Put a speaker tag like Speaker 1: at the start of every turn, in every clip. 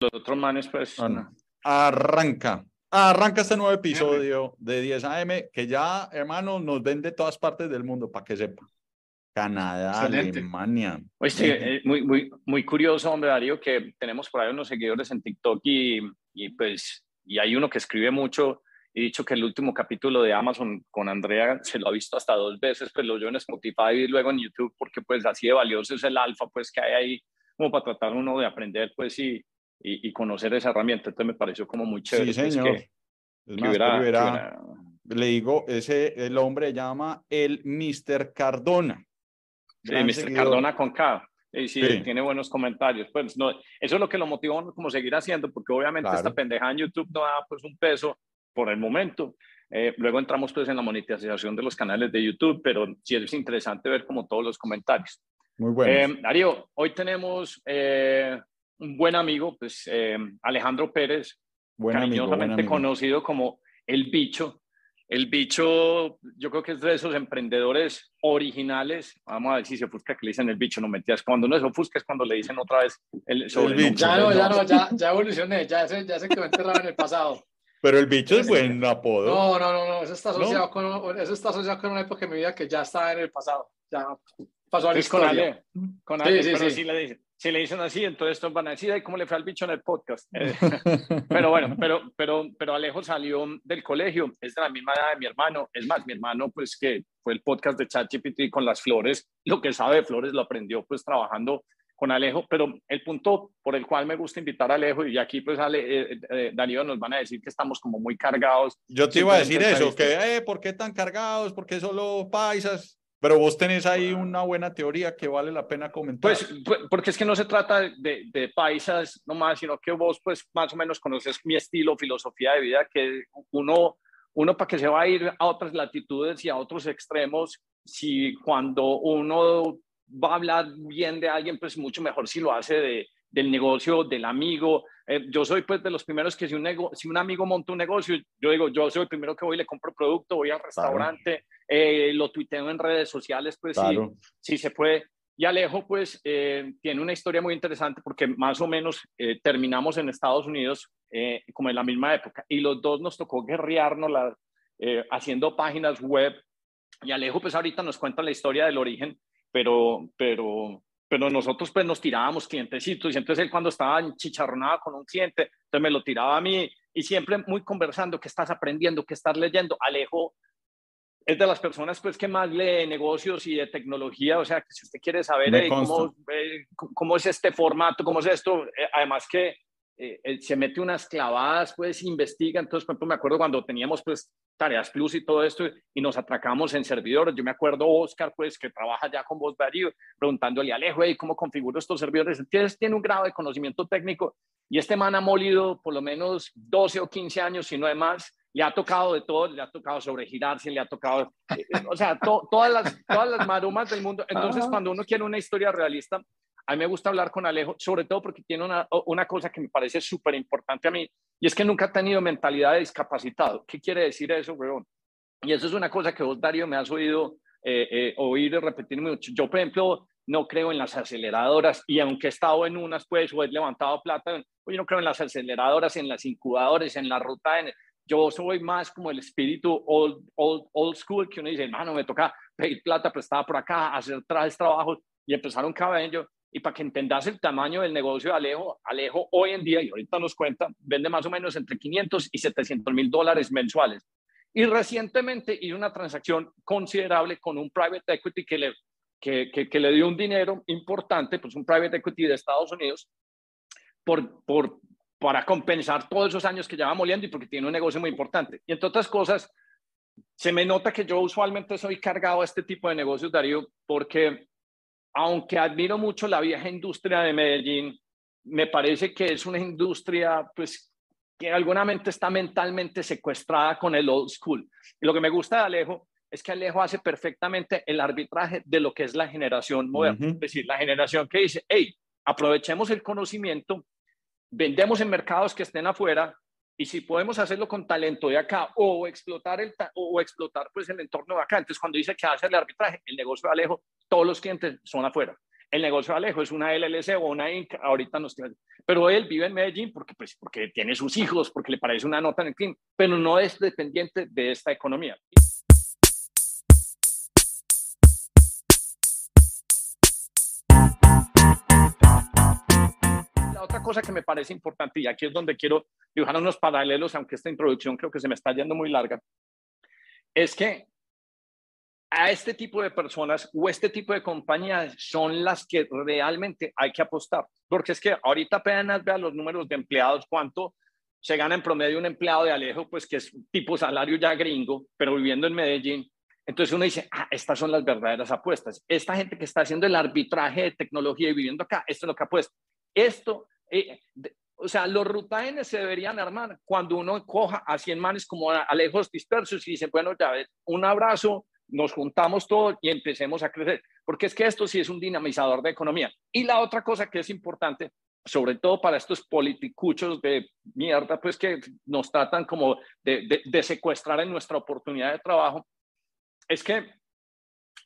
Speaker 1: los otros manes, pues.
Speaker 2: Arranca. Arranca este nuevo episodio de 10 AM que ya, hermano, nos ven de todas partes del mundo, para que sepa. Canadá, Alemania.
Speaker 1: Oye, muy, muy, muy curioso, hombre, Darío, que tenemos por ahí unos seguidores en TikTok y, y pues, y hay uno que escribe mucho y dicho que el último capítulo de Amazon con Andrea se lo ha visto hasta dos veces, pues lo oyó en Spotify y luego en YouTube, porque pues así de valioso es el alfa, pues que hay ahí como para tratar uno de aprender, pues y, y, conocer esa herramienta. Entonces me pareció como muy chévere.
Speaker 2: Sí, pues, señor. que, Le digo, ese, el hombre llama el Mr. Cardona.
Speaker 1: Sí, Mr. Cardona con K. Y sí, tiene buenos comentarios. Pues no, eso es lo que lo motivó como seguir haciendo, porque obviamente esta pendeja en YouTube no da pues un peso por el momento. Eh, luego entramos pues en la monetización de los canales de YouTube, pero sí es interesante ver como todos los comentarios.
Speaker 2: Muy bueno.
Speaker 1: Eh, Darío, hoy tenemos eh, un buen amigo, pues Alejandro Pérez, buen cariñosamente conocido como El Bicho. El Bicho, yo creo que es de esos emprendedores originales. Vamos a ver si se ofusca que le dicen el bicho, no metías. Cuando no se ofusca es cuando le dicen otra vez el,
Speaker 3: el bicho. Ya no, ya no, ya, ya evolucioné, ya se, ya se quedó enterrado en el pasado.
Speaker 2: Pero el bicho es buen apodo.
Speaker 3: No, no, no, no. Eso está asociado, Con, eso está asociado con una época de mi vida que ya está en el pasado. Ya pasó a la historia.
Speaker 1: Con Ale, sí, sí, sí. Si, le dicen, si le dicen así, entonces estos van a decir, Ay, ¿cómo le fue al bicho en el podcast? Eh, pero bueno, pero, pero, pero Alejo salió del colegio, es de la misma edad de mi hermano. Es más, mi hermano, pues que fue el podcast de ChatGPT con las flores, lo que sabe de flores lo aprendió pues trabajando con Alejo, pero el punto por el cual me gusta invitar a Alejo, y aquí pues Ale, eh, eh, Darío nos van a decir que estamos como muy cargados.
Speaker 2: Yo te iba a decir eso, que eh, ¿por qué tan cargados? ¿Por qué solo paisas? Pero vos tenés ahí una buena teoría que vale la pena comentar.
Speaker 1: Pues, pues porque es que no se trata de, de paisas nomás, sino que vos pues más o menos conoces mi estilo, filosofía de vida, que uno, uno para que se va a ir a otras latitudes y a otros extremos, si cuando uno va a hablar bien de alguien, pues mucho mejor si lo hace de, del negocio, del amigo. Eh, yo soy pues de los primeros que si un, si un amigo monta un negocio, yo digo, yo soy el primero que voy y le compro producto, voy al restaurante, eh, lo tuiteo en redes sociales, pues sí, se puede. Y Alejo, pues, eh, tiene una historia muy interesante porque más o menos terminamos en Estados Unidos como en la misma época y los dos nos tocó guerrearnos la, haciendo páginas web. Y Alejo, pues, ahorita nos cuenta la historia del origen pero, pero, pero nosotros pues nos tirábamos clientecitos y entonces él cuando estaba chicharronado con un cliente, entonces me lo tiraba a mí y siempre muy conversando, ¿qué estás aprendiendo? ¿Qué estás leyendo? Alejo es de las personas pues que más lee negocios y de tecnología, o sea, que si usted quiere saber cómo, cómo, es este formato, cómo es esto, eh, además que eh, se mete unas clavadas, pues investiga, entonces por ejemplo me acuerdo cuando teníamos pues Tareas Plus y todo esto, y nos atracamos en servidores. Yo me acuerdo Oscar, pues, que trabaja ya con vos, Darío, preguntándole a Alejo, ¿cómo configuro estos servidores? Entonces, tiene un grado de conocimiento técnico, y este man ha molido por lo menos 12 o 15 años, si no es más, le ha tocado de todo, le ha tocado sobregirarse, le ha tocado, eh, o sea, todas, las, todas las marumas del mundo. Entonces, cuando uno quiere una historia realista, a mí me gusta hablar con Alejo, sobre todo porque tiene una, una cosa que me parece súper importante a mí, y es que nunca ha tenido mentalidad de discapacitado. ¿Qué quiere decir eso, weón? Y eso es una cosa que vos, Darío, me has oído eh, eh, oír y repetir mucho. Yo, por ejemplo, no creo en las aceleradoras y aunque he estado en unas, pues, o he levantado plata, yo no creo en las aceleradoras, en las incubadoras, en la ruta. yo soy más como el espíritu old, old, old school, que uno dice, hermano, me toca pedir plata prestada por acá, hacer trajes, trabajos y empezar un cabello. Y para que entendas el tamaño del negocio de Alejo, Alejo hoy en día, y ahorita nos cuenta, vende más o menos entre 500 y 700 mil dólares mensuales. Y recientemente hizo una transacción considerable con un private equity que le, que, que, le dio un dinero importante, pues un private equity de Estados Unidos, por, por, para compensar todos esos años que lleva moliendo y porque tiene un negocio muy importante. Y entre otras cosas, se me nota que yo usualmente soy cargado a este tipo de negocios, Darío, porque aunque admiro mucho la vieja industria de Medellín, me parece que es una industria pues que alguna está mentalmente secuestrada con el old school. Y lo que me gusta de Alejo es que Alejo hace perfectamente el arbitraje de lo que es la generación moderna, es decir, la generación que dice, hey, aprovechemos el conocimiento, vendemos en mercados que estén afuera y si podemos hacerlo con talento de acá o explotar, el, o explotar pues el entorno de acá. Entonces, cuando dice que hace el arbitraje, el negocio de Alejo, todos los clientes son afuera. el negocio de Alejo es una LLC o una Inc. Ahorita no estoy. Pero él vive en Medellín porque, pues, porque tiene sus hijos, porque le parece una nota en el crimen, pero no es dependiente de esta economía. La otra cosa que me parece importante, y aquí es donde quiero dibujar unos paralelos, aunque esta introducción creo que se me está yendo muy larga, es que a este tipo de personas o este tipo de compañías son las que realmente hay que apostar. Porque es que ahorita apenas vean los números de empleados, cuánto se gana en promedio un empleado de Alejo, pues que es tipo salario ya gringo, pero viviendo en Medellín. Entonces uno dice, ah, estas son las verdaderas apuestas. Esta gente que está haciendo el arbitraje de tecnología y viviendo acá, esto es lo que apuesta. Esto, eh, o sea, los rutaines se deberían armar cuando uno coja a 100 manes como Alejos dispersos y dice, bueno, ya un abrazo, nos juntamos todos y empecemos a crecer, porque es que esto sí es un dinamizador de economía. Y la otra cosa que es importante, sobre todo para estos politicuchos de mierda, pues que nos tratan como de, de, secuestrar en nuestra oportunidad de trabajo, es que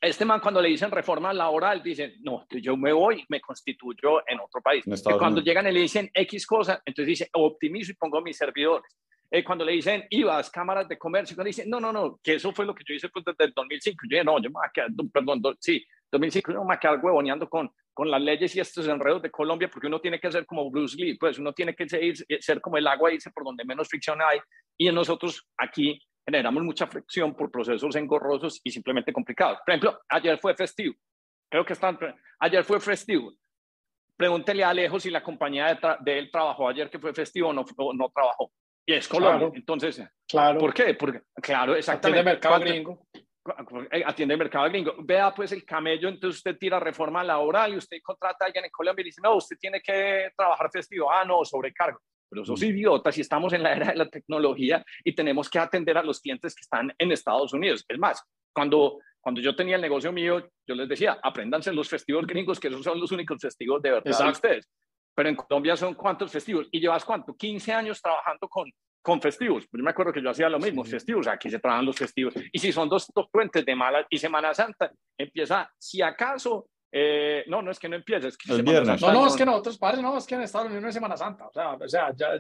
Speaker 1: este man cuando le dicen reforma laboral, dice, no, yo me voy, me constituyo en otro país. Cuando llegan y le dicen X cosa, entonces dice, optimizo y pongo mis servidores. Eh, cuando le dicen IVAs, cámaras de comercio, cuando dicen, no, no, no, que eso fue lo que yo hice pues, desde el 2005. Yo dije, no, yo me voy a quedar, perdón, sí, 2005 yo me voy a quedar huevoneando con, con las leyes y estos enredos de Colombia, porque uno tiene que ser como Bruce Lee, pues uno tiene que ser, ser como el agua, irse por donde menos fricción hay, y nosotros aquí generamos mucha fricción por procesos engorrosos y simplemente complicados. Por ejemplo, ayer fue festivo, creo que están, ayer fue festivo. Pregúntele a Alejo si la compañía de, él trabajó ayer que fue festivo o no, o no trabajó. Y es Colombia. Entonces, claro. ¿por qué? Porque, claro, exactamente.
Speaker 3: Atiende el mercado gringo.
Speaker 1: Eh, atiende el mercado gringo. Vea, pues, el camello, entonces usted tira reforma laboral y usted contrata a alguien en Colombia y dice, no, usted tiene que trabajar festivo. Ah, no, sobrecargo. Pero esos mm. idiotas, si estamos en la era de la tecnología y tenemos que atender a los clientes que están en Estados Unidos. Es más, cuando, cuando yo tenía el negocio mío, yo les decía, apréndanse los festivos gringos, que esos son los únicos festivos de verdad de ustedes pero en Colombia son cuántos festivos. ¿Y llevas cuánto? 15 años trabajando con, con festivos. Pues yo me acuerdo que yo hacía lo mismo, festivos, aquí se trabajan los festivos. Y si son dos, dos puentes de Mala y Semana Santa, empieza, si acaso, eh, no, no es que no empiece, es que
Speaker 3: Semana Santa, no, no, es que nosotros, padres, no, es que en Estados Unidos no es Semana Santa. O sea, o sea ya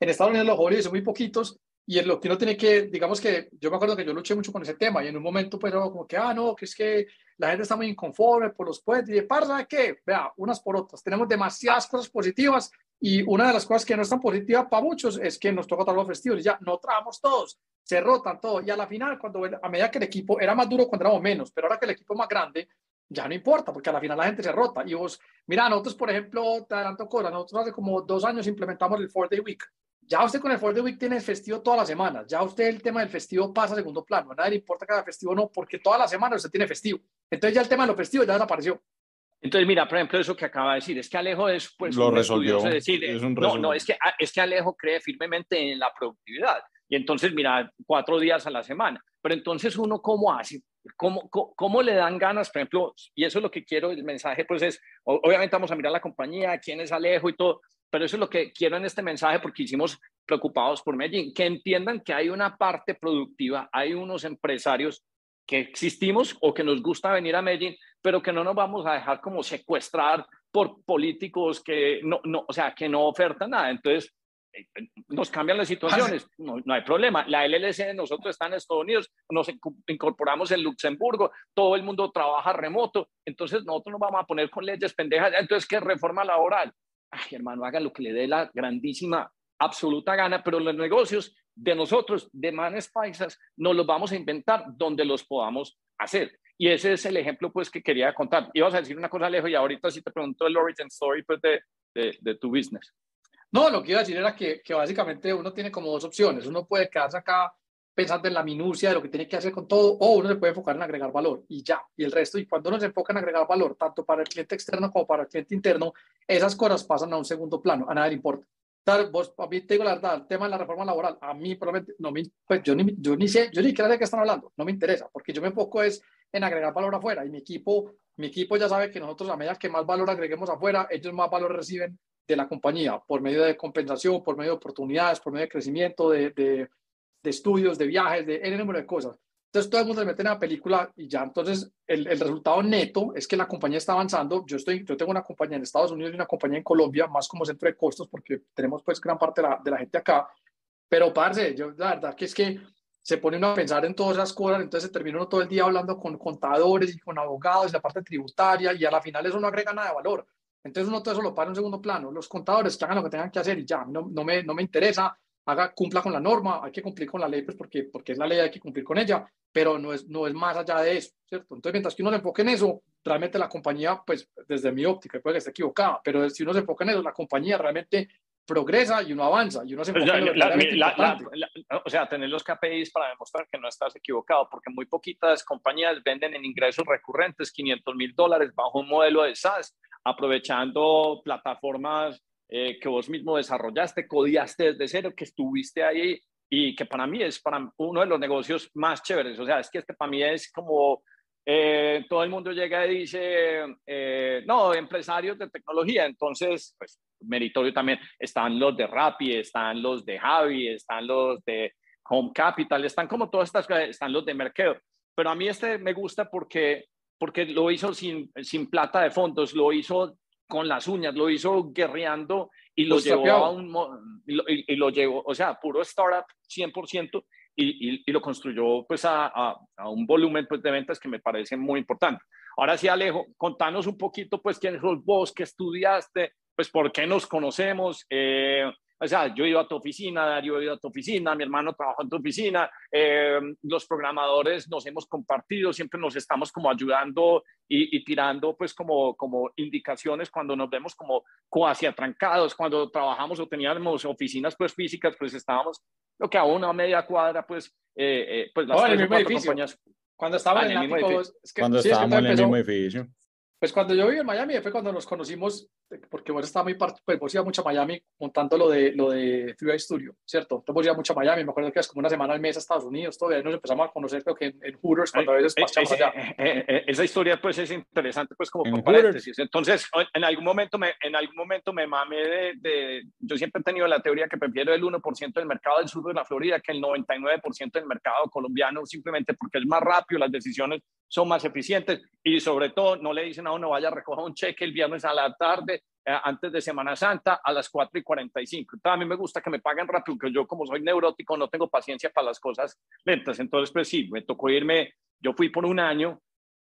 Speaker 3: en Estados Unidos los holidays son muy poquitos y lo que tiene que, digamos que yo me acuerdo que yo luché mucho con ese tema y en un momento, pero como que, ah, no, que es que la gente está muy inconforme por los puentes y de ¿sabes qué? Vea, unas por otras. Tenemos demasiadas cosas positivas y una de las cosas que no es tan positiva para muchos es que nos toca todos los festivos y ya no trabajamos todos, se rotan todos y a la final, cuando a medida que el equipo era más duro cuando éramos menos, pero ahora que el equipo es más grande, ya no importa, porque a la final la gente se rota. Y vos, mira, nosotros, por ejemplo, te adelanto cosas, nosotros hace como dos años implementamos el Four Day Week. Ya usted con el Four Day Week tiene festivo todas las semanas. Ya usted el tema del festivo pasa a segundo plano. A nadie le importa cada festivo no, porque todas las semanas usted tiene festivo. Entonces ya el tema de los festivos ya desapareció.
Speaker 1: Entonces, mira, por ejemplo, eso que acaba de decir, es que Alejo es pues,
Speaker 2: lo resolvió. Decir,
Speaker 1: no, no, es que, ah, es que Alejo cree firmemente en la productividad. Y entonces, mira, cuatro días a la semana. Pero entonces uno, ¿cómo hace? ¿Cómo, cómo, cómo le dan ganas? Por ejemplo, y eso es lo que quiero, el mensaje, pues es, obviamente vamos a mirar la compañía, quién es Alejo y todo, pero eso es lo que quiero en este mensaje porque hicimos preocupados por Medellín, que entiendan que hay una parte productiva, hay unos empresarios que existimos o que nos gusta venir a Medellín, pero que no nos vamos a dejar como secuestrar por políticos que no, no o sea, que no ofertan nada. Entonces, eh, nos cambian las situaciones, no, no, hay problema. La LLC de nosotros está en Estados Unidos, nos incorporamos en Luxemburgo, todo el mundo trabaja remoto, entonces nosotros nos vamos a poner con leyes pendejas. Entonces, ¿qué reforma laboral? Ay, hermano, haga lo que le dé la grandísima, absoluta gana, pero los negocios de nosotros, de manes paisas, nos los vamos a inventar donde los podamos hacer. Y ese es el ejemplo pues que quería contar. Ibas a decir una cosa, lejos y ahorita sí te pregunto el origin story pues, de, de, de tu business.
Speaker 3: No, lo que iba a decir era que, que, básicamente uno tiene como dos opciones. Uno puede quedarse acá pensando en la minucia de lo que tiene que hacer con todo, o uno se puede enfocar en agregar valor y ya, y el resto, y cuando uno se enfoca en agregar valor, tanto para el cliente externo como para el cliente interno, esas cosas pasan a un segundo plano, a nadie le importa. Tal, vos, a mí te digo la verdad, el tema de la reforma laboral, a mí probablemente, no me, pues yo ni, yo ni sé, yo ni quiero de qué están hablando, no me interesa, porque yo me enfoco es en agregar valor afuera, y mi equipo, mi equipo ya sabe que nosotros a medida que más valor agreguemos afuera, ellos más valor reciben de la compañía, por medio de compensación, por medio de oportunidades, por medio de crecimiento, de, de de estudios, de viajes, de N número de cosas. Entonces todo el mundo se mete en la película y ya, entonces el, el, resultado neto es que la compañía está avanzando. Yo, estoy, yo tengo una compañía en Estados Unidos y una compañía en Colombia, más como centro de costos, porque tenemos pues gran parte de la, de la gente acá. Pero, parce, yo la verdad que es que se pone uno a pensar en todas esas cosas, entonces se termina uno todo el día hablando con contadores y con abogados y la parte tributaria y a la final eso no agrega nada de valor. Entonces uno todo eso lo para en segundo plano. Los contadores que hagan lo que tengan que hacer y ya, no, no, me, no me interesa, haga, cumpla con la norma, hay que cumplir con la ley, pues porque, porque es la ley, hay que cumplir con ella, pero no es, no es más allá de eso, ¿cierto? Entonces mientras que uno se enfoque en eso, realmente la compañía, pues desde mi óptica, puede que esté equivocada, pero si uno se enfoca en eso, la compañía realmente progresa y uno avanza y uno se enfoca en lo
Speaker 1: que O sea, tener los KPIs para demostrar que no estás equivocado, porque muy poquitas compañías venden en ingresos recurrentes 500 mil dólares bajo un modelo de SaaS, aprovechando plataformas eh, que vos mismo desarrollaste, codiaste desde cero, que estuviste ahí y que para mí es para uno de los negocios más chéveres. O sea, es que este para mí es como eh, todo el mundo llega y dice, eh, no, empresarios de tecnología, entonces, pues meritorio también, están los de Rappi, están los de Javi, están los de Home Capital, están como todas estas, están los de Mercado, pero a mí este me gusta porque, porque lo hizo sin, sin plata de fondos, lo hizo con las uñas, lo hizo guerreando y lo llevó a un, y lo, y lo, llevó, o sea, puro startup 100%, y, y, lo construyó pues a, a, un volumen pues, de ventas que me parece muy importante. Ahora sí, Alejo, contanos un poquito pues quién sos vos, qué estudiaste, pues por qué nos conocemos. Eh, o sea, yo he ido a tu oficina, Darío he ido a tu oficina, mi hermano trabaja en tu oficina, eh, los programadores nos hemos compartido, siempre nos estamos como ayudando y, y, tirando pues como, como indicaciones cuando nos vemos como cuasi atrancados, cuando trabajamos o teníamos oficinas pues físicas, pues estábamos lo que a una media cuadra, pues, eh, eh, pues
Speaker 3: las tres o compañías. Cuando estaban
Speaker 2: ah,
Speaker 3: en el mismo
Speaker 2: edificio. Es que, cuando sí, estábamos en el mismo edificio.
Speaker 3: Pues cuando yo viví en Miami fue cuando nos conocimos, porque vos estaba muy parte, pues vos ibas mucho a Miami montando lo de lo de Freeway Studio, ¿cierto? Entonces vos ibas mucho a Miami, me acuerdo que es como una semana al mes a Estados Unidos, todavía nos empezamos a conocer creo que en, en Hooters cuando a veces pasamos allá.
Speaker 1: esa historia pues es interesante pues como por paréntesis. Entonces, en algún momento me en algún momento me mame de, de, yo siempre he tenido la teoría que prefiero el 1% del mercado del sur de la Florida que el 99% del mercado colombiano simplemente porque es más rápido, las decisiones son más eficientes y sobre todo no le dicen a uno vaya a recoger un cheque el viernes a la tarde eh, antes de Semana Santa a las 4 y 45. Entonces, a mí me gusta que me paguen rápido, porque yo como soy neurótico no tengo paciencia para las cosas lentas. Entonces, pues sí, me tocó irme, yo fui por un año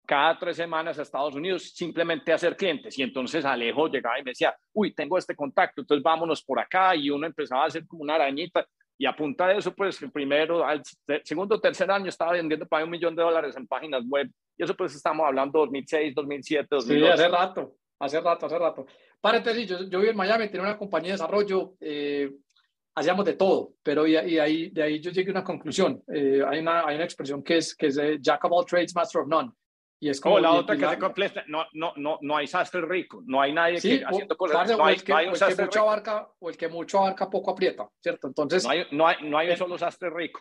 Speaker 1: cada tres semanas a Estados Unidos simplemente a hacer clientes y entonces Alejo llegaba y me decía, uy, tengo este contacto, entonces vámonos por acá y uno empezaba a hacer como una arañita y a punta de eso, pues el primero, al segundo, tercer año estaba vendiendo para un millón de dólares en páginas web. Y eso pues estamos hablando 2006, 2007, 2008.
Speaker 3: Sí, hace rato, hace rato, hace rato. Paréntesis, yo, yo viví en Miami, tenía una compañía de desarrollo, eh, hacíamos de todo, pero y, y, ahí, de ahí yo llegué a una conclusión. Eh, hay, una, hay una expresión que es, que es Jack of all trades, master of none.
Speaker 1: Y es como oh, la otra que se completa, no, no, no, no hay sastre rico, no hay nadie que haciendo cosas. no hay,
Speaker 3: el que, no hay un el que mucho abarca, o el que mucho abarca poco aprieta, ¿cierto? Entonces.
Speaker 1: No hay, no hay, no hay un solo sastre rico.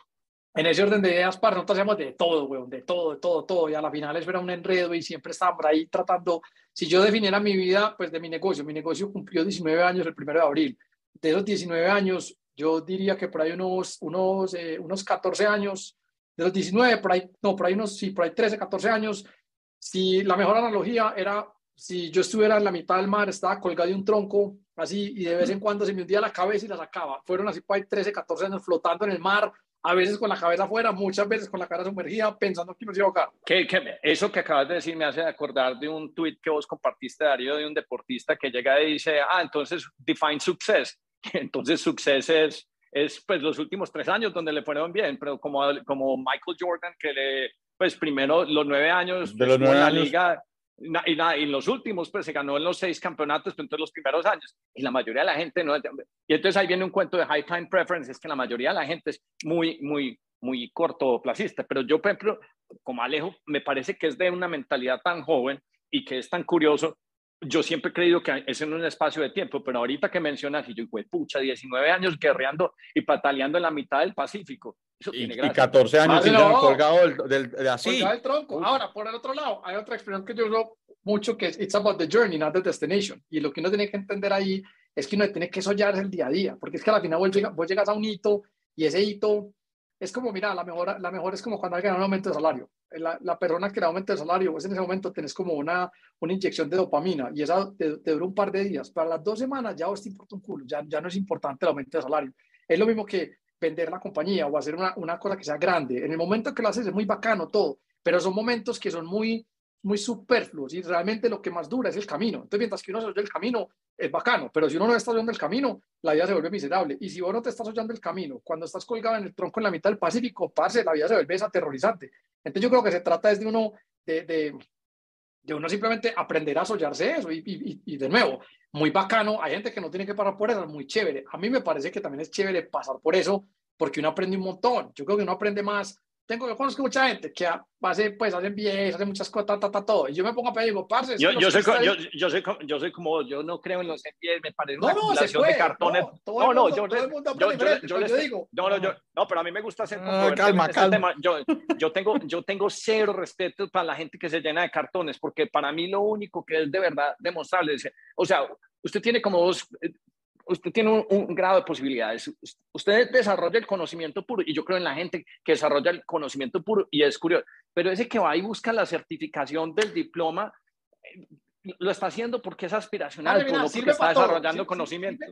Speaker 3: En ese orden de ideas, para nosotros hacemos de todo, weón, de todo, de todo, todo. Y a la final eso era un enredo y siempre estábamos ahí tratando. Si yo definiera mi vida, pues de mi negocio, mi negocio cumplió 19 años el primero de abril. De esos 19 años, yo diría que por ahí unos, unos, eh, unos 14 años, de los 19, por ahí, no, por ahí unos, sí, por ahí 13, 14 años, si la mejor analogía era si yo estuviera en la mitad del mar, estaba colgado de un tronco, así, y de vez en cuando se me hundía la cabeza y la sacaba. Fueron así por ahí 13, 14 años flotando en el mar, a veces con la cabeza afuera, muchas veces con la cara sumergida, pensando que me iba a ahogar.
Speaker 1: Que, eso que acabas de decir me hace acordar de un tweet que vos compartiste, Darío, de un deportista que llega y dice, ah, entonces define success. Entonces success es, es pues los últimos tres años donde le fueron bien, pero como, como Michael Jordan, que le pues primero los nueve años
Speaker 2: de los nueve
Speaker 1: la
Speaker 2: años.
Speaker 1: liga y, y, en los últimos pues se ganó en los seis campeonatos pero entonces los primeros años y la mayoría de la gente no y entonces ahí viene un cuento de high time preference es que la mayoría de la gente es muy muy muy cortoplacista pero yo por ejemplo como Alejo me parece que es de una mentalidad tan joven y que es tan curioso yo siempre he creído que es en un espacio de tiempo, pero ahorita que mencionas, y yo, pues, pucha, 19 años guerreando y pataleando en la mitad del Pacífico. Eso
Speaker 2: y,
Speaker 1: tiene
Speaker 2: y 14 años
Speaker 3: no,
Speaker 2: colgado del, del, del así.
Speaker 3: Colgado el tronco. Ahora, por el otro lado, hay otra expresión que yo uso mucho que es It's about the journey, not the destination. Y lo que uno tiene que entender ahí es que uno tiene que soñar el día a día, porque es que al final vos llegas, vos llegas a un hito y ese hito es como, mira, la mejor, la mejor es como cuando alguien da un aumento de salario. La, la persona que da aumento de salario, pues en ese momento tenés como una, una inyección de dopamina y esa te, te, dura un par de días. Para las dos semanas ya te importa un culo, ya, ya no es importante el aumento de salario. Es lo mismo que vender la compañía o hacer una, una cosa que sea grande. En el momento que lo haces es muy bacano todo, pero son momentos que son muy, muy superfluos y realmente lo que más dura es el camino. Entonces, mientras que uno se oye el camino, es bacano, pero si uno no está oyendo el camino, la vida se vuelve miserable. Y si vos no te estás oyendo el camino, cuando estás colgado en el tronco en la mitad del Pacífico, parce, la vida se vuelve aterrorizante. Entonces, yo creo que se trata es de uno, de, de, de uno simplemente aprender a sollarse eso. Y, y, y, de nuevo, muy bacano. Hay gente que no tiene que parar por eso, muy chévere. A mí me parece que también es chévere pasar por eso, porque uno aprende un montón. Yo creo que uno aprende más tengo, yo conozco mucha gente que hace, pues, hacen bien, hacen muchas cosas, ta, ta, todo. Y yo me pongo a pedir, digo, parce.
Speaker 1: Yo, yo, soy, yo, yo, soy, yo soy como, yo no creo en los MBA, me parece una no, acumulación de cartones. No, no, yo, todo el mundo yo, yo, yo, digo. No, no, yo, no, pero a mí me gusta hacer
Speaker 2: ah, calma, calma. Tema.
Speaker 1: Yo, yo, tengo, yo tengo cero respeto para la gente que se llena de cartones, porque para mí lo único que es de verdad demostrable es, o sea, usted tiene como dos, usted tiene un, grado de posibilidades. Usted desarrolla el conocimiento puro y yo creo en la gente que desarrolla el conocimiento puro y es curioso, pero ese que va y busca la certificación del diploma, eh, lo está haciendo porque es aspiracional, no porque está desarrollando conocimiento.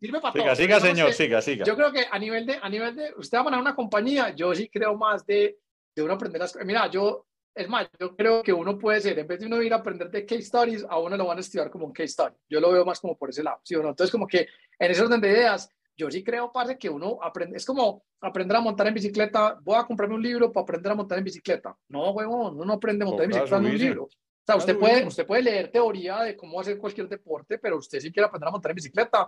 Speaker 3: Sirve, para
Speaker 2: siga,
Speaker 3: todo.
Speaker 2: Siga, señor, siga, siga.
Speaker 3: Yo creo que a nivel de, a nivel de, usted va a poner una compañía, yo sí creo más de, de uno aprender las cosas. Mira, yo es más, yo creo que uno puede ser, en vez de uno ir a aprender de case studies, a uno lo van a estudiar como un case study. Yo lo veo más como por ese lado, ¿sí o no? Entonces, como que en ese orden de ideas, yo sí creo, parce, que uno aprende, es como aprender a montar en bicicleta, voy a comprarme un libro para aprender a montar en bicicleta. No, huevón, uno no aprende a montar en bicicleta en un libro. O sea, usted puede, usted puede leer teoría de cómo hacer cualquier deporte, pero usted si quiere aprender a montar en bicicleta,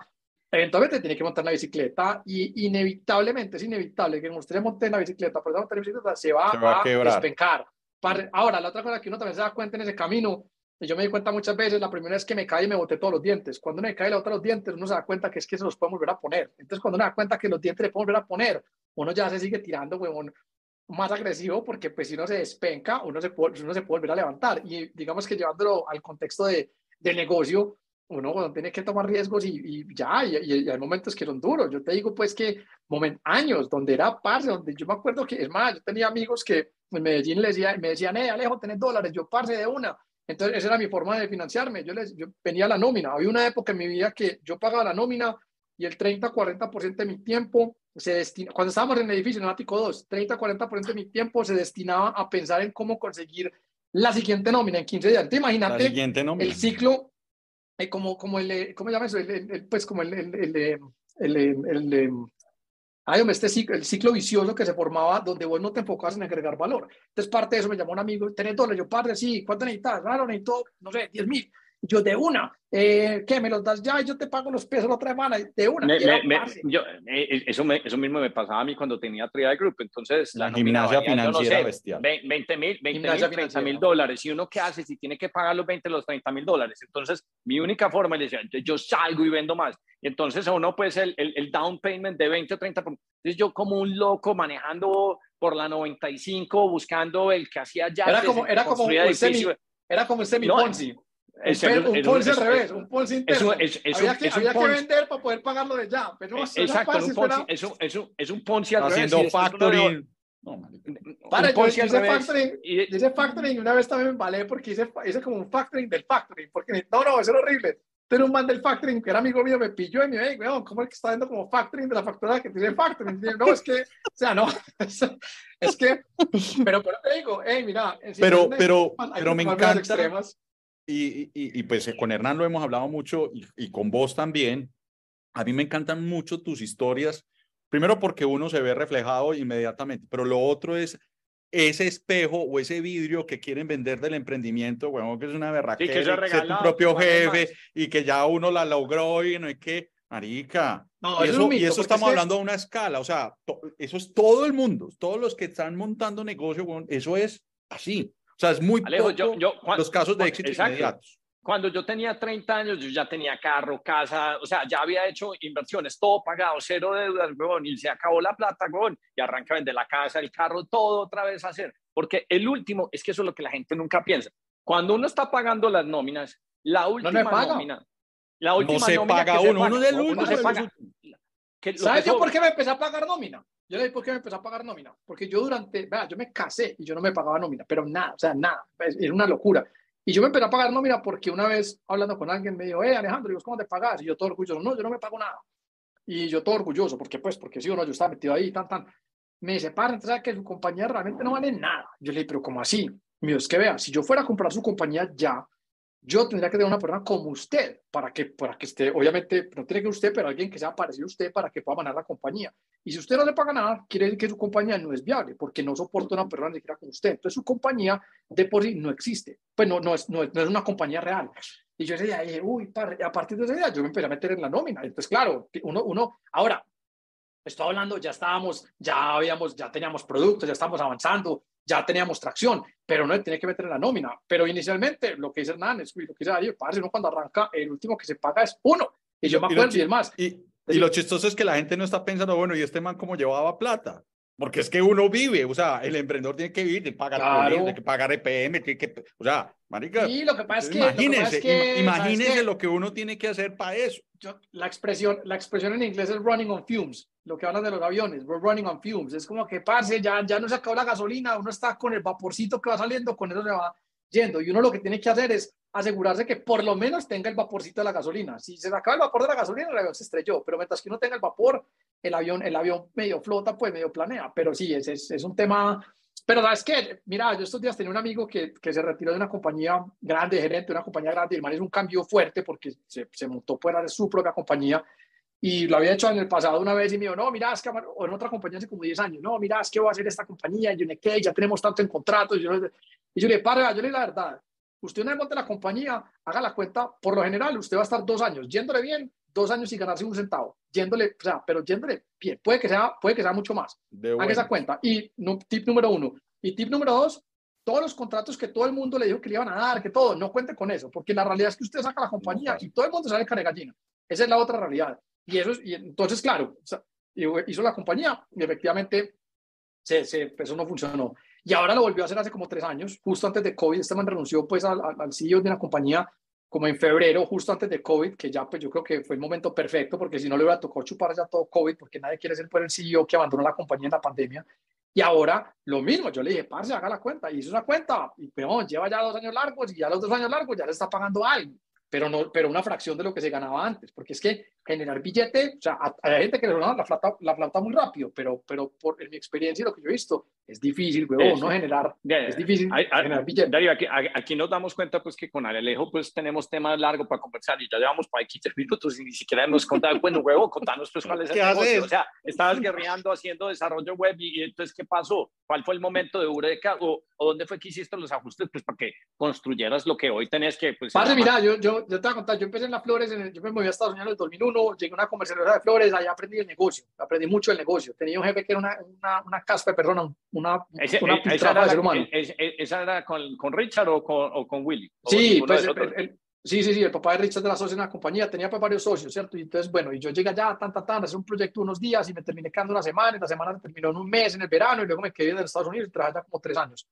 Speaker 3: eventualmente tiene que montar la bicicleta y inevitablemente, es inevitable que cuando usted monte en la bicicleta, aprenda a montar en bicicleta, se va, se va a, a despencar Ahora, la otra cosa que uno también se da cuenta en ese camino, y yo me di cuenta muchas veces, la primera vez que me caí y me boté todos los dientes. Cuando me cae la otra los dientes, uno se da cuenta que es que se los puede volver a poner. Entonces, cuando uno se da cuenta que los dientes le pueden volver a poner, uno ya se sigue tirando, huevón, más agresivo, porque pues si uno se despenca, uno se puede, uno se puede volver a levantar. Y digamos que llevándolo al contexto de, de negocio, uno tiene que tomar riesgos y, y ya, y, y, hay momentos que son duros. Yo te digo, pues, que moment, años donde era parce, donde yo me acuerdo que, es más, yo tenía amigos que en Medellín les decía, me decían, eh, Alejo, tenés dólares, yo parce de una. Entonces, esa era mi forma de financiarme. Yo, les, yo venía a la nómina. Había una época en mi vida que yo pagaba la nómina y el 30-40% de mi tiempo se destina, cuando estábamos en el edificio, en el ático 2, 30-40% de mi tiempo se destinaba a pensar en cómo conseguir la siguiente nómina en 15 días. Te imagínate el ciclo eh, como, como el, ¿cómo se llama eso? El, pues como el, el, el, el, Ay, hombre, este ciclo, el ciclo vicioso que se formaba donde vos no te enfocabas en agregar valor. Entonces, parte de eso me llamó un amigo, ¿tenés dólares? Yo, padre, sí, ¿cuánto necesitas? Claro, necesito, no sé, 10 mil. Yo, de una, eh, ¿qué? ¿Me los das ya y yo te pago los pesos la otra semana? De una.
Speaker 1: Me, me, me, yo, eh, eso, me, eso mismo me pasaba a mí cuando tenía Triad Group. Entonces,
Speaker 2: la, la gimnasia financiera no sé, bestial.
Speaker 1: 20 mil, 20 mil, 30 mil dólares. ¿Y uno qué hace si tiene que pagar los 20, los 30 mil dólares? Entonces, mi única forma, le decía, yo salgo y vendo más. Y entonces, a uno, pues, el, el, el down payment de 20 o 30. Entonces, yo como un loco manejando por la 95, buscando el que hacía ya.
Speaker 3: Era como, era como un semi, era como el semi Ponzi. Es, un, un Ponzi al revés, un Ponzi interno. Es, es, había que, había que vender para poder pagarlo de ya. Pero no,
Speaker 1: Exacto, un Ponzi, es, un, es, un, es un Ponzi al
Speaker 2: Haciendo
Speaker 1: revés.
Speaker 2: factoring.
Speaker 3: No, Para, yo hice factoring, y, hice factoring y una vez también me embalé porque hice, hice como un factoring del factoring. Porque no, no, eso era horrible. Pero un man del factoring que era amigo mío me pilló y me dijo, hey, ¿cómo es que está viendo como factoring de la factura que tiene factoring? Y no, es que, o sea, no, es, que, pero, pero te digo, hey, mira,
Speaker 2: pero, pero, pero me encanta. Y, y, y, pues con Hernán lo hemos hablado mucho y, y, con vos también. A mí me encantan mucho tus historias. Primero porque uno se ve reflejado inmediatamente, pero lo otro es ese espejo o ese vidrio que quieren vender del emprendimiento, bueno, que es una berraquera,
Speaker 1: sí, que,
Speaker 2: que ser tu propio jefe y que ya uno la logró y no hay que, marica.
Speaker 3: No,
Speaker 2: y eso,
Speaker 3: mito,
Speaker 2: y eso estamos hablando de una escala, o sea, eso es todo el mundo, todos los que están montando negocio, bueno, eso es así. O sea, es muy
Speaker 1: Alejo,
Speaker 2: poco
Speaker 1: yo, yo, cuando,
Speaker 2: los casos de éxito
Speaker 1: exacto.
Speaker 2: inmediatos.
Speaker 1: Cuando yo tenía 30 años, yo ya tenía carro, casa, o sea, ya había hecho inversiones, todo pagado, cero deudas, huevón, y se acabó la plata, huevón, y arranca a vender la casa, el carro, todo otra vez a hacer. Porque el último, es que eso es lo que la gente nunca piensa. Cuando uno está pagando las nóminas, la última
Speaker 3: no
Speaker 1: nómina, la última
Speaker 2: no se
Speaker 1: nómina
Speaker 2: paga
Speaker 1: que
Speaker 2: uno,
Speaker 1: se paga,
Speaker 2: uno del último.
Speaker 1: uno se paga,
Speaker 3: que, ¿Sabes yo por qué me empecé a pagar nómina? yo le dije, ¿por qué me empezó a pagar nómina? Porque yo durante, vea, yo me casé y yo no me pagaba nómina, pero nada, o sea, nada, era una locura. Y yo me empecé a pagar nómina porque una vez hablando con alguien me dijo, eh, Alejandro, ¿y ¿cómo te pagas? Y yo todo orgulloso, no, yo no me pago nada. Y yo todo orgulloso, porque pues, porque sí o no, yo estaba metido ahí, tan, tan. Me dice, padre, entonces que su compañía realmente no vale nada. Yo le dije, pero ¿cómo así? Mío, es que vea, si yo fuera a comprar su compañía ya, yo tendría que tener una persona como usted para que, para que esté, obviamente, no tiene que usted, pero alguien que sea parecido a usted para que pueda manejar la compañía. Y si usted no le paga nada, quiere decir que su compañía no es viable, porque no soporta una persona ni siquiera como usted. Entonces su compañía de por sí no existe, pues no, no, es, no, es, una compañía real. Y yo decía, uy, a partir de ese día yo me empecé a meter en la nómina. Entonces, claro, uno, uno, ahora, estoy hablando, ya estábamos, ya habíamos, ya teníamos productos, ya estamos avanzando, ya teníamos tracción, pero no tiene que meter en la nómina. Pero inicialmente, lo que dice Hernán es, lo que dice Darío, parce, uno cuando arranca, el último que se paga es uno. Y yo me acuerdo y, es más.
Speaker 2: Y, y lo chistoso es que la gente no está pensando, bueno, ¿y este man cómo llevaba plata? Porque es que uno vive, o sea, el emprendedor tiene que vivir, tiene que pagar claro. tiene que pagar EPM, tiene que, o sea, marica.
Speaker 3: Sí, lo que pasa es que.
Speaker 2: Imagínese, que, imagínese lo que uno tiene que hacer para eso.
Speaker 3: Yo, la, expresión, la expresión en inglés es running on fumes lo que hablan de los aviones, we're running on fumes, es como que, parce, ya, ya no se acabó la gasolina, uno está con el vaporcito que va saliendo, con eso se va yendo, y uno lo que tiene que hacer es asegurarse que por lo menos tenga el vaporcito de la gasolina. Si se acaba el vapor de la gasolina, el avión se estrelló, pero mientras que uno tenga el vapor, el avión, el avión medio flota, pues medio planea, pero sí, es, es, es un tema... Pero sabes que, mira, yo estos días tenía un amigo que, que, se retiró de una compañía grande, gerente de una compañía grande, y el man es un cambio fuerte porque se, se montó fuera de su propia compañía y lo había hecho en el pasado una vez y me dijo, no, mira, es que, o en otra compañía hace como 10 años, no, mira, es que voy a hacer esta compañía, yo que ya tenemos tanto en contratos. Y yo, y yo le paro, yo le digo la verdad, usted una vez monte la compañía, haga la cuenta, por lo general, usted va a estar dos años, yéndole bien, dos años sin ganarse un centavo, yéndole, o sea, pero yéndole bien, puede que sea, puede que sea mucho más. Haga esa cuenta. Y no, tip número uno. Y tip número dos, todos los contratos que todo el mundo le dijo que le iban a dar, que todo, no cuente con eso, porque la realidad es que usted saca la compañía y todo el mundo sale cara gallina. Esa es la otra realidad. Y, eso, y entonces, claro, hizo la compañía y efectivamente se, se, eso no funcionó. Y ahora lo volvió a hacer hace como tres años, justo antes de COVID. Este man renunció pues al, al CEO de una compañía como en febrero, justo antes de COVID, que ya pues yo creo que fue el momento perfecto, porque si no le hubiera tocado chupar ya todo COVID, porque nadie quiere ser pues el CEO que abandonó la compañía en la pandemia. Y ahora lo mismo, yo le dije, parce, haga la cuenta, y hizo una cuenta, y peón, lleva ya dos años largos, y ya los dos años largos ya le está pagando algo pero, no, pero una fracción de lo que se ganaba antes, porque es que generar billete, o sea, hay gente que le da la plata, la plata muy rápido, pero, pero por en mi experiencia y lo que yo he visto, es difícil, huevón, no generar, es difícil generar billete.
Speaker 1: Darío, aquí, aquí, nos damos cuenta pues que con Alejo pues tenemos temas largos para conversar y ya llevamos para 15 minutos y ni siquiera hemos contado, bueno, huevo, contanos pues cuál es el negocio, o sea, estabas guerreando haciendo desarrollo web y, entonces, ¿qué pasó? ¿Cuál fue el momento de Eureka o, o dónde fue que hiciste los ajustes pues para que construyeras lo que hoy tenés que pues...
Speaker 3: Padre, mira, yo, yo, yo te voy a contar, yo empecé en las flores, en yo me moví a Estados Unidos en el 2001, llegué a una comercializadora de flores, ahí aprendí el negocio, aprendí mucho el negocio. Tenía un jefe que era una, una, una caspa, perdón, una,
Speaker 1: esa, una esa era, ser humano. ¿Esa era con, con Richard o con, o con Willy?
Speaker 3: sí, pues, el, sí, sí, sí, el papá de Richard de la socia en la compañía, tenía pues varios socios, ¿cierto? Y entonces, bueno, y yo llegué allá, tan, tan, tan, hacer un proyecto unos días y me terminé quedando una semana, y la semana terminó en un mes en el verano y luego me quedé en Estados Unidos y trabajé ya como tres años.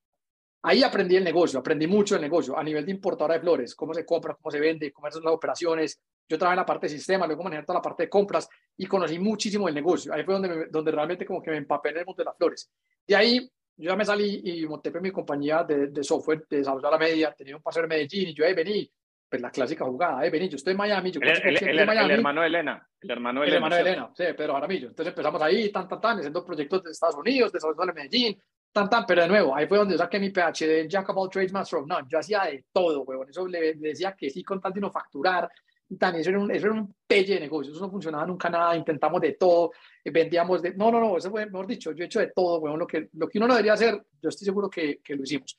Speaker 3: Ahí aprendí el negocio, aprendí mucho el negocio a nivel de importadora de flores, cómo se compra, cómo se vende, cómo son las operaciones. Yo trabajé en la parte de sistema, luego manejé toda la parte de compras y conocí muchísimo el negocio. Ahí fue donde, donde realmente como que me empapé en el mundo de las flores. De ahí yo ya me salí y monté mi compañía de, de software de desarrollo a la media, tenía un paseo en Medellín y yo, ahí vení, pues la clásica jugada, eh, vení, yo estoy en Miami, yo
Speaker 1: el, el, el, Miami, el hermano de Elena, el hermano de
Speaker 3: Elena. El hermano de Elena, sí, Pedro Jaramillo. Entonces empezamos ahí, tan, tan, tan, haciendo proyectos de Estados Unidos, desarrollo de Medellín, tan, tan, pero de nuevo, ahí fue donde saqué mi PhD, Jack of all trades, master of none. Yo hacía de todo, huevón. Eso le, decía que sí con tal de no facturar. Y tan, eso era un, eso era un pelle de negocio. Eso no funcionaba nunca nada. Intentamos de todo. Eh, vendíamos de. No, no, no. Eso fue, mejor dicho, yo he hecho de todo, huevón. Lo que, lo que uno no debería hacer, yo estoy seguro que, que lo hicimos.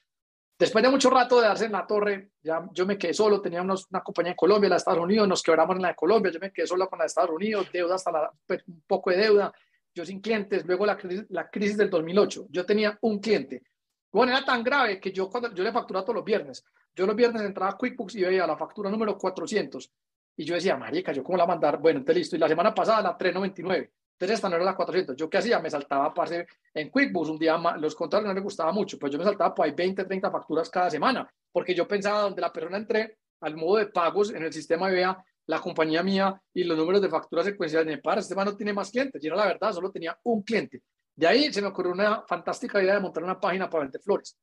Speaker 3: Después de mucho rato de darse en la torre, ya yo me quedé solo, tenía una compañía en Colombia, la de Estados Unidos, nos quebramos en la de Colombia, yo me quedé solo con la de Estados Unidos, deuda hasta la, pues, un poco de deuda, yo sin clientes, luego la, la crisis del 2008, yo tenía un cliente, bueno, era tan grave que yo, cuando, yo le facturaba todos los viernes. Yo los viernes entraba a QuickBooks y veía la factura número 400. Y yo decía, marica, ¿yo cómo la mandar? Bueno, entonces listo. Y la semana pasada la 399. Entonces esta no era la 400. ¿Yo qué hacía? Me saltaba parce, en QuickBooks un día más. Los contratos no les gustaba mucho, pues yo me saltaba pues, hay 20, 30 facturas cada semana. Porque yo pensaba, donde la persona entré al modo de pagos en el sistema y vea la compañía mía y los números de facturas secuenciales. Me para, este man no tiene más clientes. Y era la verdad, solo tenía un cliente De ahí se me ocurrió una fantástica idea de montar una página para vender flores.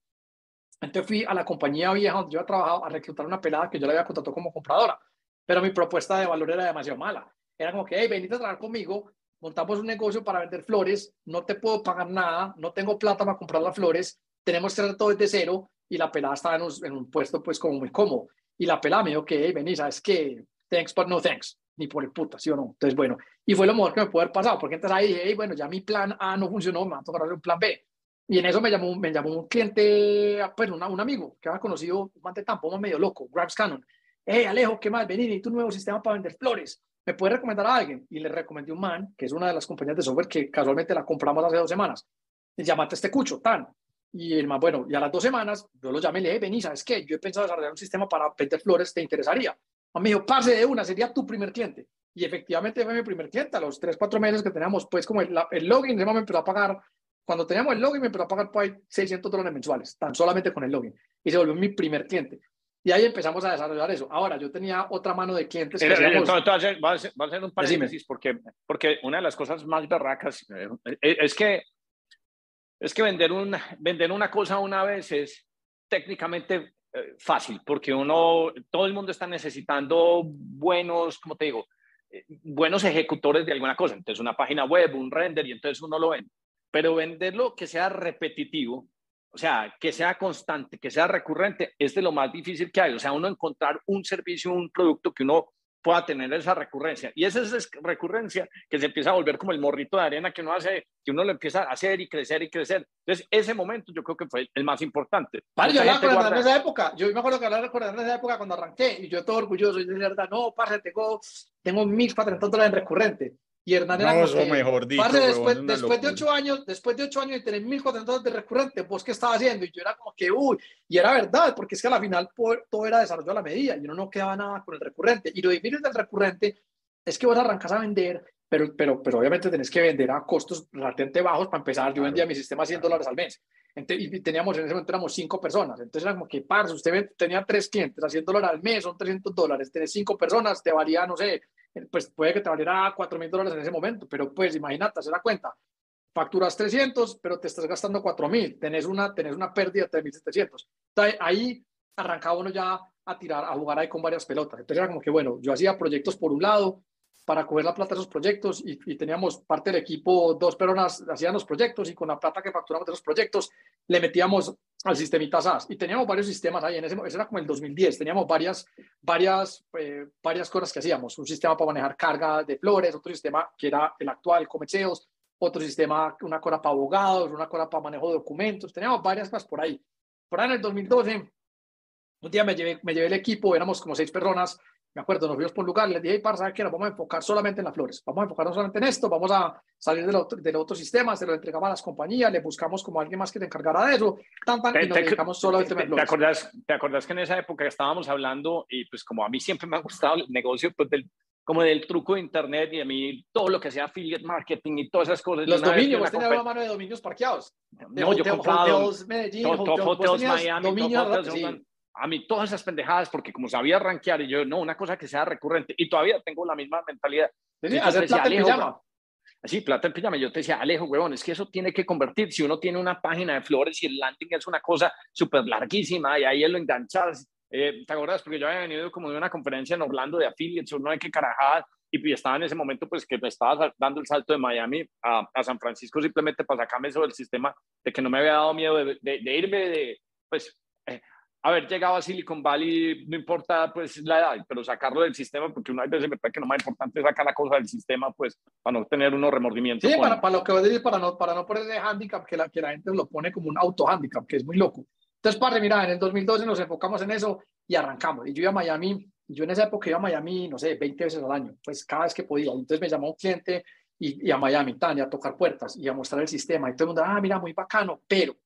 Speaker 3: Entonces fui a la compañía vieja donde yo había trabajado a reclutar una pelada que yo le había contratado como compradora, pero mi propuesta de valor era demasiado mala. Era como que, hey, venite a trabajar conmigo, montamos un negocio para vender flores, no te puedo pagar nada, no tengo plata para comprar las flores, tenemos que hacer todo desde cero y la pelada estaba en un, en un puesto pues como muy cómodo. Y la pelada me dijo que, hey, vení, ¿sabes qué? Thanks, but no thanks. Ni por el puta, ¿sí o no? Entonces, bueno, y fue lo mejor que me pudo haber pasado, porque entonces ahí dije, hey, bueno, ya mi plan A no funcionó, me va a tocar hacer un plan B. Y en eso me llamó, me llamó un cliente, pues un amigo que había conocido, un mante tampoco medio loco, Grabs Cannon. Hey, Alejo, ¿qué más? Vení, y tu nuevo sistema para vender flores. ¿Me puedes recomendar a alguien? Y le recomendé un man, que es una de las compañías de software que casualmente la compramos hace dos semanas. Y llamate este cucho, tan. Y el man, bueno, y a las dos semanas yo lo llamé y le dije, vení, ¿sabes qué? Yo he pensado desarrollar un sistema para vender flores, ¿te interesaría? Me dijo, pase de una, sería tu primer cliente. Y efectivamente fue mi primer cliente. A los tres, cuatro meses que teníamos, pues como el, el login, me empezó a pagar cuando teníamos el login me empezó a pagar por ahí 600 dólares mensuales, tan solamente con el login. Y se volvió mi primer cliente. Y ahí empezamos a desarrollar eso. Ahora, yo tenía otra mano de clientes. Que
Speaker 1: decíamos, va, a hacer, a hacer un paréntesis porque, porque una de las cosas más berracas eh, es que, es que vender, un, vender una cosa una vez es técnicamente eh, fácil porque uno, todo el mundo está necesitando buenos, como te digo, eh, buenos ejecutores de alguna cosa. Entonces, una página web, un render, y entonces uno lo vende pero venderlo que sea repetitivo, o sea, que sea constante, que sea recurrente, es de lo más difícil que hay. O sea, uno encontrar un servicio, un producto que uno pueda tener esa recurrencia. Y esa es recurrencia que se empieza a volver como el morrito de arena que uno hace, que uno lo empieza a hacer y crecer y crecer. Entonces, ese momento yo creo que fue el más importante.
Speaker 3: Vale, yo en esa época. Yo me acuerdo que hablaba con en esa época cuando arranqué y yo todo orgulloso y de verdad, no, parce, tengo, tengo mil dólares en recurrente. Y Hernán era
Speaker 2: no, mejor dicho,
Speaker 3: después, después de ocho años, después de ocho años y tener mil dólares de recurrente, ¿vos qué estaba haciendo? Y yo era como que, uy, y era verdad, porque es que a la final todo era desarrollo a la medida y uno no quedaba nada con el recurrente. Y lo difícil del recurrente es que vos arrancas a vender, pero, pero, pero obviamente tenés que vender a costos relativamente bajos para empezar. Yo vendía mi sistema a 100 dólares al mes. y teníamos, en ese momento éramos cinco personas. Entonces era como que, parce, usted tenía tres clientes a 100 dólares al mes, son 300 dólares. Tenés cinco personas, te valía, no sé, pues puede que te valiera 4 mil dólares en ese momento, pero pues imagínate, se da cuenta, facturas 300, pero te estás gastando 4 mil, tenés una, tenés una pérdida de 3.700. Ahí arrancaba uno ya a tirar, a jugar ahí con varias pelotas. Entonces era como que, bueno, yo hacía proyectos por un lado, para coger la plata de esos proyectos y, teníamos parte del equipo, dos personas hacían los proyectos y con la plata que facturamos de los proyectos le metíamos al sistemita SAS y teníamos varios sistemas ahí, en ese, ese era como el 2010, teníamos varias, varias, eh, varias cosas que hacíamos, un sistema para manejar carga de flores, otro sistema que era el actual, Comerceos, otro sistema, una cosa para abogados, una cosa para manejo de documentos, teníamos varias cosas por ahí. Por ahí en el 2012, un día me llevé, me llevé el equipo, éramos como seis personas, me acuerdo, nos fuimos por un lugar, les dije, hey, para, qué? Nos vamos a enfocar solamente en las flores, vamos a enfocarnos solamente en esto, vamos a salir del otro, del otro sistema, se lo entregamos a las compañías, le buscamos como alguien más que se encargara de eso, tan, tan, y nos dedicamos solamente
Speaker 1: a ¿Te acordás, ¿Te acordás que en esa época estábamos hablando, y pues como a mí siempre me ha gustado el negocio, pues del, como del truco de internet y a mí todo lo que sea affiliate marketing y todas esas cosas.
Speaker 3: Los dominios, vos tenías una mano de dominios parqueados.
Speaker 1: no, yo he comprado Medellín, Miami, dominios, a mí todas esas pendejadas, porque como sabía rankear, y yo, no, una cosa que sea recurrente, y todavía tengo la misma mentalidad.
Speaker 3: Sí, hacer plata en pijama.
Speaker 1: Sí, plata en pijama. Yo te decía, Alejo, huevón, es que eso tiene que convertir. Si uno tiene una página de flores y el landing es una cosa súper larguísima y ahí lo enganchas. Eh, ¿Te acuerdas? Porque yo había venido como de una conferencia en Orlando de affiliates, no hay que carajadas, y estaba en ese momento pues que me estaba dando el salto de Miami a, a San Francisco simplemente para sacarme eso del sistema, de que no me había dado miedo de, de, irme de, pues, haber llegado a Silicon Valley, no importa pues la edad, pero sacarlo del sistema, porque una vez me parece que lo más importante es sacar la cosa del sistema, pues para no tener unos remordimientos.
Speaker 3: Sí, para, para, lo que voy a decir, para no, para no ponerle handicap, que la, que la gente lo pone como un auto handicap, que es muy loco. Entonces, padre, mira, en el 2012 nos enfocamos en eso y arrancamos. Y yo iba a Miami, yo en esa época iba a Miami, no sé, 20 veces al año, pues cada vez que podía. Entonces me llamó un cliente y, y a Miami, Tania, a tocar puertas y a mostrar el sistema. Y todo el mundo, ah, mira, muy bacano, pero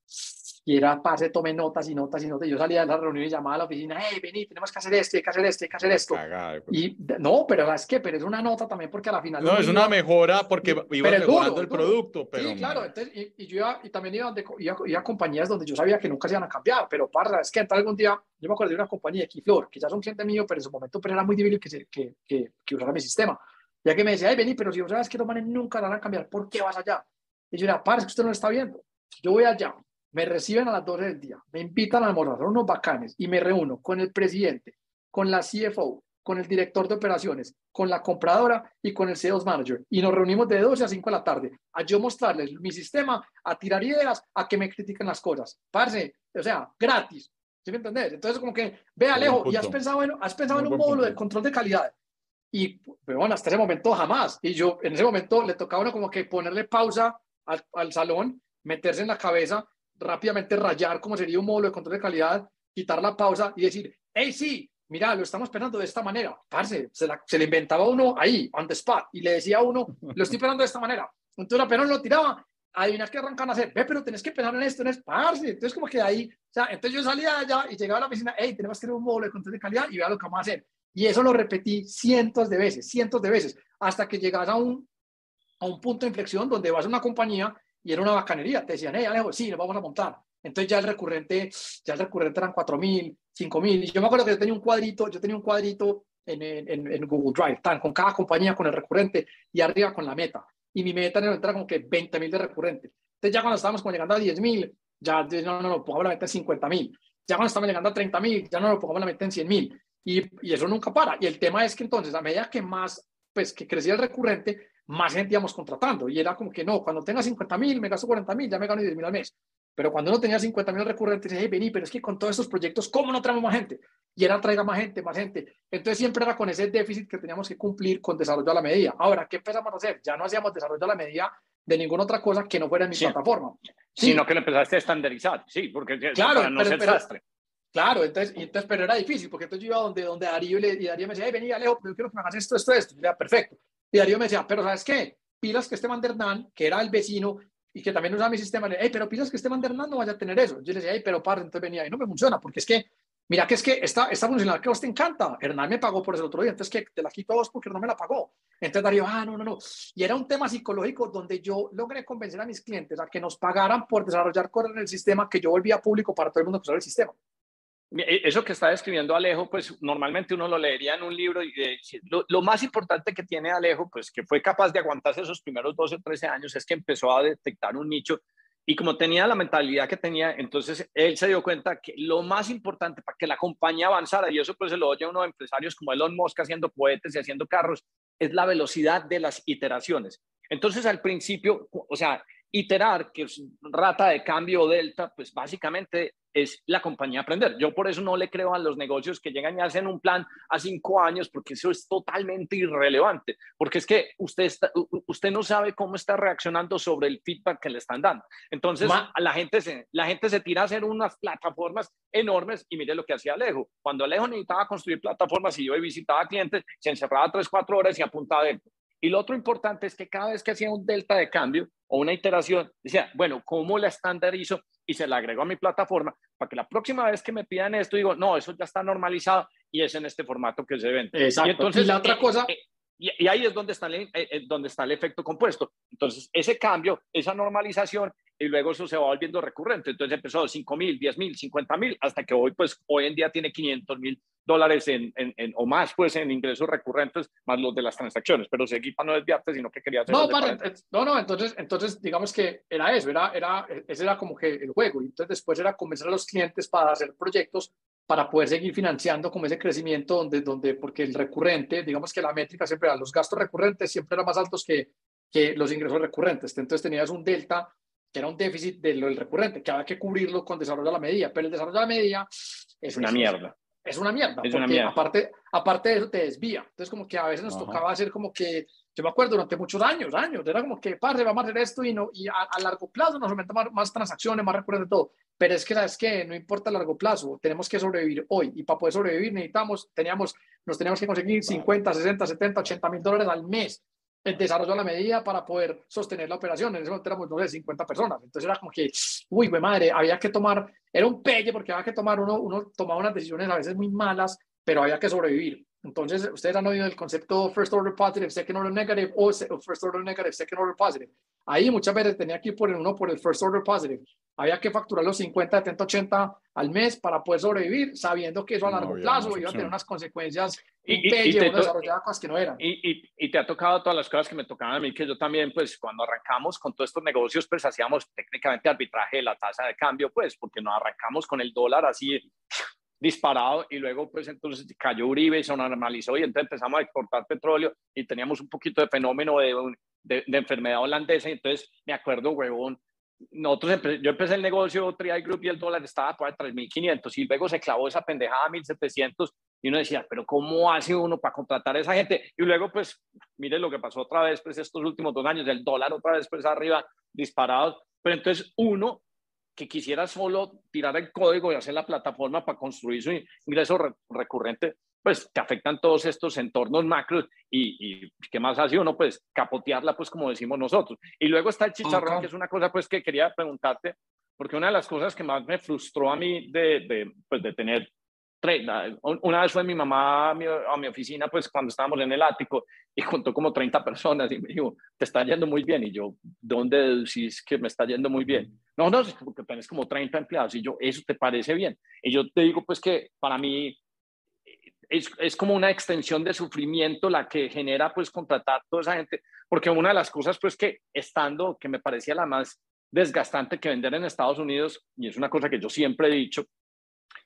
Speaker 3: y era, parce, tome notas y notas y notas. Yo salía de la reunión y llamaba a la oficina, hey, vení, tenemos que hacer esto, hay que hacer esto, hay que hacer esto. Pues. y no, pero es que, pero es una nota también porque a la final.
Speaker 2: No, es una mejora porque iba mejorando el producto. Pero,
Speaker 3: sí, claro, entonces, y, yo iba, y también iba, de, iba, a compañías donde yo sabía que nunca se iban a cambiar, pero para, es que entonces algún día, yo me acuerdo de una compañía, Keyflor, que ya es un cliente mío, pero en su momento pero era muy difícil que, que, que, que usara mi sistema. Ya que me decía, hey, vení, pero si vos sabes que los manes nunca van a cambiar, ¿por qué vas allá? Y yo era, parce, que usted no lo está viendo. Yo voy allá, me reciben a las 12 del día, me invitan a almorzar, unos bacanes, y me reúno con el presidente, con la CFO, con el director de operaciones, con la compradora y con el sales manager. Y nos reunimos de 12 a 5 de la tarde a yo mostrarles mi sistema, a tirar ideas, a que me critiquen las cosas. Parce, o sea, gratis. ¿Sí me entendés? Entonces, como que, ve Alejo, ¿y has pensado en, has pensado en un módulo de control de calidad? Y, bueno, hasta ese momento jamás. Y yo, en ese momento, le tocaba uno como que ponerle pausa al, al salón, meterse en la cabeza, rápidamente rayar como sería un módulo de control de calidad, quitar la pausa y decir, hey, sí, mira, lo estamos esperando de esta manera. Parce, se, la, se le inventaba uno ahí, on the spot, y le decía a uno, lo estoy esperando de esta manera. Entonces apenas lo tiraba, adivina qué arrancan a hacer, ve, pero tenés que pensar en esto, en esto, parce. Entonces como que ahí, o sea, entonces yo salía allá y llegaba a la oficina, hey, tenemos que tener un módulo de control de calidad y vea lo que vamos a hacer. Y eso lo repetí cientos de veces, cientos de veces, hasta que llegas a un, a un punto de inflexión donde vas a una compañía y era una bacanería. Te decían, hey, Alejo, sí, nos vamos a montar. Entonces ya el recurrente, ya el recurrente eran 4.000, 5.000. Y yo me acuerdo que yo tenía un cuadrito, yo tenía un cuadrito en, en, en Google Drive, tan, con cada compañía, con el recurrente y arriba con la meta. Y mi meta era como que 20.000 de recurrente. Entonces ya cuando estábamos como llegando a 10.000, ya no, no, no, pongamos la meta en 50.000. Ya cuando estábamos llegando a 30.000, ya no lo pongamos la meta en 100.000. Y, y eso nunca para. Y el tema es que entonces, a medida que más, pues que crecía el recurrente, más gente íbamos contratando. Y era como que no, cuando tenga 50.000, me gasto 40.000, ya me gano 10.000 al mes. Pero cuando uno tenía 50 mil recurrentes, hey, vení, pero es que con todos estos proyectos, ¿cómo no traemos más gente? Y era traiga más gente, más gente. Entonces siempre era con ese déficit que teníamos que cumplir con desarrollo a la medida. Ahora, ¿qué empezamos a hacer? Ya no hacíamos desarrollo a la medida de ninguna otra cosa que no fuera en mi plataforma.
Speaker 1: Sino que lo empezaste a estandarizar, sí, porque claro, no pero, pero,
Speaker 3: Claro, entonces, entonces, pero era difícil, porque entonces yo iba donde, donde Darío y, le, y Darío me decía, hey, vení, Alejo, yo quiero que me hagas esto, esto, esto. Y yo decía, perfecto. Y Darío me decía, pero ¿sabes qué? Pilas que este Mandernán, que era el vecino, y que también usaba mi sistema, le pero piensas que Esteban Hernán no vaya a tener eso. Yo le decía, pero par, entonces venía y no me funciona, porque es que, mira que es que esta, esta funcionalidad que a vos te encanta, Hernán me pagó por eso el otro día, entonces que te la quito a vos porque no me la pagó. Entonces Darío, ah, no, no, no. Y era un tema psicológico donde yo logré convencer a mis clientes a que nos pagaran por desarrollar cosas en el sistema que yo volvía público para todo el mundo que usara el sistema.
Speaker 1: E, eso que está describiendo Alejo, pues normalmente uno lo leería en un libro y lo, lo, más importante que tiene Alejo, pues que fue capaz de aguantarse esos primeros 12 o 13 años, es que empezó a detectar un nicho y como tenía la mentalidad que tenía, entonces él se dio cuenta que lo más importante para que la compañía avanzara, y eso pues se lo oye a uno de empresarios como Elon Musk haciendo cohetes y haciendo carros, es la velocidad de las iteraciones. Entonces al principio, o sea, iterar, que es rata de cambio delta, pues básicamente es la compañía aprender. Yo por eso no le creo a los negocios que llegan y hacen un plan a cinco años, porque eso es totalmente irrelevante, porque es que usted, usted no sabe cómo está reaccionando sobre el feedback que le están dando. Entonces, la, gente se, la gente se tira a hacer unas plataformas enormes y mire lo que hacía Alejo. Cuando Alejo necesitaba construir plataformas y yo visitaba clientes, se encerraba tres, cuatro horas y apuntaba dentro. Y lo otro importante es que cada vez que hacía un delta de cambio o una iteración, decía, bueno, ¿cómo la estandarizo? Y se la agrego a mi plataforma para que la próxima vez que me pidan esto, digo, no, eso ya está normalizado y es en este formato que se vende.
Speaker 3: Exacto. Y entonces, la otra eh, cosa...
Speaker 1: Eh, y, ahí es donde está, el, eh, donde está el efecto compuesto. Entonces, ese cambio, esa normalización, y luego eso se va volviendo recurrente. Entonces empezó 5 mil, 10 mil, 50 mil, hasta que hoy, pues hoy en día tiene 500 mil dólares en, en, o más pues en ingresos recurrentes más los de las transacciones, pero seguí para no desviarte, sino que quería hacer...
Speaker 3: No, no, no, entonces, entonces digamos que era eso, era, era, ese era como que el juego, y entonces después era convencer a los clientes para hacer proyectos para poder seguir financiando como ese crecimiento donde, donde porque el recurrente, digamos que la métrica siempre era, los gastos recurrentes siempre eran más altos que, que los ingresos recurrentes, entonces tenías un delta que era un déficit de lo del recurrente, que había que cubrirlo con desarrollo a la medida, pero el desarrollo a la medida
Speaker 1: es una mierda
Speaker 3: es una mierda, es porque Aparte, aparte de eso te desvía. Entonces, como que a veces nos tocaba hacer como que, yo me acuerdo durante muchos años, años, era como que, padre, vamos a hacer esto y, no, y a, largo plazo nos aumentamos más, más, transacciones, más recurrentes, todo. Pero es que, ¿sabes qué? No importa a largo plazo, tenemos que sobrevivir hoy y para poder sobrevivir necesitamos, teníamos, nos teníamos que conseguir 50, 60, 70, 80 mil dólares al mes el desarrollo a la medida para poder sostener la operación. En ese momento éramos, no sé, 50 personas. Entonces era como que, uy, güey, madre, había que tomar, era un pelle porque había que tomar, uno, uno tomaba unas decisiones a veces muy malas, pero había que sobrevivir. Entonces, ustedes han oído el concepto first order positive, second order negative o first order negative, second order positive. Ahí muchas veces tenía que ir por el uno por el first order positive. Había que facturar los 50, 70, 80 al mes para poder sobrevivir, sabiendo que eso a largo plazo iba a tener unas consecuencias y, y, te, cosas que no eran.
Speaker 1: Y, y, te ha tocado todas las cosas que me tocaban a mí, que yo también, pues cuando arrancamos con todos estos negocios, pues hacíamos técnicamente arbitraje de la tasa de cambio, pues porque nos arrancamos con el dólar así disparado y luego pues entonces cayó Uribe y se normalizó y entonces empezamos a exportar petróleo y teníamos un poquito de fenómeno de, de, de enfermedad holandesa y entonces me acuerdo, huevón, nosotros yo empecé el negocio Trial Group y el dólar estaba por 3.500 y luego se clavó esa pendejada a 1.700 y uno decía, pero ¿cómo hace uno para contratar a esa gente? Y luego, pues, mire lo que pasó otra vez, pues, estos últimos dos años, el dólar otra vez, pues, arriba, disparado. Pero entonces, uno que quisiera solo tirar el código y hacer la plataforma para construir su ingreso recurrente, pues te afectan todos estos entornos macros y, y, ¿qué más hace uno? Pues capotearla, pues como decimos nosotros. Y luego está el chicharrón, que es una cosa pues que quería preguntarte, porque una de las cosas que más me frustró a mí de, de, pues, de tener una vez fue mi mamá a mi, a mi, oficina, pues cuando estábamos en el ático, y contó como 30 personas y me dijo, te está yendo muy bien. Y yo, ¿dónde decís que me está yendo muy bien? No, no, porque tenés como 30 empleados. Y yo, ¿eso te parece bien? Y yo te digo, pues que para mí es, es, como una extensión de sufrimiento la que genera pues contratar toda esa gente, porque una de las cosas pues que estando, que me parecía la más desgastante que vender en Estados Unidos, y es una cosa que yo siempre he dicho,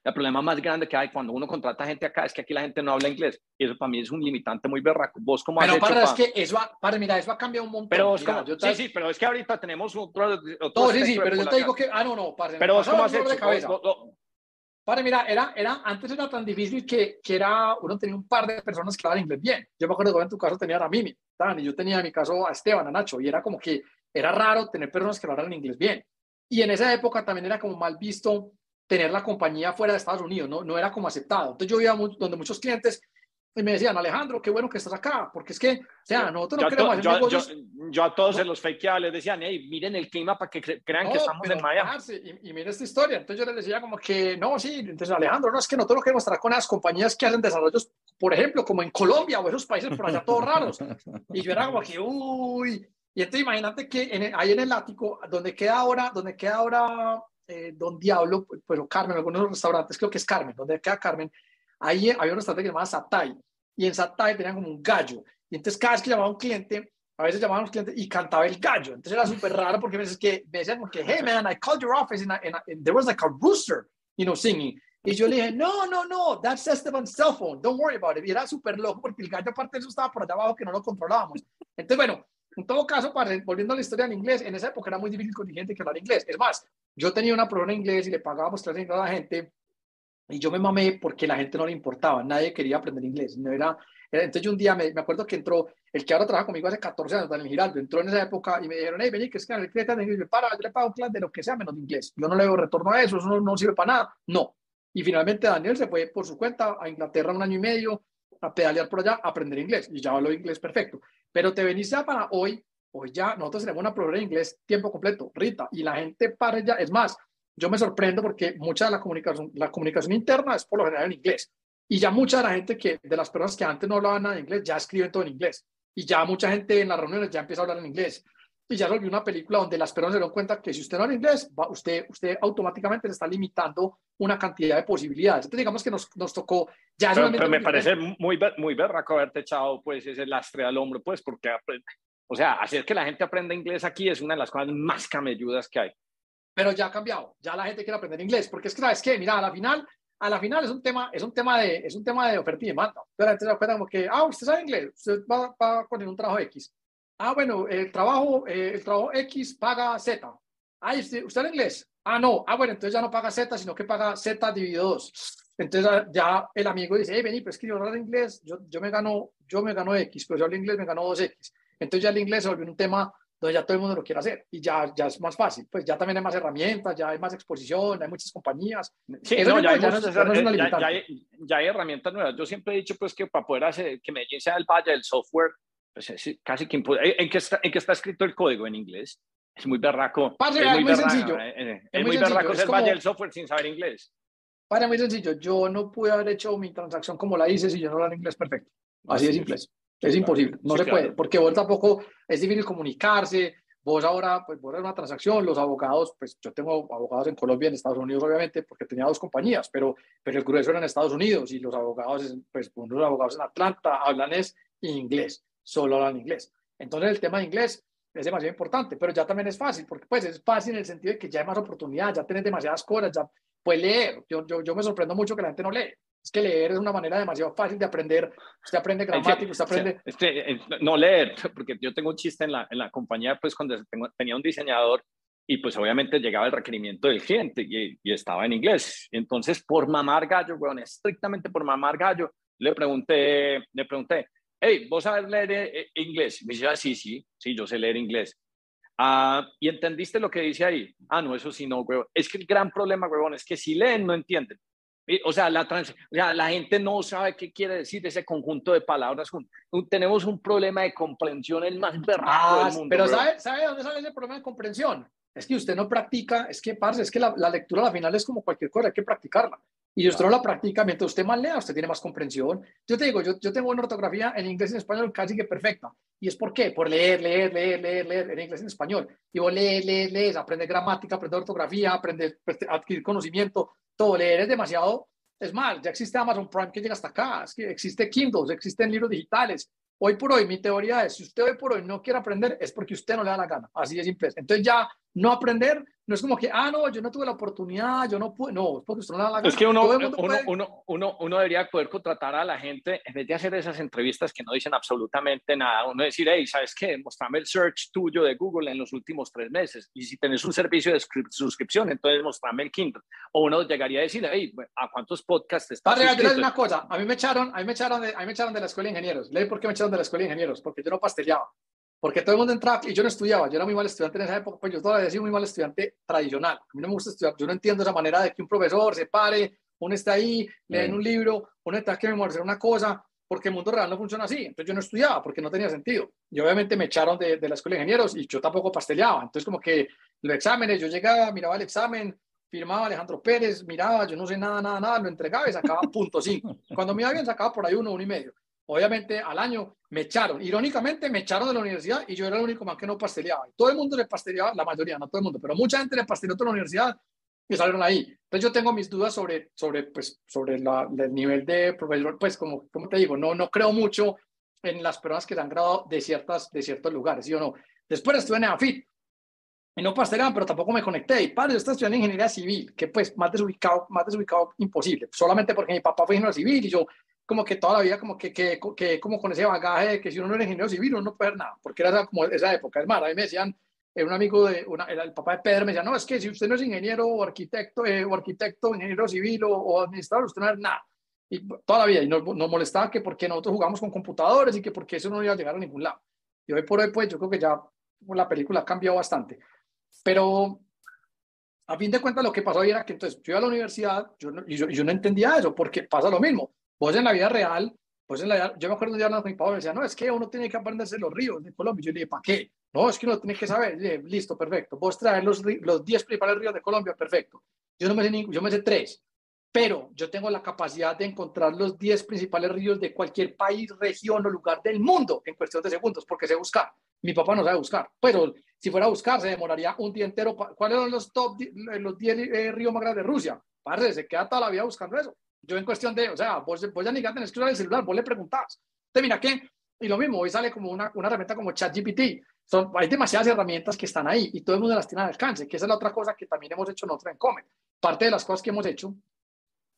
Speaker 1: el problema más grande que hay cuando uno contrata gente acá es que aquí la gente no habla inglés. Y eso para mí es un limitante muy berraco. ¿Vos cómo
Speaker 3: pero para, es que eso ha, para, mira, eso ha cambiado un montón.
Speaker 1: Pero
Speaker 3: mira,
Speaker 1: como, sí, sí, pero es que ahorita tenemos otro...
Speaker 3: otro no, sí, sí, pero yo te digo que... Ah, no, no,
Speaker 1: parce, Pero vos cómo has hecho... Cabeza.
Speaker 3: Para, mira, era, era, antes era tan difícil que, que era, uno tenía un par de personas que hablaban inglés bien. Yo me acuerdo que en tu caso tenía a Mimi, y yo tenía en mi caso a Esteban, a Nacho, y era como que era raro tener personas que hablaran inglés bien. Y en esa época también era como mal visto tener la compañía fuera de Estados Unidos, no, no era como aceptado. Entonces yo iba donde muchos clientes y me decían, Alejandro, qué bueno que estás acá, porque es que, o sea, nosotros no queremos hacer
Speaker 1: yo,
Speaker 3: negocios.
Speaker 1: Yo, yo, a todos en los fakeados les decían, hey, miren el clima para que crean que estamos en Miami.
Speaker 3: Y, y miren esta historia. Entonces yo les decía como que, no, sí, entonces Alejandro, no, es que nosotros no queremos estar con las compañías que hacen desarrollos, por ejemplo, como en Colombia o esos países por allá todos raros. Y yo era como que, uy. Y entonces imagínate que en ahí en el ático, donde queda ahora, donde queda ahora eh, Don Diablo, pero Carmen, algunos restaurantes, creo que es Carmen, donde queda Carmen, ahí había un restaurante que llamaba Satay, y en Satay tenían como un gallo, y entonces cada vez que llamaba un cliente, a veces llamaban a un cliente y cantaba el gallo, entonces era súper raro porque a veces que me decían como que, hey man, I called your office and, and, there was like a rooster, you know, singing, y yo le dije, no, no, no, that's Esteban's cell phone, don't worry about it, y era súper loco porque el gallo aparte de eso estaba por allá abajo que no lo controlábamos, entonces bueno, en todo caso, volviendo a la historia en inglés, en esa época era muy difícil con gente que hablar inglés. Es más, yo tenía una prueba en inglés y le pagábamos clases a la gente y yo me mamé porque la gente no le importaba, nadie quería aprender inglés. No era, entonces yo un día me, me, acuerdo que entró, el que ahora trabaja conmigo hace 14 años, Daniel Giraldo, entró en esa época y me dijeron, hey, vení, que es que el cliente de inglés, para, yo le pago un clase de lo que sea menos de inglés. Yo no le doy retorno a eso, eso no, no sirve para nada. No. Y finalmente Daniel se fue por su cuenta a Inglaterra un año y medio a pedalear por allá, a aprender inglés y ya habló inglés perfecto. Pero te venís ya para hoy hoy ya nosotros tenemos una prueba de inglés tiempo completo, Rita, y la gente para ya, es más, yo me sorprendo porque mucha de la comunicación, la comunicación interna es por lo general en inglés. Y ya mucha de la gente que, de las personas que antes no hablaban nada de inglés, ya escriben todo en inglés. Y ya mucha gente en las reuniones ya empieza a hablar en inglés. Y ya se volvió una película donde las personas se dan cuenta que si usted no habla inglés, va, usted, usted automáticamente le está limitando una cantidad de posibilidades. Entonces, digamos que nos, nos tocó ya.
Speaker 1: Pero, pero me parece muy, muy berraco haberte echado pues, ese lastre al hombro, pues, porque o sea, hacer que la gente aprenda inglés aquí es una de las cosas más camelludas que hay.
Speaker 3: Pero ya ha cambiado, ya la gente quiere aprender inglés, porque es que, ¿sabes qué? Mira, a la final, a la final es un tema, es un tema de, es un tema de oferta y demanda. Pero la gente se da cuenta como que, ah, usted sabe inglés, usted va, va a conseguir un trabajo X. Ah, bueno, el trabajo, eh, el trabajo X paga Z. Ah, ¿usted, usted habla inglés? Ah, no. Ah, bueno, entonces ya no paga Z, sino que paga Z dividido 2. Entonces ya el amigo dice, hey, vení, pues es que yo hablo inglés, yo, yo, me gano, yo me gano X, pero yo hablo inglés me gano 2X. Entonces ya el inglés se volvió un tema donde ya todo el mundo lo quiere hacer y ya, ya es más fácil. Pues ya también hay más herramientas, ya hay más exposición, hay muchas compañías.
Speaker 1: Sí, no, ya, hay ya, ya, hay, herramientas nuevas. Yo siempre he dicho pues que para poder hacer que Medellín sea el valle del software, pues es casi que ¿En qué, está, ¿En qué está escrito el código en inglés? Es muy berraco.
Speaker 3: es, muy,
Speaker 1: muy
Speaker 3: sencillo.
Speaker 1: Eh, eh, es, muy, berraco ser el valle del software sin saber inglés.
Speaker 3: Para muy sencillo. Yo no pude haber hecho mi transacción como la hice si yo no hablara inglés perfecto. Así de simple. Es imposible, no se puede, porque vos tampoco es difícil comunicarse, vos ahora, pues vos eres una transacción, los abogados, pues yo tengo abogados en Colombia, en Estados Unidos, obviamente, porque tenía dos compañías, pero, pero el grueso era en Estados Unidos y los abogados, pues unos abogados en Atlanta hablan es inglés, solo hablan inglés. Entonces el tema de inglés es demasiado importante, pero ya también es fácil, porque pues es fácil en el sentido de que ya hay más oportunidades, ya tienes demasiadas cosas, ya puedes leer. Yo, yo, yo me sorprendo mucho que la gente no lee. Es que leer es una manera demasiado fácil de aprender. Usted aprende gramática, usted aprende...
Speaker 1: Este, no leer, porque yo tengo un chiste en la, en la compañía, pues cuando tenía un diseñador y pues obviamente llegaba el requerimiento del cliente y, y, estaba en inglés. Entonces, por mamar gallo, bueno, estrictamente por mamar gallo, le pregunté, le pregunté, hey, ¿vos sabes leer eh, eh, inglés? Me dice, ah, sí, sí, sí, yo sé leer inglés. Ah, ¿Y entendiste lo que dice ahí? Ah, no, eso sí, no, huevón. Es que el gran problema, huevón, es que si leen, no entienden. O sea, la, trans, o sea, la gente no sabe qué quiere decir ese conjunto de palabras. Tenemos un problema de comprensión el más berraco ah, del mundo.
Speaker 3: Pero ¿sabe, ¿sabe dónde sale ese problema de comprensión? Es que usted no practica, es que, parce, es que la, la lectura al final es como cualquier cosa, hay que practicarla. Y usted no la practica, mientras usted más lea, usted tiene más comprensión. Yo te digo, yo, yo tengo una ortografía en inglés y en español casi que perfecta. ¿Y es por qué? Por leer, leer, leer, leer, leer en inglés y en español. Y vos lees, lees, lees, aprende gramática, aprende ortografía, aprende adquirir conocimiento. Todo leer es demasiado es más, ya existe Amazon Prime que llega hasta acá, es que existe Kindle, existen libros digitales. Hoy por hoy, mi teoría es, si usted hoy por hoy no quiere aprender, es porque usted no le da la gana. Así de simple. Entonces ya no aprender no es como que, ah, no, yo no tuve la oportunidad, yo no pude, no, es porque usted no la gana.
Speaker 1: Es que uno, uno, uno, uno, debería poder contratar a la gente, en vez de hacer esas entrevistas que no dicen absolutamente nada, uno decir, hey, ¿sabes qué? Mostrame el search tuyo de Google en los últimos tres meses. Y si tenés un servicio de suscripción, entonces mostrame el Kindle. O uno llegaría a decir, hey, ¿a cuántos podcasts estás
Speaker 3: Padre, una cosa, a mí me echaron, a mí me echaron, de, a mí me echaron de la escuela de ingenieros. ¿Leí por qué me echaron de la escuela de ingenieros? Porque yo no pasteleaba. Porque todo el mundo entraba y yo no estudiaba, yo era muy mal estudiante en esa época, pues yo todavía sido muy mal estudiante tradicional. A mí no me gusta estudiar, yo no entiendo esa manera de que un profesor se pare, uno está ahí, lee un libro, uno está que memorizar una cosa, porque el mundo real no funciona así. Entonces yo no estudiaba porque no tenía sentido. Y obviamente me echaron de, de la escuela de ingenieros y yo tampoco pasteleaba. Entonces como que los exámenes, yo llegaba, miraba el examen, firmaba Alejandro Pérez, miraba, yo no sé nada, nada, nada, lo entregaba y sacaba punto cinco. Cuando me iba bien sacaba por ahí uno, uno y medio. Obviamente al año me echaron, irónicamente me echaron de la universidad y yo era el único más que no pasteleaba. Todo el mundo le pasteleaba, la mayoría, no todo el mundo, pero mucha gente le pasteleó toda la universidad y salieron ahí. Entonces yo tengo mis dudas sobre, sobre, pues, sobre la, el nivel de profesor, pues como, como te digo, no, no creo mucho en las personas que se han graduado de, ciertas, de ciertos lugares, ¿sí o no? Después estuve en AFIT y no pasteleaban, pero tampoco me conecté. Y padre, yo estaba estudiando ingeniería civil, que pues más desubicado, más desubicado imposible, solamente porque mi papá fue ingeniero civil y yo como que toda la vida, como que, que, que, como con ese bagaje de que si uno no era ingeniero civil, uno no puede ver nada, porque era como esa época. Es más, a mí me decían, eh, un amigo de, una, el papá de Pedro me decía, no, es que si usted no es ingeniero o arquitecto, eh, o arquitecto, ingeniero civil o, o, administrador, usted no es nada. Y toda la vida, y nos, nos molestaba que porque nosotros jugamos con computadores y que porque eso no iba a llegar a ningún lado. Y hoy por hoy, pues yo creo que ya la película ha cambiado bastante. Pero a fin de cuentas, lo que pasó era que entonces yo iba a la universidad yo y, yo, y yo no entendía eso, porque pasa lo mismo Vos en la vida real, pues en la yo me acuerdo un día hablando con mi papá, me decía, no, es que uno tiene que aprenderse los ríos de Colombia. Yo le dije, ¿para qué? No, es que uno tiene que saber. dije, listo, perfecto. Vos traes los, los 10 principales ríos de Colombia, perfecto. Yo no me sé ni, yo me sé tres, pero yo tengo la capacidad de encontrar los 10 principales ríos de cualquier país, región o lugar del mundo en cuestión de segundos, porque sé buscar. Mi papá no sabe buscar, pero si fuera a buscar se demoraría un día entero. ¿Cuáles son los top, los 10 eh, ríos más grandes de Rusia? Parce, se queda toda la vida buscando eso. Yo en cuestión de, o sea, vos, vos ya ni tenés que usar el celular, vos le preguntás. Te mira qué, y lo mismo, hoy sale como una, una herramienta como ChatGPT. Son, hay demasiadas herramientas que están ahí y todo el mundo las tiene al alcance, que esa es la otra cosa que también hemos hecho nosotros en Comet. Parte de las cosas que hemos hecho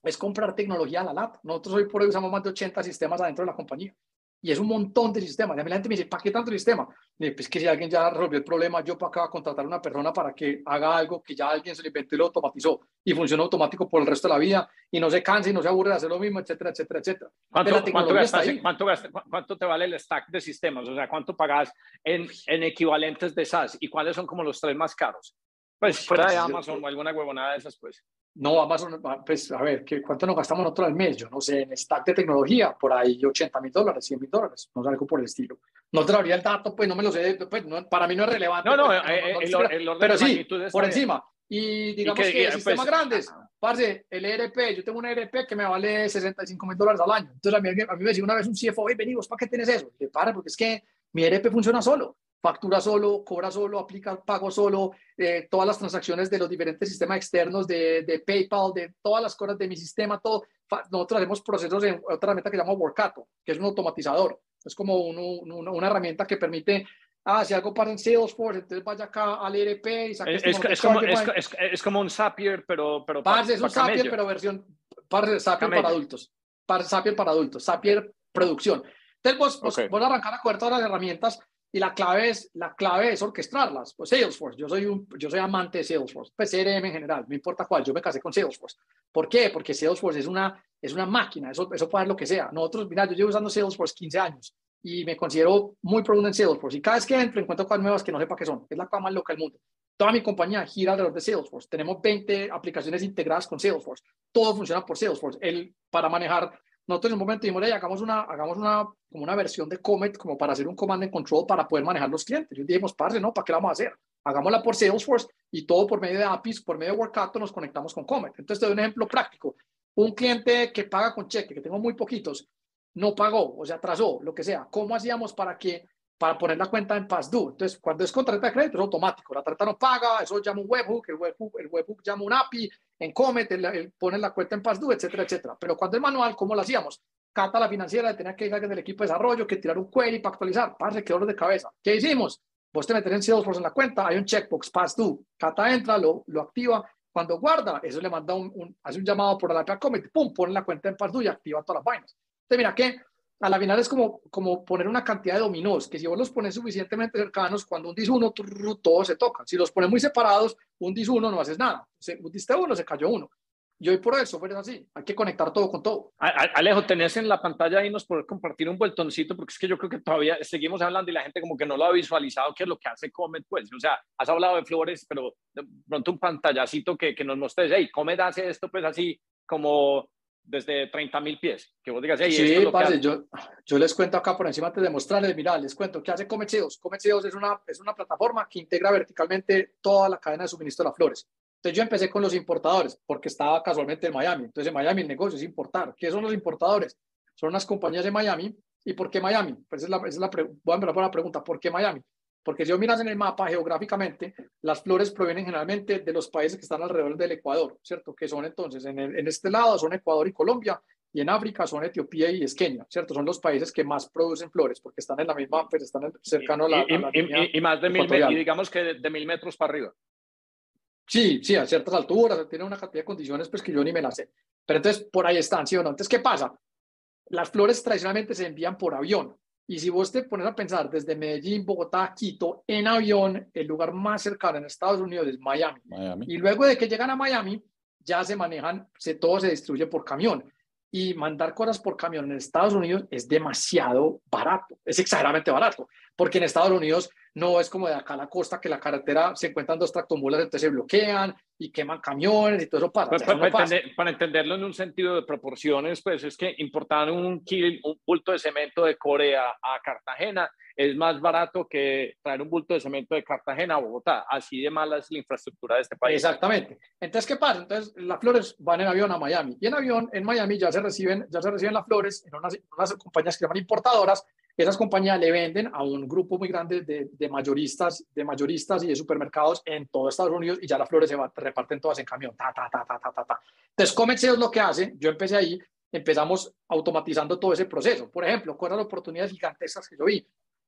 Speaker 3: es comprar tecnología a la lata. Nosotros hoy por hoy usamos más de 80 sistemas adentro de la compañía. Y es un montón de sistemas. Y a mí la gente me dice, ¿para qué tanto sistema? pues que si alguien ya resolvió el problema, yo para acá a contratar a una persona para que haga algo que ya alguien se le inventó y lo automatizó y funciona automático por el resto de la vida y no se canse y no se aburre de hacer lo mismo, etcétera, etcétera, etcétera.
Speaker 1: ¿Cuánto, ¿cuánto, ¿cuánto, te vale el stack de sistemas? O sea, ¿cuánto pagas en, en equivalentes de SaaS? ¿Y cuáles son como los tres más caros? Pues fuera de Amazon o alguna huevonada de esas, pues.
Speaker 3: No, Amazon, pues a ver, ¿cuánto nos gastamos nosotros al mes? Yo no sé, en stack de tecnología, por ahí 80 mil dólares, 100 mil dólares, no sé, algo por el estilo. No te daría el dato, pues no me lo sé, pues, para mí no es relevante.
Speaker 1: No, no,
Speaker 3: pues,
Speaker 1: eh, el, el, orden
Speaker 3: pero sí, por encima. Y digamos que, que sistemas pues, grandes, parce, el ERP, yo tengo un ERP que me vale 65 mil dólares al año. Entonces a mí, a mí me decía una vez un CFO, oye, venimos, ¿para qué tienes eso? Le para, porque es que mi ERP funciona solo. Factura solo, cobra solo, aplica pago solo, eh, todas las transacciones de los diferentes sistemas externos de, de, PayPal, de todas las cosas de mi sistema, todo. Nosotros hacemos procesos en otra herramienta que se llama Workato, que es un automatizador. Es como una herramienta que permite ah, si algo pasa en Salesforce, entonces vaya acá al ERP y saque
Speaker 1: es, este es, como, es, es, como un Zapier, pero... pero
Speaker 3: parce, es un Zapier, pero versión... Parce, Zapier para adultos. Parce, Zapier para adultos. Zapier producción. Entonces vos, vos, okay. vos arrancar a coger todas las herramientas y la clave es, la clave es orquestarlas. Pues Salesforce, yo soy, un, yo soy amante de Salesforce, pues CRM en general, no importa cuál, yo me casé con Salesforce. ¿Por qué? Porque Salesforce es una, es una máquina, eso, eso puede ser lo que sea. Nosotros, mira, yo llevo usando Salesforce 15 años y me considero muy profundo en Salesforce. Y cada vez que entro encuentro cosas nuevas que no sepa qué son. Es la cosa más loca del mundo. Toda mi compañía gira alrededor de Salesforce. Tenemos 20 aplicaciones integradas con Salesforce. Todo funciona por Salesforce. El, para manejar, nosotros en un momento dijimos, hagamos, una, hagamos una, como una versión de Comet como para hacer un command and control para poder manejar los clientes. Y dijimos, parce, no, ¿para qué la vamos a hacer? Hagámosla por Salesforce y todo por medio de APIs, por medio de Workato nos conectamos con Comet. Entonces te doy un ejemplo práctico. Un cliente que paga con cheque, que tengo muy poquitos, no pagó o se atrasó, lo que sea, ¿cómo hacíamos para que para poner la cuenta en past due? Entonces, cuando es con tarjeta de crédito es automático, la tarjeta no paga, eso llama un webhook, el webhook, el webhook llama un API, en Comet, el, pone la cuenta en past due, etcétera, etcétera. Pero cuando es manual, ¿cómo lo hacíamos? Cata la financiera tenía que ir alguien del equipo de desarrollo, que tirar un query para actualizar, parce, qué dolor de cabeza. ¿Qué hicimos? Vos te metes en Salesforce en la cuenta, hay un checkbox past due, Cata entra, lo, lo activa, cuando guarda, eso le manda un, hace un llamado por la API a Comet, pum, pone la cuenta en past due y activa todas las vainas. Entonces, mira que a la final es como, como poner una cantidad de dominós, que si vos los pones suficientemente cercanos, cuando un dis uno, todos se tocan. Si los pones muy separados, un dis uno no haces nada. Se, diste uno, se cayó uno. Y hoy por eso software es así. Hay que conectar todo con todo.
Speaker 1: Alejo, tenés en la pantalla ahí nos poder compartir un vueltoncito, porque es que yo creo que todavía seguimos hablando y la gente como que no lo ha visualizado, qué es lo que hace Comet, pues. O sea, has hablado de flores, pero de pronto un pantallacito que, que nos mostres, hey, Comet hace esto, pues así como desde 30 mil pies. Que vos digas,
Speaker 3: sí, yo, yo les cuento acá por encima antes de mostrarles, mira, les cuento qué hace Comecheos. Comecheos es una, es una plataforma que integra verticalmente toda la cadena de suministro de las flores. Entonces yo empecé con los importadores, porque estaba casualmente en Miami. Entonces en Miami el negocio es importar. ¿Qué son los importadores? Son unas compañías de Miami. ¿Y por qué Miami? Pues es la, es la voy a empezar por la pregunta, ¿por qué Miami? Porque si yo miras en el mapa geográficamente, las flores provienen generalmente de los países que están alrededor del Ecuador, ¿cierto? Que son entonces, en, en este lado son Ecuador y Colombia, y en África son Etiopía y Kenia, ¿cierto? Son los países que más producen flores porque están en la misma, pues están cercano a la,
Speaker 1: y, más de mil metros, digamos que de, mil metros para arriba.
Speaker 3: Sí, sí, a ciertas alturas, tiene una cantidad de condiciones pues que yo ni me las sé. Pero entonces por ahí están, ¿sí o no? Entonces, ¿qué pasa? Las flores tradicionalmente se envían por avión. Y si vos te pones a pensar desde Medellín, Bogotá, Quito, en avión, el lugar más cercano en Estados Unidos es Miami. Y luego de que llegan a Miami, ya se manejan, se, todo se distribuye por camión. Y mandar cosas por camión en Estados Unidos es demasiado barato, es exageradamente barato, porque en Estados Unidos no es como de acá a la costa que la carretera se encuentran dos tractomulas, entonces se bloquean y queman camiones y todo eso pasa.
Speaker 1: Pues, para, entenderlo en un sentido de proporciones, pues es que importar un, kilo, un bulto de cemento de Corea a Cartagena es más barato que traer un bulto de cemento de Cartagena a Bogotá. Así de mala es la infraestructura de este país.
Speaker 3: Exactamente. Entonces, ¿qué pasa? Entonces, las flores van en avión a Miami. Y en avión, en Miami, ya se reciben, ya se reciben las flores en unas, unas compañías que llaman importadoras esas compañías le venden a un grupo muy grande de, de, mayoristas, de mayoristas y de supermercados en todo Estados Unidos y ya las flores se reparten todas en camión. Ta, ta, ta, ta, ta, ta. Entonces, Comex es lo que hace. Yo empecé ahí, empezamos automatizando todo ese proceso. Por ejemplo, ¿cuáles las oportunidades gigantescas que yo vi?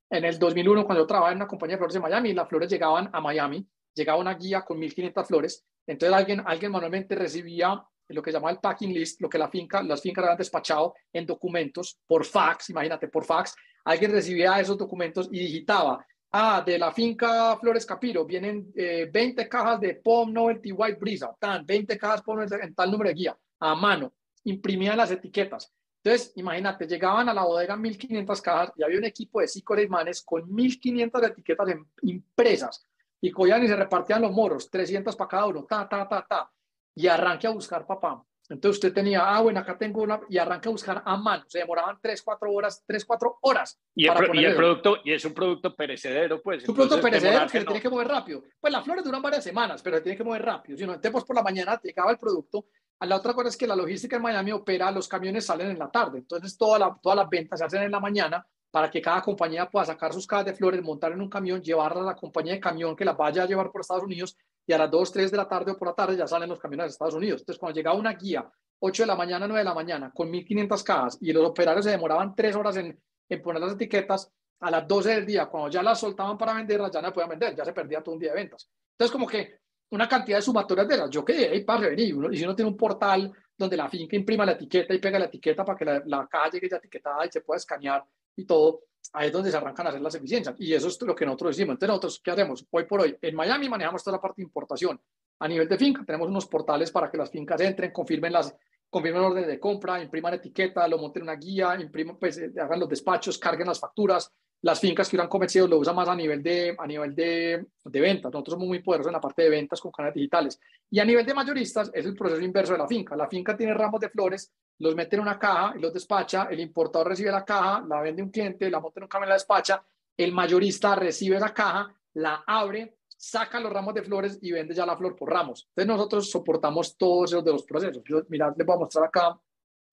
Speaker 3: En el 2001, cuando yo trabajaba en una compañía de flores de Miami, las flores llegaban a Miami, llegaba una guía con 1.500 flores. Entonces, alguien, alguien manualmente recibía lo que se llama el packing list, lo que la finca, las fincas habían despachado en documentos por fax, imagínate, por fax, alguien recibía esos documentos y digitaba, ah, de la finca Flores Capiro vienen 20 eh, cajas de POM Novelty White Brisa, tan, 20 cajas POM en tal número de guía, a mano, imprimían las etiquetas. Entonces, imagínate, llegaban a la bodega 1500 cajas y había un equipo de cinco manes con 1500 etiquetas impresas y cogían y se repartían los moros, 300 para cada uno, ta, ta, ta, ta, y arranque a buscar papá. Entonces usted tenía, ah, bueno, acá tengo una, y arranca a buscar a mano. Se demoraban 3, 4 horas, 3, 4 horas.
Speaker 1: Y el, producto, y es un producto perecedero, pues.
Speaker 3: Es un producto perecedero que se tiene que mover rápido. Pues las flores duran varias semanas, pero se tiene que mover rápido. Si no, entonces por la mañana llegaba el producto. A la otra cosa es que la logística en Miami opera, los camiones salen en la tarde. Entonces toda la, todas las ventas se hacen en la mañana para que cada compañía pueda sacar sus cajas de flores, montar en un camión, llevarlas a la compañía de camión que las vaya a llevar por Estados Unidos y a las 2, 3 de la tarde o por la tarde ya salen los camiones de Estados Unidos. Entonces, cuando llegaba una guía, 8 de la mañana, 9 de la mañana, con 1.500 cajas y los operarios se demoraban 3 horas en, poner las etiquetas, a las 12 del día, cuando ya las soltaban para venderlas, ya no podían vender, ya se perdía todo un día de ventas. Entonces, como que una cantidad de sumatorias de esas. Yo quedé ahí para revenir. y si uno tiene un portal donde la finca imprima la etiqueta y pega la etiqueta para que la, la caja llegue ya etiquetada y se pueda escanear y todo, ahí es donde se arrancan a hacer las eficiencias. Y eso es lo que nosotros decimos. Entonces, nosotros, ¿qué hacemos? Hoy por hoy, en Miami manejamos toda la parte de importación. A nivel de finca, tenemos unos portales para que las fincas entren, confirmen las confirmen órdenes de compra, impriman etiqueta, lo monten en una guía, impriman, pues, eh, hagan los despachos, carguen las facturas, las fincas que hubieran comerciado lo usan más a nivel de, a nivel de, de ventas. Nosotros somos muy poderosos en la parte de ventas con canales digitales. Y a nivel de mayoristas es el proceso inverso de la finca. La finca tiene ramos de flores, los mete en una caja y los despacha. El importador recibe la caja, la vende un cliente, la monta en un camión la despacha. El mayorista recibe esa caja, la abre, saca los ramos de flores y vende ya la flor por ramos. Entonces nosotros soportamos todos esos de los procesos. Yo, mirad, les voy a mostrar acá.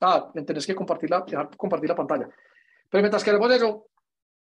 Speaker 3: Ah, tenés que compartir la, compartir la pantalla. Pero mientras que hacemos eso,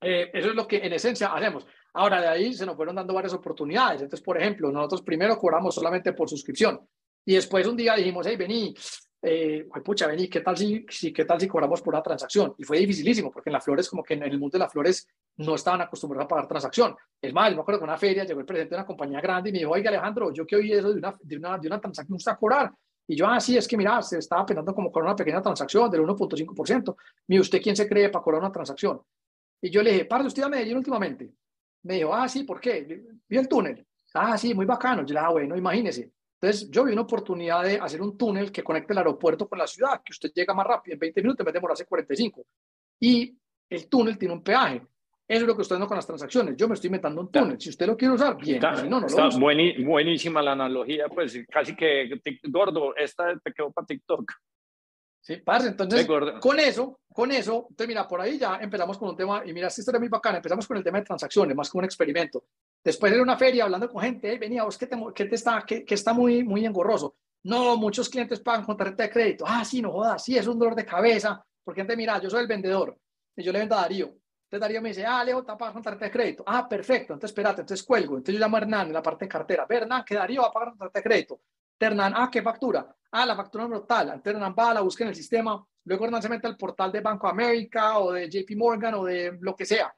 Speaker 3: eh, eso es lo que en esencia hacemos. Ahora, de ahí se nos fueron dando varias oportunidades. Entonces, por ejemplo, nosotros primero cobramos solamente por suscripción y después un día dijimos, hey, vení, eh, pucha, vení, ¿qué tal, si, si, ¿qué tal si cobramos por una transacción? Y fue dificilísimo porque en las flores, como que en el mundo de las flores no estaban acostumbrados a pagar transacción. Es más, me acuerdo que una feria llegó el presidente de una compañía grande y me dijo, oiga, Alejandro, yo que oí eso de una, de una, de una transacción, ¿usted a cobrar? Y yo, ah, sí, es que mira, se estaba pensando como cobrar una pequeña transacción del 1.5%. Mire, ¿usted quién se cree para cobrar una transacción? Y yo le dije, ¿para usted a Medellín últimamente? Me dijo, ah, sí, ¿por qué? Vi el túnel. Ah, sí, muy bacano. Yo le dije, ah, bueno, imagínese. Entonces, yo vi una oportunidad de hacer un túnel que conecte el aeropuerto con la ciudad, que usted llega más rápido, en 20 minutos, en vez de demorarse 45. Y el túnel tiene un peaje. Eso es lo que estoy haciendo con las transacciones. Yo me estoy inventando un túnel. Si usted lo quiere usar, bien.
Speaker 1: Está,
Speaker 3: no, no
Speaker 1: está buenísima la analogía. Pues casi que, gordo, esta te quedó para TikTok.
Speaker 3: Sí, parce, entonces, con eso, con eso, entonces mira, por ahí ya empezamos con un tema, y mira, esta historia es muy bacana, empezamos con el tema de transacciones, más como un experimento. Después de una feria hablando con gente, hey, venía, vos que, te, que te está, que, está muy, muy engorroso. No, muchos clientes pagan con tarjeta de crédito. Ah, sí, no jodas, sí, es un dolor de cabeza. Porque gente, mira, yo soy el vendedor y yo le vendo a Darío. Entonces Darío me dice, ah, Leo, te pagar con tarjeta de crédito. Ah, perfecto, entonces espérate, entonces cuelgo. Entonces yo llamo a Hernán en la parte de cartera. Ve, Hernán, que Darío va a pagar con tarjeta de crédito. Hernán, ah, ¿qué factura? Ah, la factura no tal. Hernán va, la busca en el sistema. Luego Hernán se mete al portal de Banco América o de JP Morgan o de lo que sea.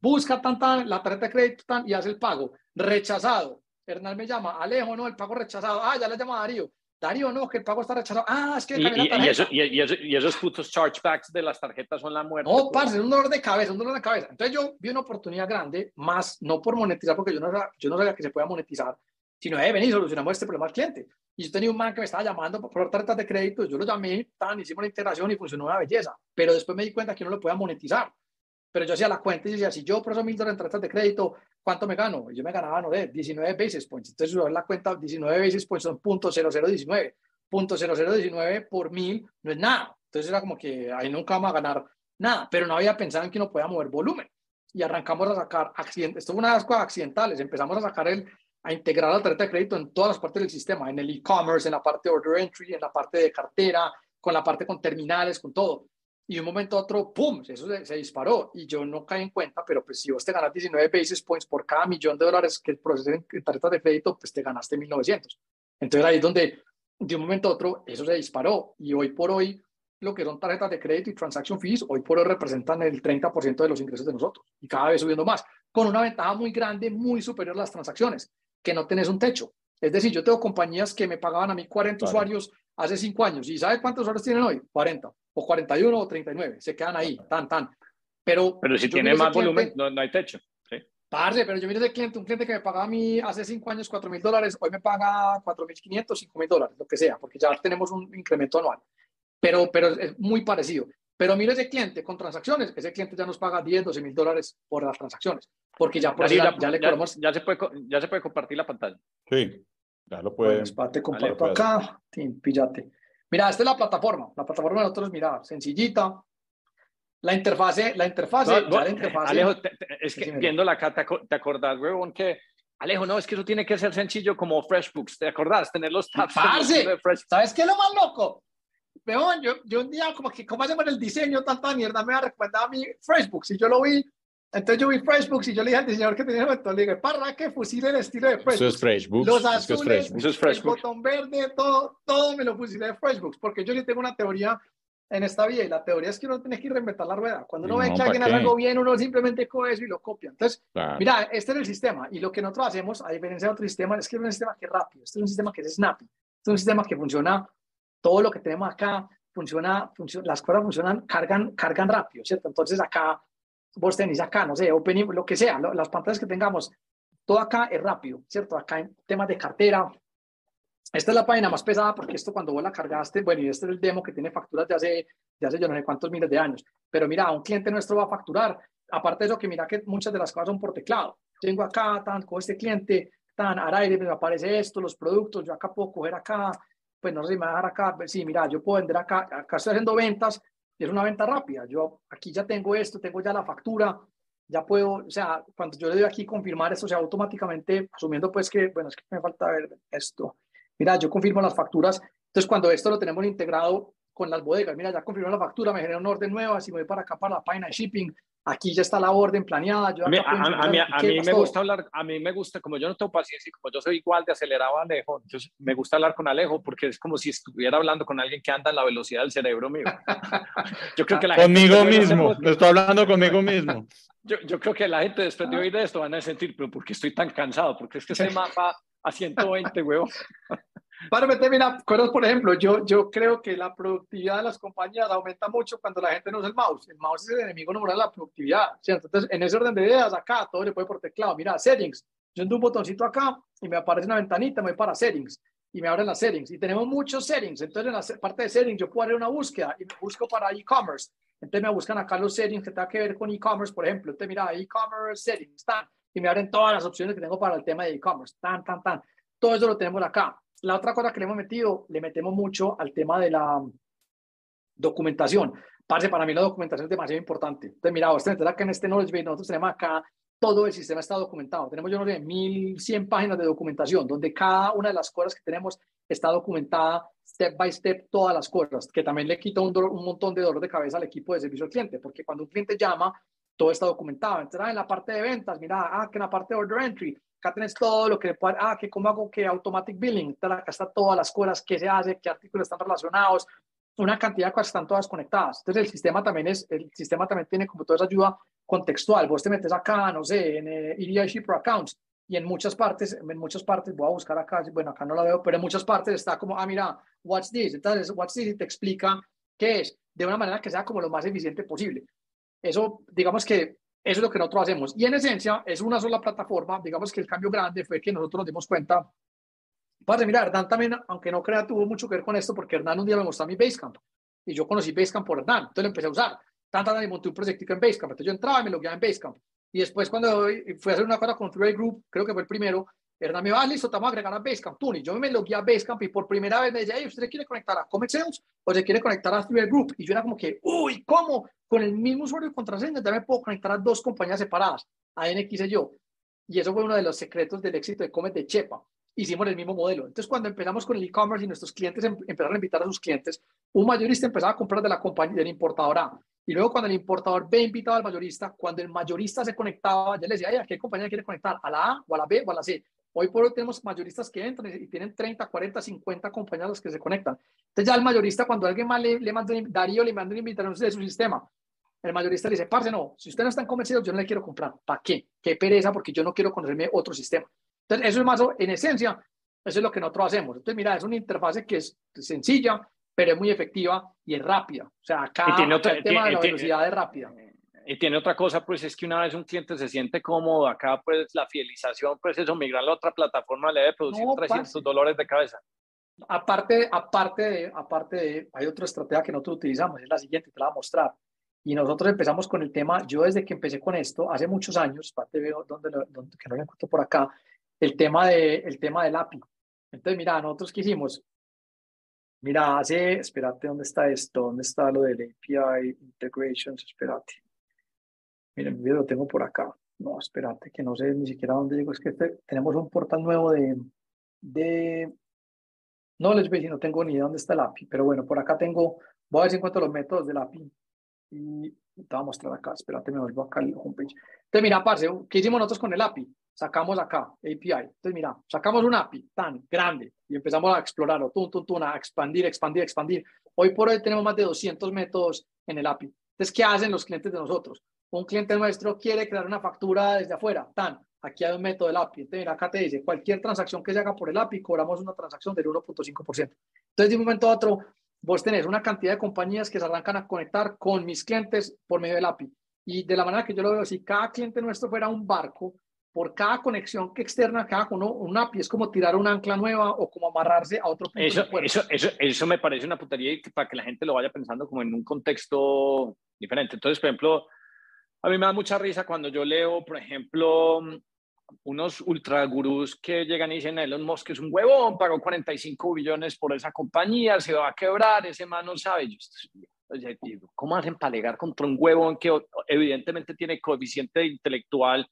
Speaker 3: Busca tanta la tarjeta de crédito tan, y hace el pago. Rechazado. Hernán me llama, Alejo, no, el pago rechazado. Ah, ya le llama Darío. Darío, no, que el pago está rechazado. Ah, es que
Speaker 1: y, y, y, eso, y, esos putos chargebacks de las tarjetas son la muerte.
Speaker 3: No, parce, es un dolor de cabeza, un dolor de cabeza. Entonces yo vi una oportunidad grande, más no por monetizar, porque yo no, yo no sabía que se podía monetizar, sino, eh, vení, solucionamos este problema al cliente. Y yo tenía un man que me estaba llamando por tarjetas de crédito, yo lo llamé, tan, hicimos la integración y funcionó una belleza. Pero después me di cuenta que no lo podía monetizar. Pero yo hacía la cuenta y decía, si yo proceso mil dólares en tarjetas de crédito, ¿cuánto me gano? Y yo me ganaba, no sé, 19 basis points. Entonces, yo la cuenta, 19 basis points son .0019. .0019 por mil no es nada. Entonces era como que ahí nunca vamos a ganar nada. Pero no había pensado en que no podía mover volumen. Y arrancamos a sacar accidentes. Esto fue una de las cosas accidentales. Empezamos a sacar el, a integrar la tarjeta de crédito en todas las partes del sistema, en el e-commerce, en la parte de order entry, en la parte de cartera, con la parte con terminales, con todo. Y de un momento a otro, ¡pum!, eso se, disparó. Y yo no caí en cuenta, pero pues si vos te ganas 19 basis points por cada millón de dólares que proceses en tarjetas de crédito, pues te ganaste 1900. Entonces ahí es donde de un momento a otro eso se disparó. Y hoy por hoy, lo que son tarjetas de crédito y transaction fees, hoy por hoy representan el 30% de los ingresos de nosotros. Y cada vez subiendo más, con una ventaja muy grande, muy superior a las transacciones que no tenés un techo. Es decir, yo tengo compañías que me pagaban a mí 40 usuarios hace 5 años. ¿Y sabe cuántos usuarios tienen hoy? 40, o 41 o 39. Se quedan ahí, tan, tan. Pero,
Speaker 1: pero si tiene más volumen, no, no, hay techo. ¿sí?
Speaker 3: Parce, pero yo miro ese cliente, un cliente que me pagaba a mí hace 5 años 4 mil dólares, hoy me paga 4.500, 5 mil dólares, lo que sea, porque ya tenemos un incremento anual. Pero, pero es muy parecido. Pero mira ese cliente con transacciones, ese cliente ya nos paga 10, 12 mil dólares por las transacciones, porque ya, por ya, ya, le
Speaker 1: ya, ya, se puede, ya se puede compartir la pantalla.
Speaker 2: Sí, ya lo pueden.
Speaker 3: Pues, te comparto Dale, acá, píllate. Mira, esta es la plataforma. La plataforma de nosotros, mira, sencillita. La interfase, la interfase,
Speaker 1: no, no, la interfase. Alejo, te, te, es que viéndola acá, te, te acordás, huevón, que Alejo, no, es que eso tiene que ser sencillo como FreshBooks, ¿te acordás? Tener los tabs.
Speaker 3: Parce, ¿sabes qué es lo más loco? Vean, yo, yo un día como que, ¿cómo hacemos el diseño? Tanta mierda me ha recomendado a mí Facebook. Si yo lo vi, entonces yo vi Facebook y yo le dije al diseñador que tenía el botón, le dije, para que fusile el estilo de Facebook. Eso
Speaker 2: es Facebook.
Speaker 3: Los azules, el botón verde, todo, todo me lo fusile de Facebook, porque yo le tengo una teoría en esta vida y la teoría es que uno tiene que reinventar la rueda. Cuando uno ve que alguien hace algo bien, uno simplemente coge eso y lo copia. Entonces, mira, este es el sistema y lo que nosotros hacemos, a diferencia de otro sistema, es que es un sistema que es rápido, este es un sistema que es snappy, este es un sistema que funciona, todo lo que tenemos acá funciona, funciona las cosas funcionan, cargan, cargan rápido, ¿cierto? Entonces acá, vos tenés acá, no sé, open, lo que sea, las pantallas que tengamos, todo acá es rápido, ¿cierto? Acá en temas de cartera, esta es la página más pesada porque esto cuando vos la cargaste, bueno, y este es el demo que tiene facturas de hace, de hace yo no sé cuántos miles de años, pero mira, un cliente nuestro va a facturar, aparte de eso que mira que muchas de las cosas son por teclado. Tengo acá, tan, con este cliente, tan, al aire me aparece esto, los productos, yo acá puedo coger acá, pues no sé si me va a dejar acá, sí, mira, yo puedo vender acá, acá estoy haciendo ventas, es una venta rápida, yo aquí ya tengo esto, tengo ya la factura, ya puedo, o sea, cuando yo le doy aquí confirmar esto, o sea, automáticamente, asumiendo pues que, bueno, es que me falta ver esto, mira, yo confirmo las facturas, entonces cuando esto lo tenemos integrado con las bodegas, mira, ya confirmó la factura, me genera una orden nueva, si me voy para acá para la página de shipping, aquí ya está la orden planeada.
Speaker 1: Yo a mí, a, mí, me gusta hablar, a mí me gusta, como yo no tengo paciencia y como yo soy igual de acelerado a Alejo, entonces me gusta hablar con Alejo porque es como si estuviera hablando con alguien que anda en la velocidad del cerebro mío.
Speaker 2: Yo creo que la conmigo mismo, lo estoy hablando conmigo mismo.
Speaker 1: Yo, yo, creo que la gente después de oír esto van a sentir, pero ¿por qué estoy tan cansado? Porque es que se mapa a 120, huevo.
Speaker 3: Para meter, mira, por ejemplo, yo, yo creo que la productividad de las compañías aumenta mucho cuando la gente no usa el mouse. El mouse es el enemigo número de la productividad. ¿cierto? Entonces, en ese orden de ideas, acá todo le puede por teclado. Mira, settings. Yo endo un botoncito acá y me aparece una ventanita, me voy para settings y me abren las settings. Y tenemos muchos settings. Entonces, en la parte de settings, yo puedo hacer una búsqueda y me busco para e-commerce. Entonces, me buscan acá los settings que tengan que ver con e-commerce, por ejemplo. Entonces, mira, e-commerce settings, tan. Y me abren todas las opciones que tengo para el tema de e-commerce, tan, tan, tan. Todo eso lo tenemos acá. La otra cosa que le hemos metido, le metemos mucho al tema de la documentación. Parce, para mí la documentación es demasiado importante. Entonces, mira, usted que en este Knowledge Base nosotros tenemos acá todo el sistema está documentado. Tenemos, yo no sé, 1100 páginas de documentación, donde cada una de las cosas que tenemos está documentada step by step, todas las cosas, que también le quita un, un montón de dolor de cabeza al equipo de servicio al cliente, porque cuando un cliente llama, todo está documentado. Entonces, ah, en la parte de ventas, mira, ah, que en la parte de order entry, acá tenés todo lo que puede, ah, que cómo hago que automatic billing, acá está todas las cosas, qué se hace, qué artículos están relacionados, una cantidad de cosas están todas conectadas. Entonces el sistema también es, el sistema también tiene como toda esa ayuda contextual. Vos te metes acá, no sé, en eh, EDI Shipper Accounts y en muchas partes, en muchas partes, voy a buscar acá, bueno, acá no la veo, pero en muchas partes está como, ah, mira, what's this? Entonces, what's this? Y te explica qué es, de una manera que sea como lo más eficiente posible. Eso, digamos que eso es lo que nosotros hacemos. Y en esencia es una sola plataforma. Digamos que el cambio grande fue que nosotros nos dimos cuenta. Padre, mira, Hernán también, aunque no crea, tuvo mucho que ver con esto porque Hernán un día me mostró mi Basecamp. Y yo conocí Basecamp por Hernán. Entonces lo empecé a usar. Tanta y monté un proyecto en Basecamp. Entonces yo entraba y me logueaba en Basecamp. Y después cuando fui a hacer una cosa con Three Group, creo que fue el primero, Hernán me va, ah, listo, te vamos a agregar a Basecamp. Tú, y yo me logué a Basecamp y por primera vez me decía, ¿usted quiere conectar a Comet Sales o se quiere conectar a Three Group? Y yo era como que, uy, ¿cómo? Con el mismo usuario y contraseña ya me puedo conectar a dos compañías separadas, a NX y yo. Y eso fue uno de los secretos del éxito de Comet de Chepa. Hicimos el mismo modelo. Entonces, cuando empezamos con el e-commerce y nuestros clientes em, empezaron a invitar a sus clientes, un mayorista empezaba a comprar de la compañía, del importador A. Y luego, cuando el importador B invitaba al mayorista, cuando el mayorista se conectaba, ya le decía, ¿a qué compañía quiere conectar? ¿A la A o a la B o a la C? Hoy por hoy tenemos mayoristas que entran y tienen 30, 40, 50 compañeros que se conectan. Entonces ya el mayorista, cuando alguien más le, le manda, Darío le manda una invitación de su sistema, el mayorista le dice, parce, no, si usted no está convencido, yo no le quiero comprar. ¿Para qué? Qué pereza, porque yo no quiero conocerme otro sistema. Entonces, eso es más, en esencia, eso es lo que nosotros hacemos. Entonces, mira, es una interfase que es sencilla, pero es muy efectiva y es rápida. O sea, acá el tema de la velocidad es rápida.
Speaker 1: Y tiene otra cosa, pues es que una vez un cliente se siente cómodo, acá pues la fidelización, pues eso, migrar a otra plataforma le debe producir 300 dolores de cabeza.
Speaker 3: Aparte, aparte, de, aparte de, hay otra estrategia que nosotros utilizamos, es la siguiente, te la voy a mostrar. Y nosotros empezamos con el tema, yo desde que empecé con esto, hace muchos años, parte veo donde, donde, que no lo encuentro por acá, el tema, de, el tema del API. Entonces, mira, nosotros qué hicimos, mira, hace, espérate, ¿dónde está esto? ¿Dónde está lo del API Integrations? Espérate. Miren, video lo tengo por acá. No, espérate, que no sé ni siquiera dónde llego. Es que este, tenemos un portal nuevo de, de, voy a decir, no tengo ni idea dónde está el API, pero bueno, por acá tengo, voy a ver si encuentro los métodos del API. Y te voy a mostrar acá, espérate, me vuelvo acá al homepage. Entonces, mira, parce, ¿qué hicimos nosotros con el API? Sacamos acá, API. Entonces, mira, sacamos un API tan grande y empezamos a explorarlo, tum, tum, tum, a expandir, expandir, expandir. Hoy por hoy tenemos más de 200 métodos en el API. Entonces, ¿qué hacen los clientes de nosotros? Un cliente nuestro quiere crear una factura desde afuera, tan, aquí hay un método del API. Entonces, mira, acá te dice, cualquier transacción que se haga por el API, cobramos una transacción del 1.5%. Entonces, de un momento a otro, vos tenés una cantidad de compañías que se arrancan a conectar con mis clientes por medio del API. Y de la manera que yo lo veo, si cada cliente nuestro fuera un barco, por cada conexión que externa cada uno un API es como tirar una ancla nueva o como amarrarse a otro punto.
Speaker 1: Eso, eso, eso, eso me parece una putería y para que la gente lo vaya pensando como en un contexto diferente. Entonces, por ejemplo, a mí me da mucha risa cuando yo leo, por ejemplo, unos ultra gurús que llegan y dicen, Elon Musk es un huevón, pagó 45 billones por esa compañía, se va a quebrar, ese man no sabe. Yo, ¿Cómo hacen para alegar contra un huevón que evidentemente tiene coeficiente intelectual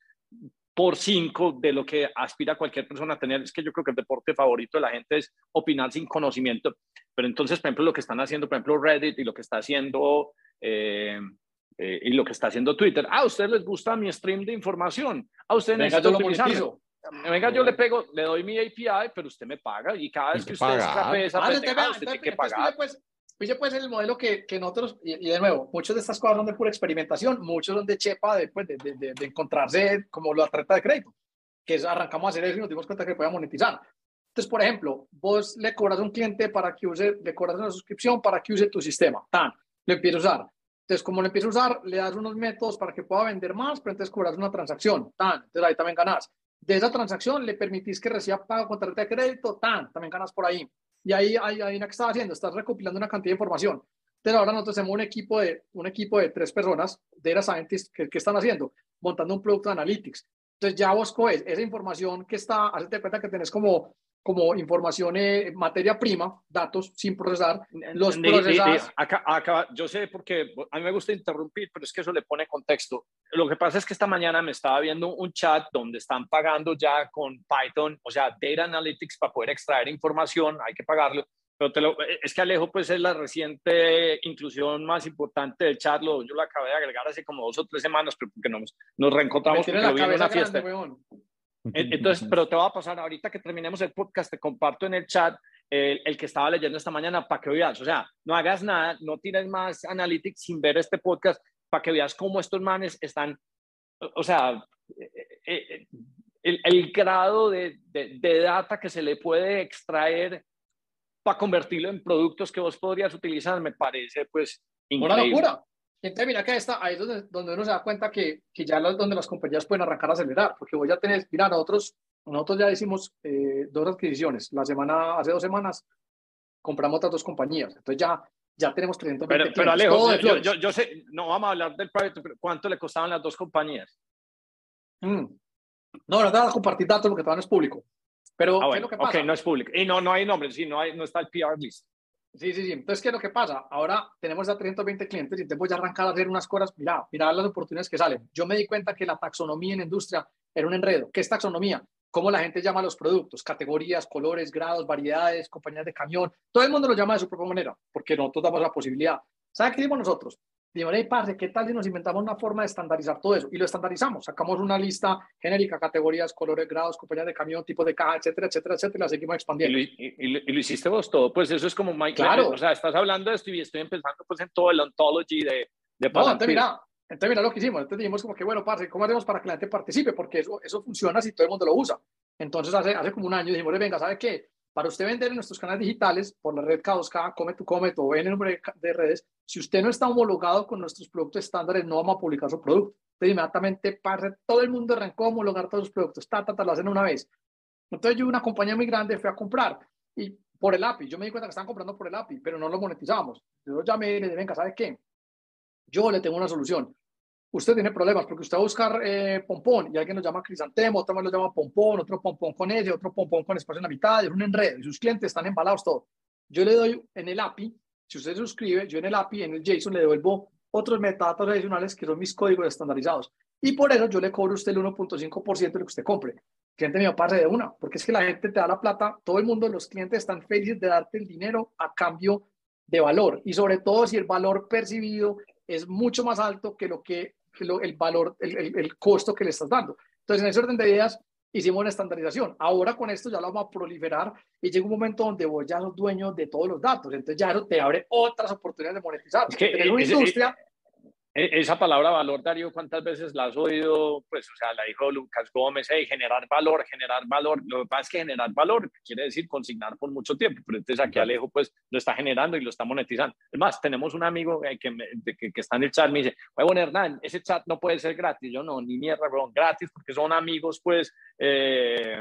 Speaker 1: por cinco de lo que aspira cualquier persona a tener? Es que yo creo que el deporte favorito de la gente es opinar sin conocimiento. Pero entonces, por ejemplo, lo que están haciendo, por ejemplo, Reddit y lo que está haciendo... Eh, eh, y lo que está haciendo Twitter. Ah, a ustedes les gusta mi stream de información. A ustedes
Speaker 3: Venga, yo lo
Speaker 1: Venga, yo le pego, le doy mi API, pero usted me paga y cada vez que usted escape esa
Speaker 3: ah, pendejada, usted tiene que pagar. Pues, pues, pues el modelo que, que nosotros, y, de nuevo, muchas de estas cosas son de pura experimentación, muchos son de chepa, de, pues, de, de, de, encontrarse como la trata de crédito, que es, arrancamos a hacer eso y nos dimos cuenta que podía monetizar. Entonces, por ejemplo, vos le cobras a un cliente para que use, le cobras una suscripción para que use tu sistema, tan, lo empieza a usar. Entonces, como lo empieza a usar, le das unos métodos para que pueda vender más, pero entonces cobras una transacción, tan, entonces ahí también ganas. De esa transacción le permitís que reciba pago con tarjeta de crédito, tan, también ganas por ahí. Y ahí hay, una que estás haciendo, estás recopilando una cantidad de información. Entonces ahora nosotros tenemos un equipo de, un equipo de tres personas, de data scientists, que, que están haciendo, montando un producto de analytics. Entonces ya vos coges esa información que está, hazte cuenta que tenés como como información, eh, materia prima, datos sin procesar, los procesas.
Speaker 1: Acá, acá, yo sé porque a mí me gusta interrumpir, pero es que eso le pone contexto. Lo que pasa es que esta mañana me estaba viendo un chat donde están pagando ya con Python, o sea, Data Analytics para poder extraer información, hay que pagarlo. Pero te lo, es que Alejo, pues es la reciente inclusión más importante del chat. Lo, yo lo acabé de agregar hace como dos o tres semanas, pero porque nos, nos reencontramos porque lo vi en una fiesta. Entonces, pero te va a pasar, ahorita que terminemos el podcast, te comparto en el chat el, el que estaba leyendo esta mañana para que veas, o sea, no hagas nada, no tires más analytics sin ver este podcast para que veas cómo estos manes están, o sea, eh, eh, el, el grado de, de, de, data que se le puede extraer para convertirlo en productos que vos podrías utilizar me parece pues
Speaker 3: increíble. Una locura. Entonces, mira que está, ahí es donde, donde uno se da cuenta que, que ya es donde las compañías pueden arrancar a acelerar, porque voy a tener, mira, nosotros, nosotros ya hicimos eh, dos adquisiciones. La semana, hace dos semanas, compramos otras dos compañías. Entonces ya, ya tenemos 320
Speaker 1: Pero, pero Alejo, yo, yo, yo, sé, no vamos a hablar del private, pero ¿cuánto le costaban las dos compañías?
Speaker 3: Mm. No, no te voy a compartir datos porque todavía no es público. Pero,
Speaker 1: ah,
Speaker 3: bueno, ¿qué es lo que pasa?
Speaker 1: Ok, no es público. Y no, no hay nombre, sí, no, hay, no está el PR list.
Speaker 3: Sí, sí, sí. Entonces, ¿qué es lo que pasa? Ahora tenemos a 320 clientes y te voy a arrancar a hacer unas cosas. Mira, mira las oportunidades que salen. Yo me di cuenta que la taxonomía en industria era un enredo. ¿Qué es taxonomía? Cómo la gente llama los productos, categorías, colores, grados, variedades, compañías de camión. Todo el mundo lo llama de su propia manera, porque nosotros damos la posibilidad. ¿Sabe qué dimos nosotros? Dijimos, hey, parce, ¿qué tal si nos inventamos una forma de estandarizar todo eso? Y lo estandarizamos. Sacamos una lista genérica, categorías, colores, grados, compañías de camión, tipo de caja, etcétera, etcétera, etcétera, y la seguimos expandiendo.
Speaker 1: Y lo, y, y lo, hiciste vos todo. Pues eso es como Mike.
Speaker 3: Claro.
Speaker 1: O sea, estás hablando de esto y estoy empezando pues en todo el ontology de, de
Speaker 3: no, entonces mira, entonces mira lo que hicimos. Entonces dijimos como que, bueno, parce, ¿cómo hacemos para que la gente participe? Porque eso, eso funciona si todo el mundo lo usa. Entonces hace, hace como un año dijimos, venga, ¿sabe qué? Para usted vender en nuestros canales digitales, por la red K2K, Come tu o en el número de redes, si usted no está homologado con nuestros productos estándares, no vamos a publicar su producto. Entonces, inmediatamente, para todo el mundo arrancó a homologar todos los productos, ta, ta, ta, lo hacen una vez. Entonces, yo, una compañía muy grande, fui a comprar y por el API, yo me di cuenta que estaban comprando por el API, pero no lo monetizábamos. Yo llamé y le dije, venga, ¿sabe qué? Yo le tengo una solución usted tiene problemas porque usted va a buscar eh, pompón y alguien lo llama crisantemo, otro lo llama pompón, otro pompón con ese, otro pompón con espacio en la mitad, es un enredo y sus clientes están embalados todos. Yo le doy en el API, si usted se suscribe, yo en el API, en el JSON le devuelvo otros metadatos adicionales que son mis códigos estandarizados. Y por eso yo le cobro a usted el 1.5% de lo que usted compre. cliente mío, pase de una, porque es que la gente te da la plata, todo el mundo, los clientes están felices de darte el dinero a cambio de valor y sobre todo si el valor percibido es mucho más alto que lo que, el valor, el, el, costo que le estás dando. Entonces, en ese orden de ideas, hicimos una estandarización. Ahora con esto ya lo vamos a proliferar y llega un momento donde vos ya sos dueño de todos los datos. Entonces ya te abre otras oportunidades de monetizar.
Speaker 1: Es que una industria e, esa palabra valor, Darío, ¿cuántas veces la has oído? Pues, o sea, la dijo Lucas Gómez, hey, generar valor, generar valor. Lo que pasa es que generar valor quiere decir consignar por mucho tiempo, pero entonces aquí Alejo, pues, lo está generando y lo está monetizando. Es más, tenemos un amigo eh, que, que, que, está en el chat, me dice, bueno, Hernán, ese chat no puede ser gratis. Yo no, ni mierda, bro, gratis, porque son amigos, pues, eh,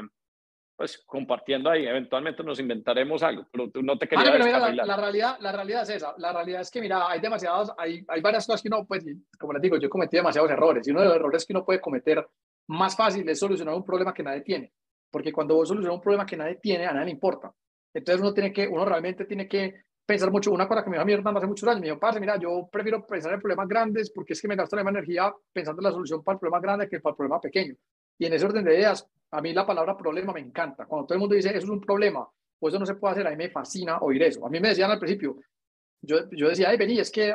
Speaker 1: pues compartiendo ahí, eventualmente nos inventaremos algo, pero tú no te querías
Speaker 3: la, realidad, la realidad es esa, la realidad es que mira, hay demasiados, hay, hay varias cosas que uno, pues, como les digo, yo cometí demasiados errores y uno de los errores que uno puede cometer más fácil es solucionar un problema que nadie tiene, porque cuando vos solucionas un problema que nadie tiene, a nadie le importa. Entonces uno tiene que, uno realmente tiene que pensar mucho, una cosa que me dijo a mi hermano hace muchos años, me dijo, parce, mira, yo prefiero pensar en problemas grandes porque es que me gasto la misma energía pensando en la solución para el problema grande que para el problema pequeño. Y en ese orden de ideas, a mí la palabra problema me encanta. Cuando todo el mundo dice, eso es un problema, pues eso no se puede hacer, a mí me fascina oír eso. A mí me decían al principio, yo, yo decía, ay, vení, es que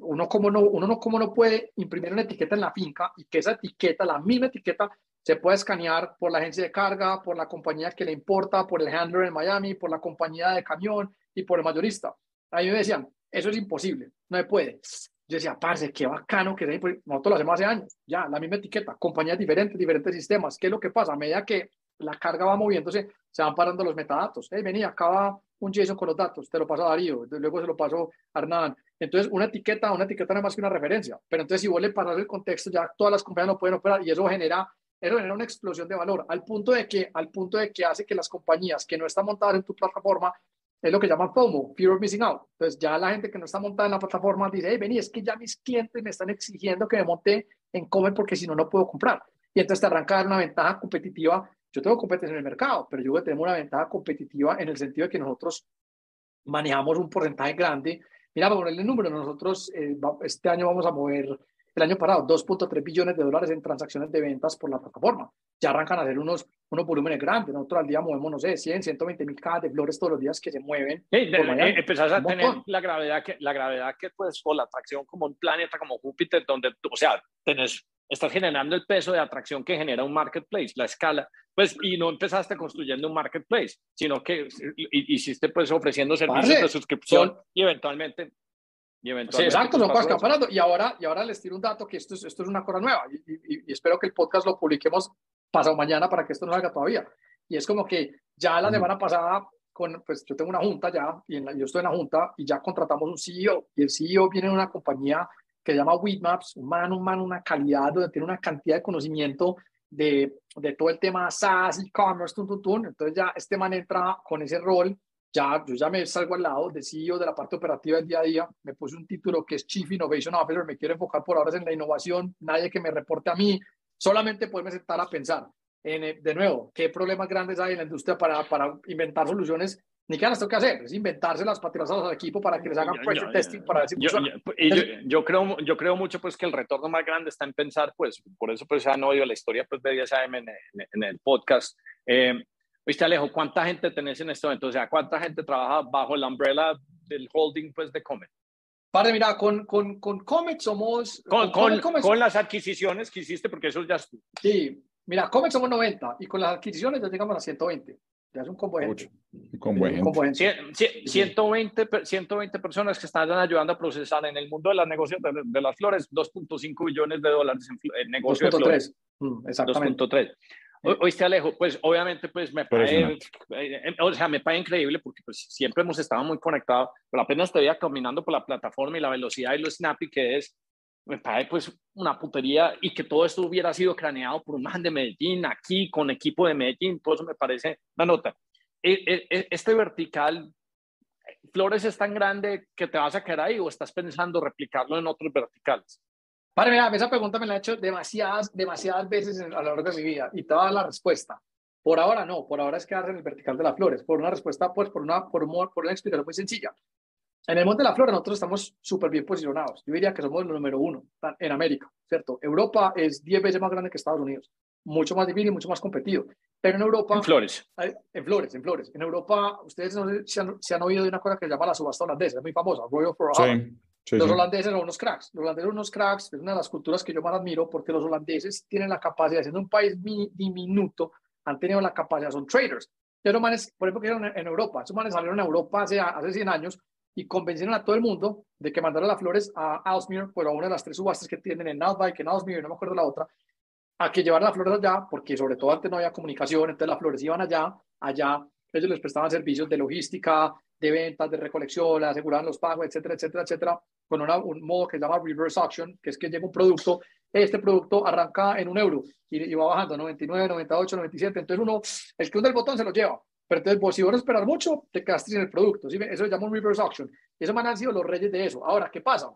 Speaker 3: uno, como no, uno no, como no puede imprimir una etiqueta en la finca y que esa etiqueta, la misma etiqueta, se pueda escanear por la agencia de carga, por la compañía que le importa, por el handler en Miami, por la compañía de camión y por el mayorista. A mí me decían, eso es imposible, no se puede. Yo decía, parce, qué bacano que nosotros lo hacemos hace años, ya, la misma etiqueta, compañías diferentes, diferentes sistemas. ¿Qué es lo que pasa? A medida que la carga va moviéndose, se van parando los metadatos. Hey, venía, acaba un JSON con los datos, te lo paso a Darío, luego se lo paso a Hernán. Entonces, una etiqueta, una etiqueta no es más que una referencia. Pero entonces, si vos le pasas el contexto, ya todas las compañías no pueden operar y eso genera, eso genera una explosión de valor, al punto de que, al punto de que hace que las compañías que no están montadas en tu plataforma es lo que llaman FOMO, Fear of Missing Out. Entonces ya la gente que no está montada en la plataforma dice, hey, vení, es que ya mis clientes me están exigiendo que me monte en Comer porque si no, no puedo comprar. Y entonces te arranca a dar una ventaja competitiva. Yo tengo competencia en el mercado, pero yo tengo una ventaja competitiva en el sentido de que nosotros manejamos un porcentaje grande. Mira, para ponerle el número, nosotros eh, este año vamos a mover el año pasado 2.3 billones de dólares en transacciones de ventas por la plataforma. Ya arrancan a hacer unos, unos volúmenes grandes. Nosotros al día movemos, no sé, 100, 120 mil cajas de flores todos los días que se mueven.
Speaker 1: Sí, eh, empezás a tener la gravedad, que, la gravedad que, pues, por la atracción como un planeta como Júpiter, donde, o sea, tenés, estás generando el peso de atracción que genera un marketplace, la escala, pues, y no empezaste construyendo un marketplace, sino que hiciste, pues, ofreciendo servicios de suscripción y eventualmente
Speaker 3: y sí, exacto, son cosas que Y ahora, y ahora les tiro un dato que esto es, esto es una cosa nueva. Y, espero que el podcast lo publiquemos pasado mañana para que esto no salga todavía. Y es como que ya la semana pasada, con, pues yo tengo una junta ya y en yo estoy en la junta y ya contratamos un CEO y el CEO viene de una compañía que se llama Weedmaps, un man, un man, una calidad donde tiene una cantidad de conocimiento de, de todo el tema SaaS, e-commerce, Entonces ya este man entra con ese rol ya, yo ya me salgo al lado de CEO de la parte operativa del día a día, me puse un título que es Chief Innovation Officer, me quiero enfocar por ahora en la innovación, nadie que me reporte a mí, solamente poderme sentar a pensar en, eh, de nuevo, qué problemas grandes hay en la industria para, para inventar soluciones, ni qué las tengo que hacer, es inventárselas para tirarlas al equipo para que les hagan pressure testing para ver si
Speaker 1: yo, yo, creo, yo creo mucho pues que el retorno más grande está en pensar, pues, por eso pues han oído la historia pues de 10 AM en, en, el podcast, eh, Viste, Alejo, ¿cuánta gente tenés en este momento? O sea, ¿cuánta gente trabaja bajo la umbrella del holding pues, de Comet?
Speaker 3: Padre, mira, con, con, con Comet somos...
Speaker 1: Con, con, con, las adquisiciones que hiciste, porque eso ya es...
Speaker 3: Sí, mira, Comet somos 90 y con las adquisiciones ya llegamos a 120. Ya es un combo
Speaker 2: gente.
Speaker 1: gente. 120, 120 personas que están ayudando a procesar en el mundo de las negocios de, las flores 2.5 billones de dólares en, negocios de flores. 2.3. Mm, exactamente. 2.3. Oíste, Alejo, pues obviamente pues me parece, eh, o sea, me parece increíble porque pues siempre hemos estado muy conectados, pero apenas te veía caminando por la plataforma y la velocidad y lo snappy que es, me parece pues una putería y que todo esto hubiera sido craneado por un man de Medellín, aquí con equipo de Medellín, todo eso me parece una nota. E, e, e, este vertical, Flores es tan grande que te vas a quedar ahí o estás pensando replicarlo en otros verticales?
Speaker 3: Vale, mira, esa pregunta me la he hecho demasiadas, demasiadas veces a lo largo de mi vida y toda la respuesta. Por ahora no, por ahora es quedarse en el vertical de las flores, por una respuesta, pues por una, por, por una explicación muy sencilla. En el monte de la flores nosotros estamos súper bien posicionados. Yo diría que somos el número uno en América, ¿cierto? Europa es 10 veces más grande que Estados Unidos. mucho más difícil, mucho más competido. Pero en Europa...
Speaker 1: En flores.
Speaker 3: En flores, en flores. En Europa, ustedes no si han, han, oído de una cosa que se llama la subasta holandesa, es muy famosa, Royal for sí, Los holandeses son unos cracks. Los holandeses son unos cracks, es una de las culturas que yo más admiro porque los holandeses tienen la capacidad, siendo un país diminuto, han tenido la capacidad, son traders. Los manes, por ejemplo, que eran en Europa, esos manes salieron a Europa hace, hace 100 años y convencieron a todo el mundo de que mandaran las flores a Ausmir, pues a una de las tres subastas que tienen en Outback, en Ausmir, no me acuerdo la otra, a que llevaran las flores allá, porque sobre todo antes no había comunicación, entonces las flores iban allá, allá ellos les prestaban servicios de logística, de ventas, de recolección, les aseguraban los pagos, etcétera, etcétera, etcétera, con un modo que se llama reverse auction, que es que llega un producto, este producto arranca en un euro y, va bajando 99, 98, 97, entonces uno, el que hunde el botón se lo lleva, pero entonces vos si vos esperar mucho, te quedaste sin el producto, ¿sí? eso se llama un reverse auction, y esos han sido los reyes de eso. Ahora, ¿qué pasa?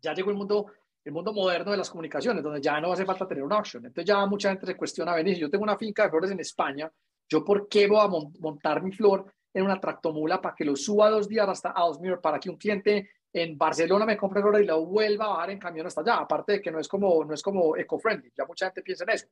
Speaker 3: Ya llegó el mundo el mundo moderno de las comunicaciones, donde ya no hace falta tener un auction. Entonces ya mucha gente se cuestiona, venir, yo tengo una finca de flores en España, ¿yo por qué voy a montar mi flor en una tractomula para que lo suba dos días hasta Ausmir para que un cliente en Barcelona me compre flores y lo vuelva a bajar en camión hasta allá? Aparte de que no es como, no es como eco-friendly, ya mucha gente piensa en eso.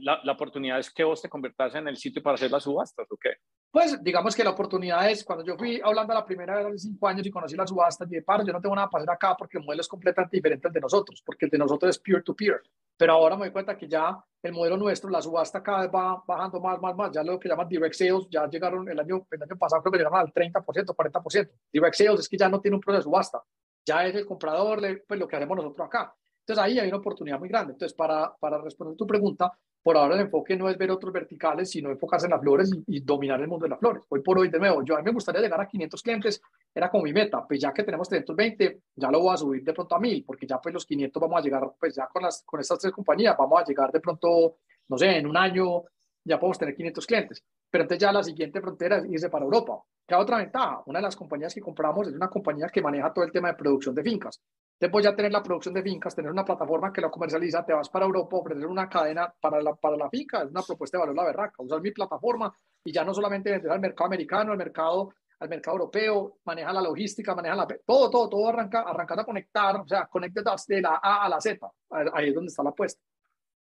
Speaker 1: la, la, oportunidad es que vos te convertas en el sitio para hacer las subastas, ¿o qué?
Speaker 3: Pues digamos que la oportunidad es, cuando yo fui hablando la primera vez hace cinco años y conocí la subasta, dije, paro, yo no tengo nada para hacer acá porque el modelo es completamente diferente al de nosotros, porque el de nosotros es peer-to-peer. Pero ahora me doy cuenta que ya el modelo nuestro, la subasta cada vez va bajando más, más, más. Ya lo que llaman direct sales, ya llegaron el año, el año pasado, creo que llegaron al 30%, 40%. Direct sales es que ya no tiene un proceso de subasta. Ya es el comprador, pues lo que hacemos nosotros acá. Entonces ahí hay una oportunidad muy grande. Entonces, para, para responder tu pregunta, por ahora el enfoque no es ver otros verticales, sino enfocarse en las flores y, dominar el mundo de las flores. Hoy por hoy, de nuevo, yo a mí me gustaría llegar a 500 clientes, era como mi meta, pues ya que tenemos 320, ya lo voy a subir de pronto a 1000, porque ya pues los 500 vamos a llegar, pues ya con, las, con estas tres compañías, vamos a llegar de pronto, no sé, en un año ya podemos tener 500 clientes. Pero entonces ya la siguiente frontera es irse para Europa. ¿Qué otra ventaja? Una de las compañías que compramos es una compañía que maneja todo el tema de producción de fincas. Después ya tener la producción de fincas, tener una plataforma que la comercializa, te vas para Europa, ofrecer una cadena para la, para la finca, es una propuesta de valor la berraca, usar mi plataforma y ya no solamente vender al mercado americano, al mercado, al mercado europeo, maneja la logística, maneja la... Todo, todo, todo arranca, arrancar a conectar, o sea, conecte de la A a la Z, ahí es donde está la apuesta.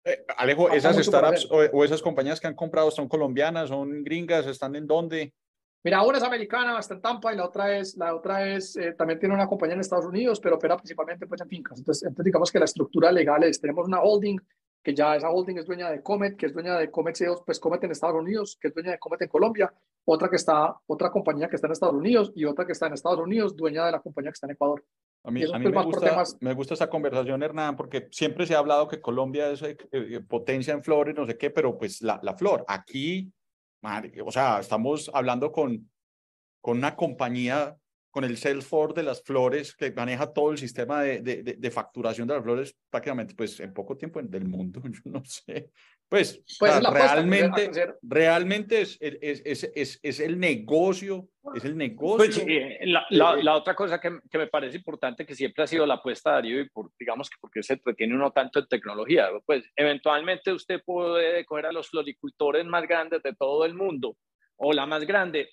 Speaker 2: Eh, Alejo, esas startups o, esas compañías que han comprado son colombianas, son gringas, están en dónde?
Speaker 3: Mira, una es americana, está en Tampa, y la otra es, la otra es eh, también tiene una compañía en Estados Unidos, pero opera principalmente pues, en fincas. Entonces, entonces, digamos que la estructura legal es, tenemos una holding, que ya esa holding es dueña de Comet, que es dueña de Comet pues Comet en Estados Unidos, que es dueña de Comet en Colombia, otra que está, otra compañía que está en Estados Unidos y otra que está en Estados Unidos, dueña de la compañía que está en Ecuador.
Speaker 2: A mí, a mí me, gusta, me gusta esa conversación, Hernán, porque siempre se ha hablado que Colombia es eh, eh, potencia en flores, no sé qué, pero pues la, la flor, aquí, o sea, estamos hablando con con una compañía, con el Salesforce de las flores, que maneja todo el sistema de, de, de, facturación de las flores prácticamente, pues en poco tiempo del mundo, yo no sé. Pues, pues realmente, realmente es, es, es, es, el negocio, es el negocio.
Speaker 1: Pues, la, la, la, otra cosa que, que, me parece importante, que siempre ha sido la apuesta de Darío, y por, digamos que porque se entretiene uno tanto en tecnología, pues eventualmente usted puede coger a los floricultores más grandes de todo el mundo, o la más grande,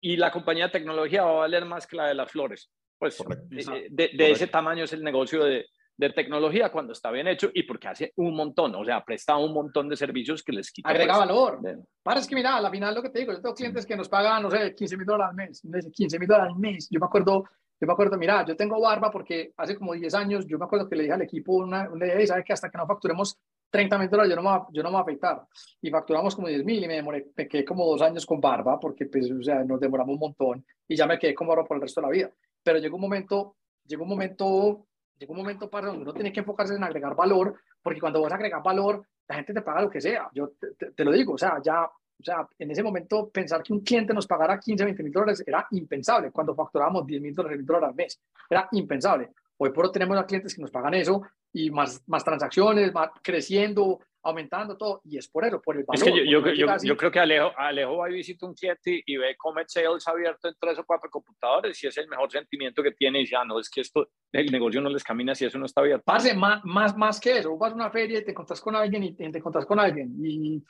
Speaker 1: y la compañía de tecnología va a valer más que la de las flores. Pues eh, de, ese tamaño es el negocio de, de, tecnología cuando está bien hecho y porque hace un montón, o sea, presta un montón de servicios que les quita.
Speaker 3: Agrega pues, valor. Para, es que mira, al final lo que te digo, yo tengo clientes que nos pagan, no sé, 15 mil dólares al mes, 15 mil dólares al mes. Yo me acuerdo, yo me acuerdo, mira, yo tengo barba porque hace como 10 años, yo me acuerdo que le dije al equipo una, una idea, ¿sabes que hasta que no facturemos 30 mil dólares yo no, me, yo no me voy a afectar. Y facturamos como 10 mil y me demoré, me quedé como dos años con barba porque pues, o sea, nos demoramos un montón y ya me quedé con barba por el resto de la vida. Pero llegó un momento, llegó un momento, llegó un momento para donde uno tiene que enfocarse en agregar valor porque cuando vas a agregar valor, la gente te paga lo que sea. Yo te, te, lo digo, o sea, ya, o sea, en ese momento pensar que un cliente nos pagara 15, 20 mil dólares era impensable cuando facturábamos 10 mil dólares, dólares al mes. Era impensable. Hoy por hoy tenemos a clientes que nos pagan eso y más, más transacciones, más creciendo, aumentando todo, y es por eso, por el valor.
Speaker 1: Es que yo, yo, yo, creo que Alejo, Alejo va a visitar un cliente y ve Comet Sales abierto en tres o cuatro computadores y es el mejor sentimiento que tiene y ya no, es que esto, el negocio no les camina si eso no está abierto.
Speaker 3: Parce, más, más, más que eso, vas a una feria y te encuentras con alguien y te, encuentras con alguien y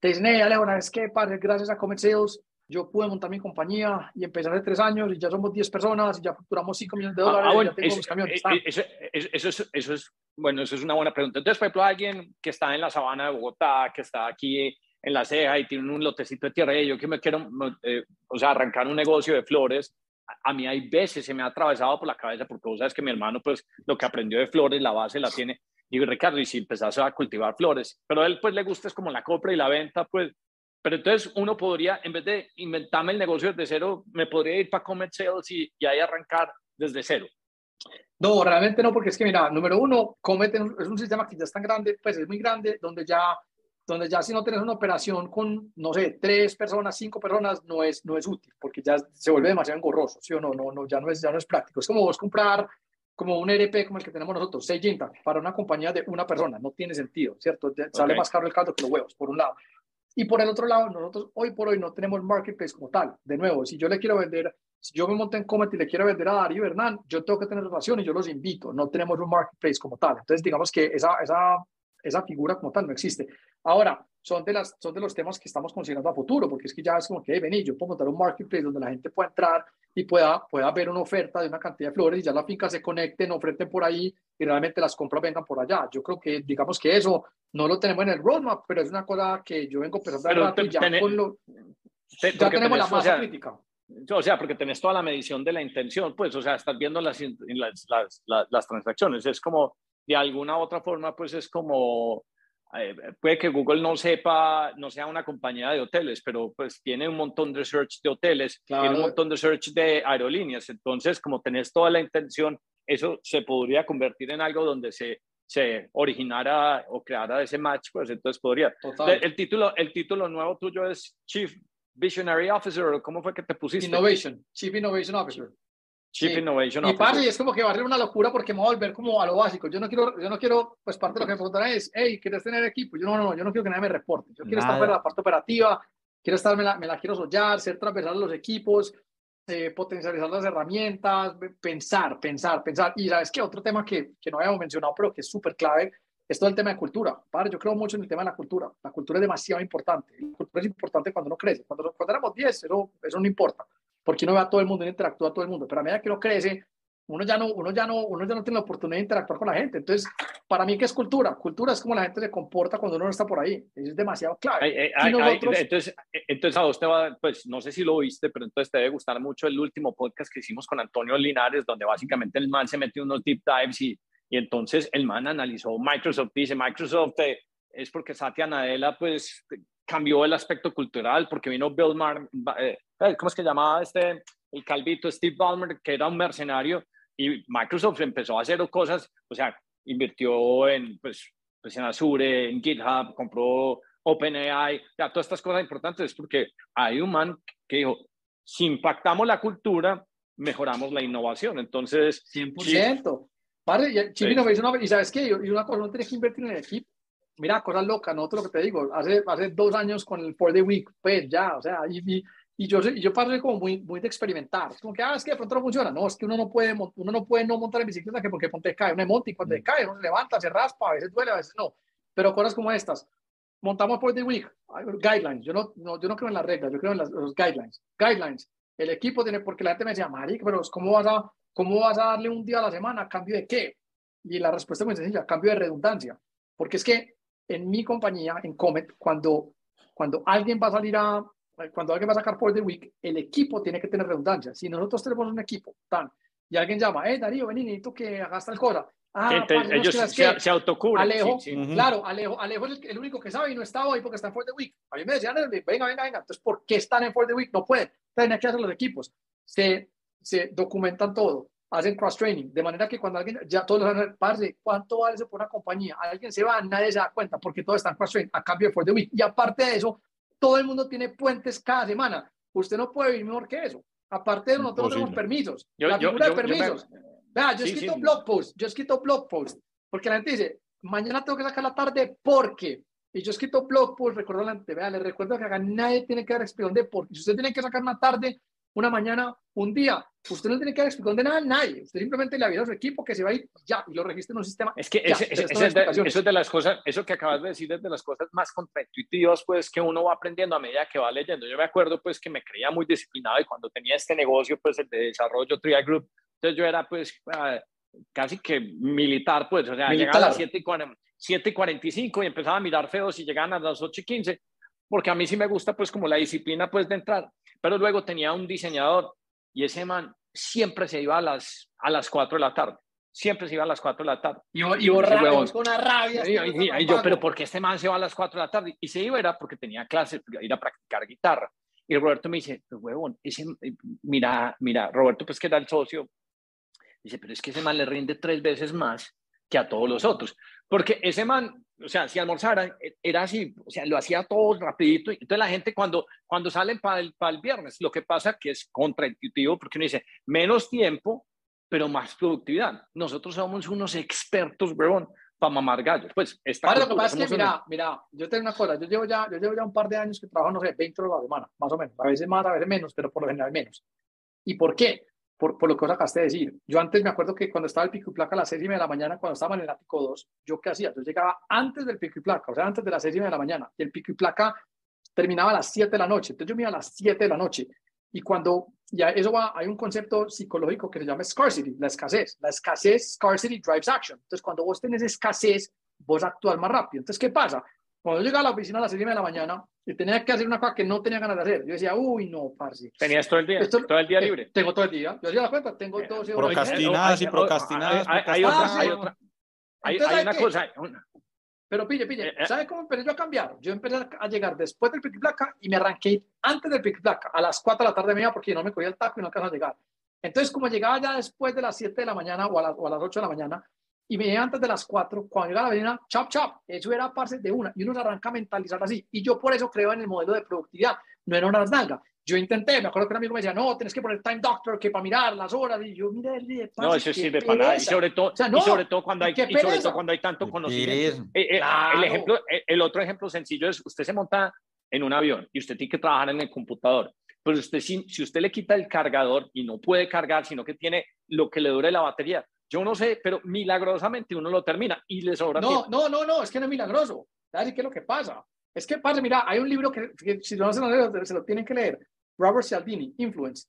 Speaker 3: te dicen, hey Alejo, es que, parce, gracias a Comet Sales yo pude montar mi compañía y empezar hace tres años y ya somos 10 personas y ya facturamos 5 millones de ah, dólares. Ah, bueno, y ya camiones,
Speaker 1: eh, eso, eso, es, eso, es, bueno, eso es una buena pregunta. Entonces, por ejemplo, alguien que está en la sabana de Bogotá, que está aquí en la ceja y tiene un lotecito de tierra y yo que me quiero, eh, o sea, arrancar un negocio de flores, a mí hay veces se me ha atravesado por la cabeza porque vos sabes que mi hermano, pues, lo que aprendió de flores, la base la tiene. Y Ricardo, y si empezás a cultivar flores, pero a él, pues, le gusta es como la compra y la venta, pues, pero entonces uno podría, en vez de inventarme el negocio desde cero, me podría ir para Comet Sales y, y ahí arrancar desde cero.
Speaker 3: No, realmente no, porque es que mira, número uno, Comet es un sistema que ya es tan grande, pues es muy grande, donde ya, donde ya si no tienes una operación con, no sé, tres personas, cinco personas, no es, no es útil, porque ya se vuelve demasiado engorroso, ¿sí o no? No, no, ya no es, ya no es práctico. Es como vos comprar como un ERP como el que tenemos nosotros, Seijinta, para una compañía de una persona, no tiene sentido, ¿cierto? Sale más caro el caldo que los huevos, por un lado. Y por el otro lado, nosotros hoy por hoy no tenemos marketplace como tal. De nuevo, si yo le quiero vender, si yo me monto en Comet y le quiero vender a Darío Hernán, yo tengo que tener relación y yo los invito. No tenemos un marketplace como tal. Entonces, digamos que esa, esa, esa figura como tal no existe. Ahora, son de, las, son de los temas que estamos considerando a futuro, porque es que ya es como que, hey, vení, yo puedo montar un marketplace donde la gente pueda entrar y pueda, pueda ver una oferta de una cantidad de flores y ya la finca se conecten, ofrenten por ahí y realmente las compras vengan por allá. Yo creo que, digamos que eso no lo tenemos en el roadmap, pero es una cosa que yo vengo pensando pero rato y ya, con lo, ya tenemos la masa crítica.
Speaker 1: O sea, porque tenés toda la medición de la intención, pues, o sea, estás viendo las, las, las, las transacciones. Es como, de alguna otra forma, pues es como eh, puede que Google no sepa, no sea una compañía de hoteles, pero pues tiene un montón de search de hoteles, tiene un montón de search de aerolíneas. Entonces, como tenés toda la intención, eso se podría convertir en algo donde se, se originara o creara ese match, pues entonces podría. El, título, el título nuevo tuyo es Chief Visionary Officer, ¿cómo fue que te pusiste?
Speaker 3: Innovation, Chief Innovation Officer.
Speaker 1: Chief Innovation
Speaker 3: y Officer. Y es como que va a ser una locura porque me voy a volver como a lo básico. Yo no quiero, yo no quiero, pues parte de lo que me preguntarán es, hey, ¿quieres tener equipo? Yo no, no, yo no quiero que nadie me reporte. Yo quiero estar en la parte operativa, quiero estar, me la, me la quiero sollar, ser transversal a los equipos, eh, potencializar las herramientas, pensar, pensar, pensar. Y sabes que otro tema que, que no habíamos mencionado, pero que es súper clave, es todo el tema de cultura. Padre, yo creo mucho en el tema de la cultura. La cultura es demasiado importante. La cultura es importante cuando uno crece. Cuando, cuando éramos 10, eso, eso no importa porque uno ve a todo el mundo y interactúa a todo el mundo, pero a medida que uno crece, uno ya no, uno ya no, uno ya no tiene la oportunidad de interactuar con la gente. Entonces, para mí, ¿qué es cultura? Cultura es como la gente se comporta cuando uno no está por ahí. es demasiado clave.
Speaker 1: entonces, entonces, a vos te va, pues no sé si lo viste, pero entonces te debe gustar mucho el último podcast que hicimos con Antonio Linares, donde básicamente el man se metió unos deep dives y, y entonces el man analizó Microsoft, dice Microsoft eh, es porque Satya Nadella pues cambió el aspecto cultural, porque vino Bill Mar, eh, ¿cómo es que llamaba este, el calvito Steve Ballmer, que era un mercenario, y Microsoft empezó a hacer cosas, o sea, invirtió en, pues, pues en Azure, en GitHub, compró OpenAI, ya todas estas cosas importantes, porque hay un man que dijo, si impactamos la cultura, mejoramos la innovación. Entonces,
Speaker 3: 100%. Padre, y, y sabes qué, y una cosa, no tienes que invertir en el equipo. Mira, cosas locas, no lo que te digo, hace, hace dos años con el For the Week, pues ya, o sea, y, y yo, y yo pasé como muy, muy de experimentar. Es como que, ah, es que de pronto no funciona. No, es que uno no puede, uno no puede no montar en bicicleta que porque ponte cae, uno monta y cuando mm. cae, uno se levanta, se raspa, a veces duele, a veces no. Pero cosas como estas. Montamos por the week, guidelines. Yo no, no, yo no creo en las reglas, yo creo en las, los guidelines. Guidelines. El equipo tiene, porque la gente me decía, Maric, pero ¿cómo vas, a, ¿cómo vas a darle un día a la semana a cambio de qué? Y la respuesta es muy sencilla, a cambio de redundancia. Porque es que en mi compañía, en Comet, cuando, cuando alguien va a salir a, cuando alguien va a sacar por the week, el equipo tiene que tener redundancia. Si nosotros tenemos un equipo, tan, y alguien llama, eh, Darío, vení, necesito que hagas tal cosa.
Speaker 1: Ah, ellos se, se autocuran.
Speaker 3: Alejo, claro, Alejo, Alejo es el, único que sabe y no está hoy porque está en For the Week. A mí me decían, venga, venga, venga. Entonces, ¿por qué están en For the Week? No pueden. Tienen que hacer los equipos. Se, se documentan todo, hacen cross-training, de manera que cuando alguien, ya todos los años, parce, ¿cuánto vale eso por una compañía? Alguien se va, nadie se da cuenta porque todos están cross-training a cambio de For the Week. Y aparte de eso, todo el mundo tiene puentes cada semana. Usted no puede vivir mejor que eso. Aparte de nosotros tenemos permisos. la figura de permisos. Vea, yo he escrito blog post, yo escrito blog post, porque la gente dice, mañana tengo que sacar la tarde porque. Y yo escrito blog post, recuerdo la gente, vea, le recuerdo que acá nadie tiene que dar explicación de por qué. Si usted tiene que sacar una tarde, una mañana, un día. Usted no tiene que dar explicación de nada a nadie. Usted simplemente le avisa a su equipo que se va a ir ya y lo registra en un sistema.
Speaker 1: Es que eso, es de, eso, es de, las cosas, eso que acabas de decir es de las cosas más contraintuitivas, pues que uno va aprendiendo a medida que va leyendo. Yo me acuerdo, pues, que me creía muy disciplinado y cuando tenía este negocio, pues, el de desarrollo Trial Group, entonces yo era, pues, ah, casi que militar, pues, o sea, llegaba a las 7 y, 7 y 45 y empezaba a mirar feos y llegaban a las 8 y 15 porque a mí sí me gusta pues como la disciplina pues de entrar, pero luego tenía un diseñador y ese man siempre se iba a las, a las 4 de la tarde, siempre se iba a las 4 de la tarde.
Speaker 3: Y, y, y con una rabia.
Speaker 1: Y, yo, pero ¿por qué este man se va a las 4 de la tarde? Y se iba era porque tenía clases, ir a practicar guitarra. Y Roberto me dice, pues huevón, ese, mira, mira, Roberto pues que era el socio, dice, pero es que ese man le rinde tres veces más que a todos los otros. Porque ese man, o sea, si almorzara, e, era así, o sea, lo hacía todo rapidito. Entonces la gente cuando, cuando salen para el, para el viernes, lo que pasa que es contraintuitivo porque uno dice, menos tiempo, pero más productividad. Nosotros somos unos expertos, huevón, para mamar gallos. Pues
Speaker 3: esta lo que pasa es que, mira, mira, yo tengo una cosa, yo llevo, ya, yo llevo ya un par de años que trabajo, no sé, 20 horas a la semana, más o menos, a veces más, a veces menos, pero por lo general menos. ¿Y por qué? Por, por, lo que os acabaste de decir. Yo antes me acuerdo que cuando estaba el pico y placa a las 6 y media de la mañana, cuando estaba en el ático 2, ¿yo qué hacía? Yo llegaba antes del pico y placa, o sea, antes de las 6 y media de la mañana, y el pico y placa terminaba a las 7 de la noche. Entonces yo me iba a las 7 de la noche. Y cuando ya eso va, hay un concepto psicológico que se llama scarcity, la escasez. La escasez, scarcity drives action. Entonces, cuando vos tenés escasez, vos actúas más rápido. Entonces, ¿qué pasa? Cuando yo llegaba a la oficina a las 6 de la mañana y tenía que hacer una cosa que no tenía ganas de hacer, yo decía, uy, no, parce.
Speaker 1: ¿Tenías todo el día? todo el día libre.
Speaker 3: Tengo todo el día. Yo hacía la cuenta, tengo todo
Speaker 2: el Procrastinadas y procrastinadas.
Speaker 1: Hay, otra, hay otra. Hay, una cosa.
Speaker 3: Pero pille, pille, eh, eh. ¿sabe cómo empecé yo a cambiar? Yo empecé a llegar después del pico y placa y me arranqué antes del pico y placa, a las 4 de la tarde media porque no me cogía el taco y no alcanzaba a llegar. Entonces, como llegaba ya después de las 7 de la mañana o a, o a las 8 de la mañana, y me antes de las 4, cuando llega la avenida, chop, chop, eso era parte de una, y uno se arranca a mentalizar así, y yo por eso creo en el modelo de productividad, no en horas nalga. Yo intenté, me acuerdo que un amigo me decía, no, tienes que poner Time Doctor, que para mirar las horas, y yo, mire, el
Speaker 1: No, eso sirve para nada, y sobre todo, y sobre todo cuando hay, y sobre todo cuando hay tanto conocimiento. Eh, eh, el, ejemplo, eh, el otro ejemplo sencillo es, usted se monta en un avión y usted tiene que trabajar en el computador, pero usted, si, si usted le quita el cargador y no puede cargar, sino que tiene lo que le dure la batería, yo no sé, pero milagrosamente uno lo termina y le sobra
Speaker 3: no,
Speaker 1: tiempo.
Speaker 3: No, no, no, es que no es milagroso. ¿Sabes qué es lo que pasa? Es que, padre, mira, hay un libro que, si no se lo, se lo tienen que leer, Robert Cialdini, Influence.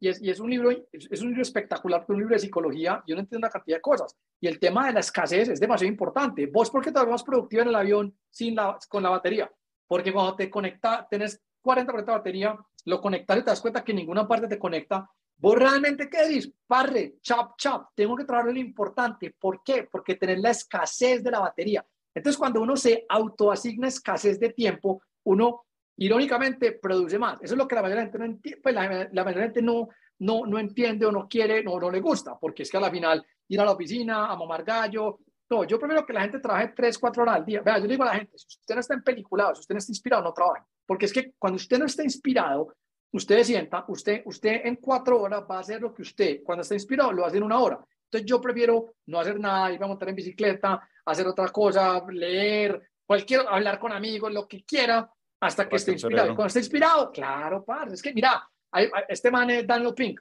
Speaker 3: Y es, y es un libro, es, un libro espectacular, un libro de psicología, yo no entiendo una cantidad de cosas. Y el tema de la escasez es demasiado importante. ¿Vos por qué te más productiva en el avión sin la, con la batería? Porque cuando te conectas, tenés 40% de batería, lo conectas y te das cuenta que ninguna parte te conecta, ¿Vos realmente qué dices? Parre, chop, chop, tengo que trabajar lo importante. ¿Por qué? Porque tener la escasez de la batería. Entonces, cuando uno se autoasigna escasez de tiempo, uno irónicamente produce más. Eso es lo que la mayoría de la gente no entiende, pues no, no, no entiende o no quiere o no, le gusta, porque es que a la final ir a la oficina, a mamar gallo, no, yo prefiero que la gente trabaje tres, cuatro horas al día. Vea, yo digo a la gente, si usted no está empeliculado, si usted no está inspirado, no trabaje. Porque es que cuando usted no está inspirado, usted sienta, usted, usted en cuatro horas va a hacer lo que usted, cuando está inspirado, lo hace en una hora. Entonces yo prefiero no hacer nada, ir a montar en bicicleta, hacer otra cosa, leer, cualquier, hablar con amigos, lo que quiera, hasta que esté inspirado. Cuando esté inspirado, claro, parce, es que mira, este man es Daniel Pink,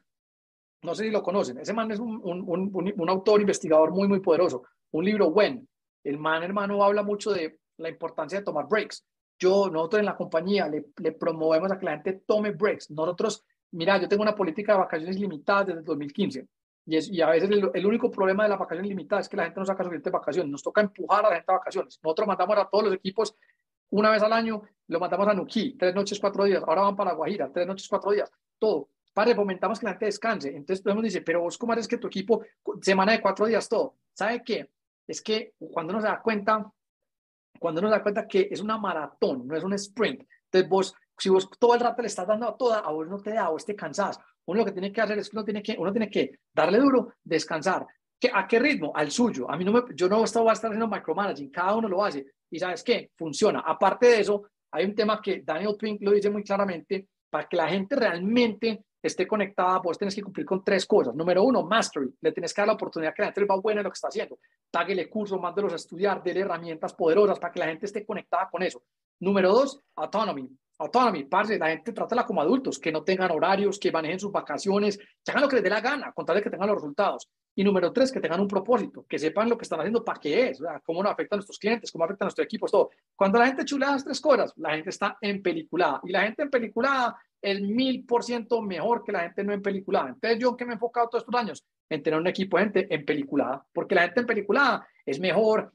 Speaker 3: no sé si lo conocen, ese man es un, un, un, un autor investigador muy, muy poderoso, un libro When, el man hermano habla mucho de la importancia de tomar breaks yo, nosotros en la compañía le, le, promovemos a que la gente tome breaks. Nosotros, mira, yo tengo una política de vacaciones limitadas desde el 2015 y, es, y a veces el, único problema de la vacaciones limitadas es que la gente no saca suficientes vacaciones. Nos toca empujar a la gente a vacaciones. Nosotros mandamos a todos los equipos una vez al año, lo mandamos a Nuquí, tres noches, cuatro días. Ahora van para Guajira, tres noches, cuatro días. Todo. Para, fomentamos que la gente descanse. Entonces, todo el mundo dice, pero vos, ¿cómo haces que tu equipo, semana de cuatro días, todo? ¿Sabe qué? Es que cuando uno se da cuenta, cuando uno se da cuenta que es una maratón, no es un sprint. Entonces vos, si vos todo el rato le estás dando a toda, a vos no te da, o te cansás. Uno lo que tiene que hacer es que uno tiene que, uno tiene que darle duro, descansar. ¿Qué, ¿A qué ritmo? Al suyo. A mí no me, yo no voy a estar haciendo micromanaging, cada uno lo hace. Y sabes qué, funciona. Aparte de eso, hay un tema que Daniel Pink lo dice muy claramente, para que la gente realmente esté conectada, vos tenés que cumplir con tres cosas. Número uno, mastery. Le tienes que dar la oportunidad que la gente va buena en lo que está haciendo. Páguele cursos, mándelos a estudiar, déle herramientas poderosas para que la gente esté conectada con eso. Número dos, autonomy. autonomy, parce, la gente trátala como adultos, que no tengan horarios, que manejen sus vacaciones, que hagan lo que les dé la gana, con tal de que tengan los resultados. Y número tres, que tengan un propósito, que sepan lo que están haciendo, para qué es, cómo nos afecta a nuestros clientes, cómo afecta a nuestro equipo, todo. Cuando la gente chulea las tres cosas, la gente está en peliculada. Y la gente en peliculada es mil por ciento mejor que la gente no en peliculada. Entonces, yo que me he enfocado todos estos años en tener un equipo de gente en peliculada, porque la gente en peliculada es mejor,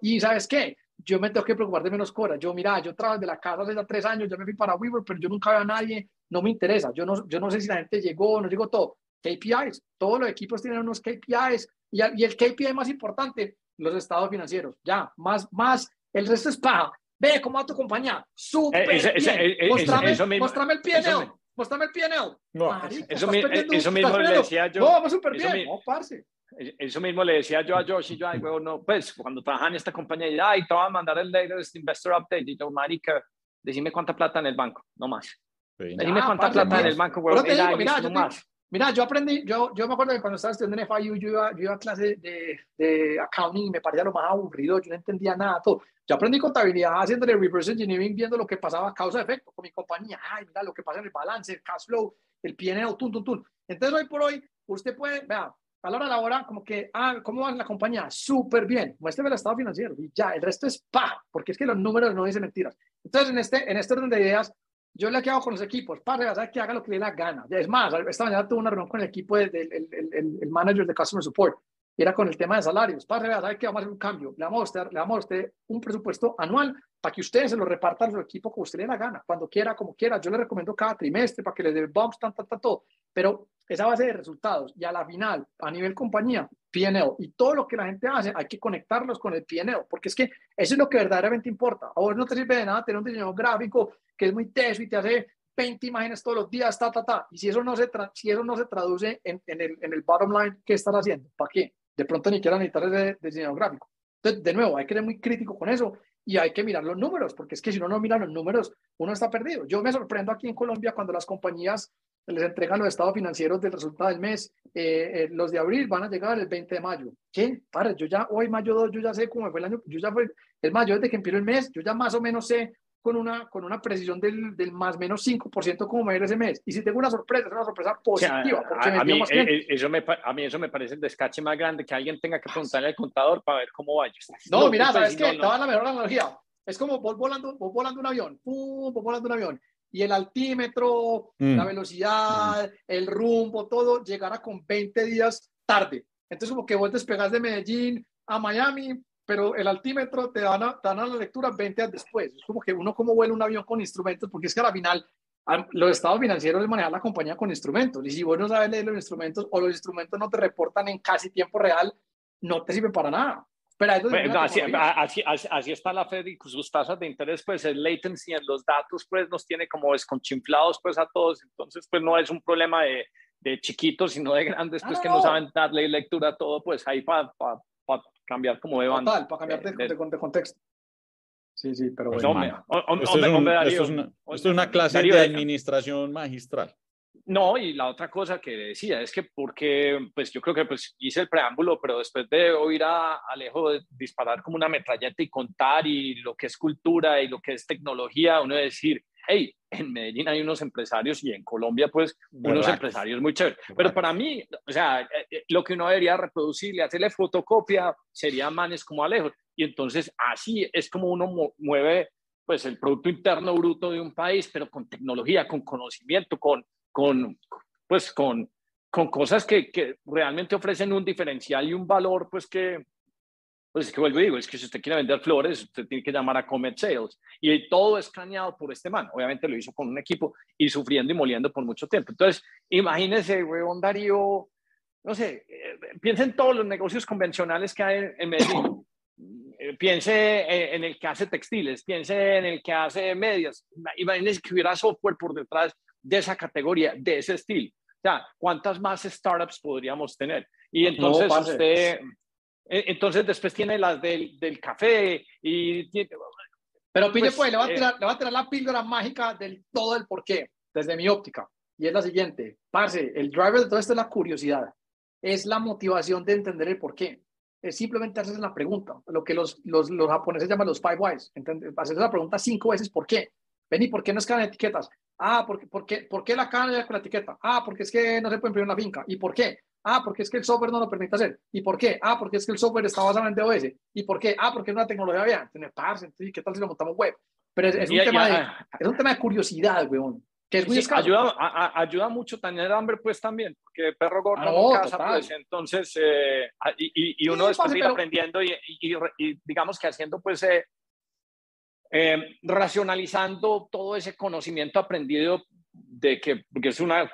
Speaker 3: y ¿sabes qué? Yo me tengo que preocupar de menos cosas. Yo, mira, yo trabajo de la casa hace tres años, ya me fui para Weaver, pero yo nunca veo a nadie, no me interesa. Yo no, yo no sé si la gente llegó, no llegó todo KPIs, todos los equipos tienen unos KPIs y, y el KPI más importante, los estados financieros. Ya, más, más, el resto es paja. Ve cómo va tu compañía. Súper bien. Mostrame, mostrame, el PNL. Mostrame el PNL.
Speaker 1: No, eso, eso mismo le decía yo.
Speaker 3: No, vamos súper bien. no, parce.
Speaker 1: Eso mismo le decía yo a Josh y yo, ay, no, pues cuando trabajaba en esta compañía, y, ay, te voy a mandar el latest investor update. Y yo, marica, decime cuánta plata en el banco, no más. Decime ah, cuánta plata en el banco.
Speaker 3: Mira, no más. Mira, yo aprendí, yo, yo me acuerdo que cuando estaba estudiando en FIU, yo iba, yo iba a clase de, de, accounting y me parecía lo más aburrido, yo no entendía nada, todo. Yo aprendí contabilidad haciéndole reverse engineering, viendo lo que pasaba causa-efecto con mi compañía. Ay, mira lo que pasa en el balance, el cash flow, el PNL, tum, tum, tum. Entonces, hoy por hoy, usted puede, vea, a la hora de la hora, como que, ah, ¿cómo va la compañía? Súper bien. Muéstrame el estado financiero y ya, el resto es pa, porque es que los números no dicen mentiras. Entonces, en este, en este orden de ideas, yo le quedado con los equipos, para que haga lo que le dé la gana. Es más, esta mañana tuve una reunión con el equipo del el, el, el, manager de Customer Support, y era con el tema de salarios. Para ¿sabes que Vamos a hacer un cambio. Le vamos a usted un presupuesto anual para que ustedes se lo repartan a su equipo como usted le dé la gana, cuando quiera, como quiera. Yo le recomiendo cada trimestre para que le dé bumps, tan, tan, tan, todo. Pero esa base de resultados y a la final, a nivel compañía, PNL y todo lo que la gente hace, hay que conectarlos con el PNL, porque es que eso es lo que verdaderamente importa. A vos no te sirve de nada tener un diseño gráfico que es muy teso y te hace 20 imágenes todos los días, ta, ta, ta. Y si eso no se, si eso no se traduce en, en, el, en el bottom line, ¿qué estás haciendo? ¿Para qué? De pronto ni siquiera necesitar ese diseño gráfico. Entonces, de nuevo, hay que ser muy crítico con eso y hay que mirar los números, porque es que si uno no mira los números, uno está perdido. Yo me sorprendo aquí en Colombia cuando las compañías les entregan los estados financieros del resultado del mes. Eh, eh, los de abril van a llegar el 20 de mayo. ¿Qué? Para, yo ya hoy, mayo 2, yo ya sé cómo fue el año. Yo ya fue el mayo desde que empezó el mes, yo ya más o menos sé con una, con una precisión del, del más o menos 5% como me ese mes. Y si tengo una sorpresa, es una sorpresa positiva.
Speaker 1: a, mí, eh, eso me, a mí eso me parece el descache más grande, que alguien tenga que preguntarle al contador para ver cómo va.
Speaker 3: No, mira, ¿sabes qué? No, la mejor analogía. Es como vos volando, vos volando un avión, pum, vos volando un avión y el altímetro, mm. la velocidad, mm. el rumbo, todo llegará con 20 días tarde. Entonces, como que vos despegas de Medellín a Miami, pero el altímetro te dan a, dan a la lectura 20 días después. Es como que uno como vuela un avión con instrumentos, porque es que al final los estados financieros es manejar la compañía con instrumentos. Y si vos no sabes leer los instrumentos o los instrumentos no te reportan en casi tiempo real, no te sirve para nada
Speaker 1: así, está la Fed y sus tasas de interés, pues el latency en los datos, pues nos tiene como desconchinflados pues a todos, entonces pues no es un problema de, de chiquitos, sino de grandes, pues que no saben darle lectura a todo, pues ahí para cambiar como de
Speaker 3: banda. Total, para cambiar de, de, contexto. Sí, sí, pero
Speaker 2: pues bueno. esto, es una clase de administración magistral.
Speaker 1: No, y la otra cosa que decía es que porque, pues yo creo que pues hice el preámbulo, pero después de oír a Alejo disparar como una metralleta y contar y lo que es cultura y lo que es tecnología, uno decir, hey, en Medellín hay unos empresarios y en Colombia pues unos empresarios muy chéveres. Pero para mí, o sea, eh, eh, lo que uno debería reproducirle, hacerle fotocopia, sería manes como Alejo. Y entonces así es como uno mueve pues el Producto Interno Bruto de un país, pero con tecnología, con conocimiento, con con, pues, con, con cosas que, que, realmente ofrecen un diferencial y un valor, pues que, pues es que vuelvo y digo, es que si usted quiere vender flores, usted tiene que llamar a Comet Sales. Y todo es craneado por este man. Obviamente lo hizo con un equipo y sufriendo y moliendo por mucho tiempo. Entonces, imagínese, weón, Darío, no sé, eh, piense en todos los negocios convencionales que hay en Medellín. Eh, piense en el que hace textiles, piense en el que hace medias. Imagínese que hubiera software por detrás de esa categoría, de ese estilo. O sea, ¿cuántas más startups podríamos tener? Y entonces usted, e, entonces después tiene las del, del café y...
Speaker 3: Pero pide pues, pues le, va a eh, tirar, le va a tirar la píldora mágica del todo el porqué, desde mi óptica. Y es la siguiente, parce, el driver de todo esto es la curiosidad, es la motivación de entender el porqué. Es simplemente hacerse la pregunta, lo que los, los, los japoneses llaman los five whys, hacerse la pregunta cinco veces por qué Vení, ¿por qué no escanean etiquetas? Ah, ¿por, por, qué, ¿por qué la caja con la etiqueta? Ah, porque es que no se puede imprimir una finca. ¿Y por qué? Ah, porque es que el software no lo permite hacer. ¿Y por qué? Ah, porque es que el software está basado en DOS. ¿Y por qué? Ah, porque es una tecnología vea. ¿Qué tal si lo montamos web? Pero es, un, tema de, es un tema de curiosidad, weón. Que es muy escaso.
Speaker 1: Ayuda, ayuda mucho tener hambre, pues también, porque perro gordo ah, no, casa, pues, entonces, eh, y, y, uno después ir aprendiendo y, y, digamos que haciendo, pues, eh, eh, racionalizando todo ese conocimiento aprendido de que, porque es una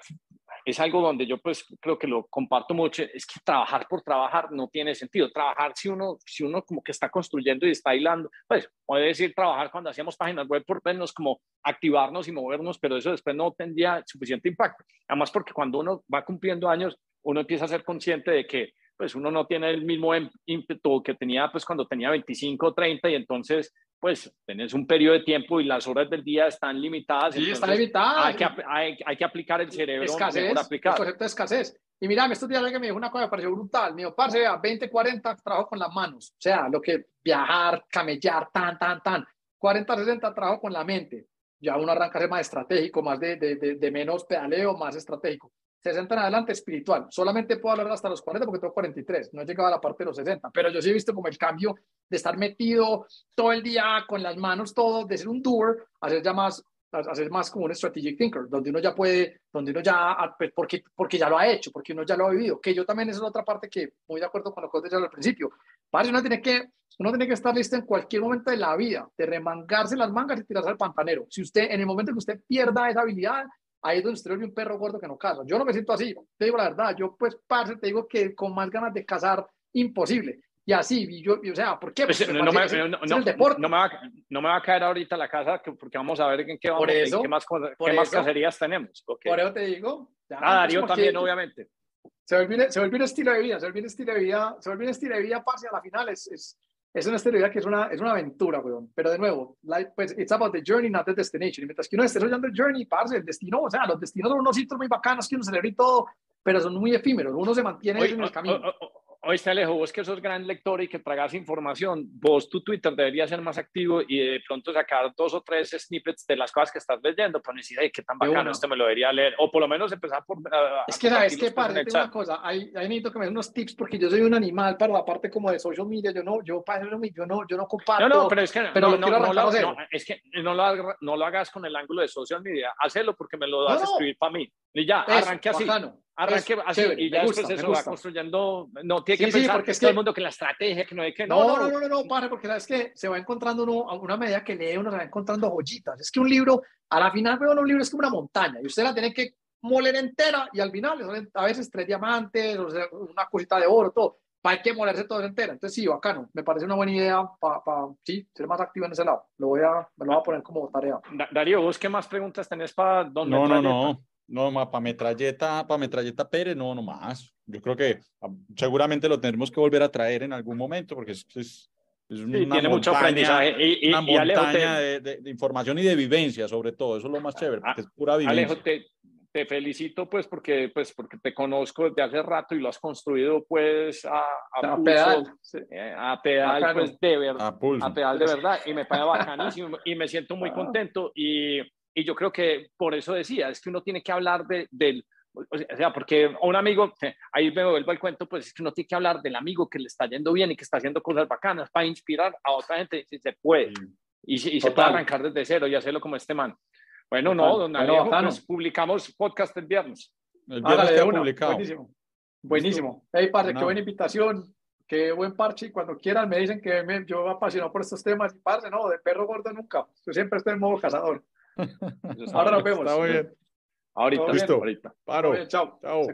Speaker 1: es algo donde yo pues creo que lo comparto mucho, es que trabajar por trabajar no tiene sentido. Trabajar si uno, si uno como que está construyendo y está hilando, pues puede decir trabajar cuando hacíamos páginas web por menos como activarnos y movernos, pero eso después no tendría suficiente impacto. Además porque cuando uno va cumpliendo años, uno empieza a ser consciente de que pues uno no tiene el mismo ímpetu que tenía pues cuando tenía 25 o 30 y entonces pues tenés un periodo de tiempo y las horas del día están limitadas.
Speaker 3: Sí, están limitadas.
Speaker 1: Hay que, hay, hay que aplicar el cerebro.
Speaker 3: Escasez, el concepto de escasez. Y mira, estos días que me dijo una cosa que me pareció brutal. Me dijo, parce, a 20, 40 trabajo con las manos. O sea, lo que viajar, camellar, tan, tan, tan. 40, 60 trabajo con la mente. Ya uno arranca a ser más estratégico, más de, de, de, de menos pedaleo, más estratégico. 60 en adelante espiritual. Solamente puedo hablar hasta los 40 porque tengo 43, no he llegado a la parte de los 60, pero yo sí he visto como el cambio de estar metido todo el día con las manos, todo, de ser un doer, a ser ya más, a ser más como un strategic thinker, donde uno ya puede, donde uno ya, pues, porque, porque ya lo ha hecho, porque uno ya lo ha vivido, que yo también esa es otra parte que muy de acuerdo con lo que os decía al principio. Para uno tiene que uno tiene que estar listo en cualquier momento de la vida, de remangarse las mangas y tirarse al pantanero. Si usted, en el momento que usted pierda esa habilidad, ahí es donde usted ve un perro gordo que no caza. Yo no me siento así, te digo la verdad. Yo, pues, parce, te digo que con más ganas de cazar, imposible. Y así, y yo, o sea, ¿por qué?
Speaker 1: Pues, pues no, me, no, no, me va, no, me va, a caer ahorita la casa porque vamos a ver en qué, vamos, qué más, qué más cacerías tenemos.
Speaker 3: Por eso te digo.
Speaker 1: ah, Darío también, obviamente.
Speaker 3: Se vuelve, se vuelve un estilo de vida, se vuelve un estilo de vida, se vuelve un estilo de vida, parce, a la final es, es es una esterilidad que es una, es una aventura, weón. Pero de nuevo, like, pues, it's about the journey, not the destination. Y mientras que uno esté desarrollando el journey, parce, el destino, o sea, los destinos son unos sitios muy bacanos que uno celebra y todo, pero son muy efímeros. Uno se mantiene en el camino.
Speaker 1: Oíste, Alejo, vos que sos gran lector y que tragas información, vos tu Twitter debería ser más activo y de pronto sacar dos o tres snippets de las cosas que estás leyendo, pues decir, ay, qué tan bacano, este me lo debería leer, o por lo menos empezar por...
Speaker 3: es que, ¿sabes qué? Parte una cosa, hay, hay necesito que me den unos tips porque yo soy un animal para la parte como de social media, yo no, yo, yo no, yo no comparto.
Speaker 1: No, no, pero es que pero no, no, lo, es que no lo, no lo hagas con el ángulo de social media, hazlo porque me lo das a escribir para mí. Y ya, arranque así. Arranque así y ya después eso va construyendo. No tiene que pensar porque es que, todo el mundo que la estrategia, que no hay que.
Speaker 3: No, no, no, no, no, no, no porque es que se va encontrando uno, a una medida que lee, uno se va encontrando joyitas. Es que un libro, a la final, veo un libro es como una montaña y usted la tiene que moler entera y al final a veces tres diamantes, o sea, una cosita de oro, todo. Hay que molerse todo entera. Entonces, sí, bacano. Me parece una buena idea para, sí, ser más activo en ese lado. Lo voy a, me lo voy a poner como tarea.
Speaker 1: Darío, ¿vos qué más preguntas tenés para
Speaker 2: don No, no, no. No, para metralleta, para metralleta Pérez, no, no más. Yo creo que ah, seguramente lo tendremos que volver a traer en algún momento porque es, es, es una
Speaker 1: tiene mucho aprendizaje. Y,
Speaker 2: una montaña de, de, información y de vivencia, sobre todo. Eso es lo más chévere, porque es pura vivencia.
Speaker 1: Alejo, te, te, felicito pues porque, pues porque te conozco desde hace rato y lo has construido pues a,
Speaker 3: a, a pedal.
Speaker 1: A pedal, pues de verdad. A, pedal de verdad. Y me parece bacanísimo y me siento muy ah. contento y y yo creo que por eso decía, es que uno tiene que hablar de, del, o sea, porque un amigo, ahí me vuelvo al cuento, pues es que uno tiene que hablar del amigo que le está yendo bien y que está haciendo cosas bacanas para inspirar a otra gente si se puede. Y, se puede arrancar desde cero y hacerlo como este man. Bueno, no, don Alejo, pues, publicamos podcast el viernes.
Speaker 2: El viernes está publicado.
Speaker 3: Buenísimo. Buenísimo. Hey, padre, qué buena invitación. Qué buen parche. Y cuando quieran me dicen que me, yo apasionado por estos temas. Y parce, no, de perro gordo nunca. Yo siempre estoy en modo cazador. Ahora nos vemos.
Speaker 2: Está muy bien.
Speaker 1: Ahorita.
Speaker 2: Listo. Ahorita. Paro.
Speaker 3: chao. Chao.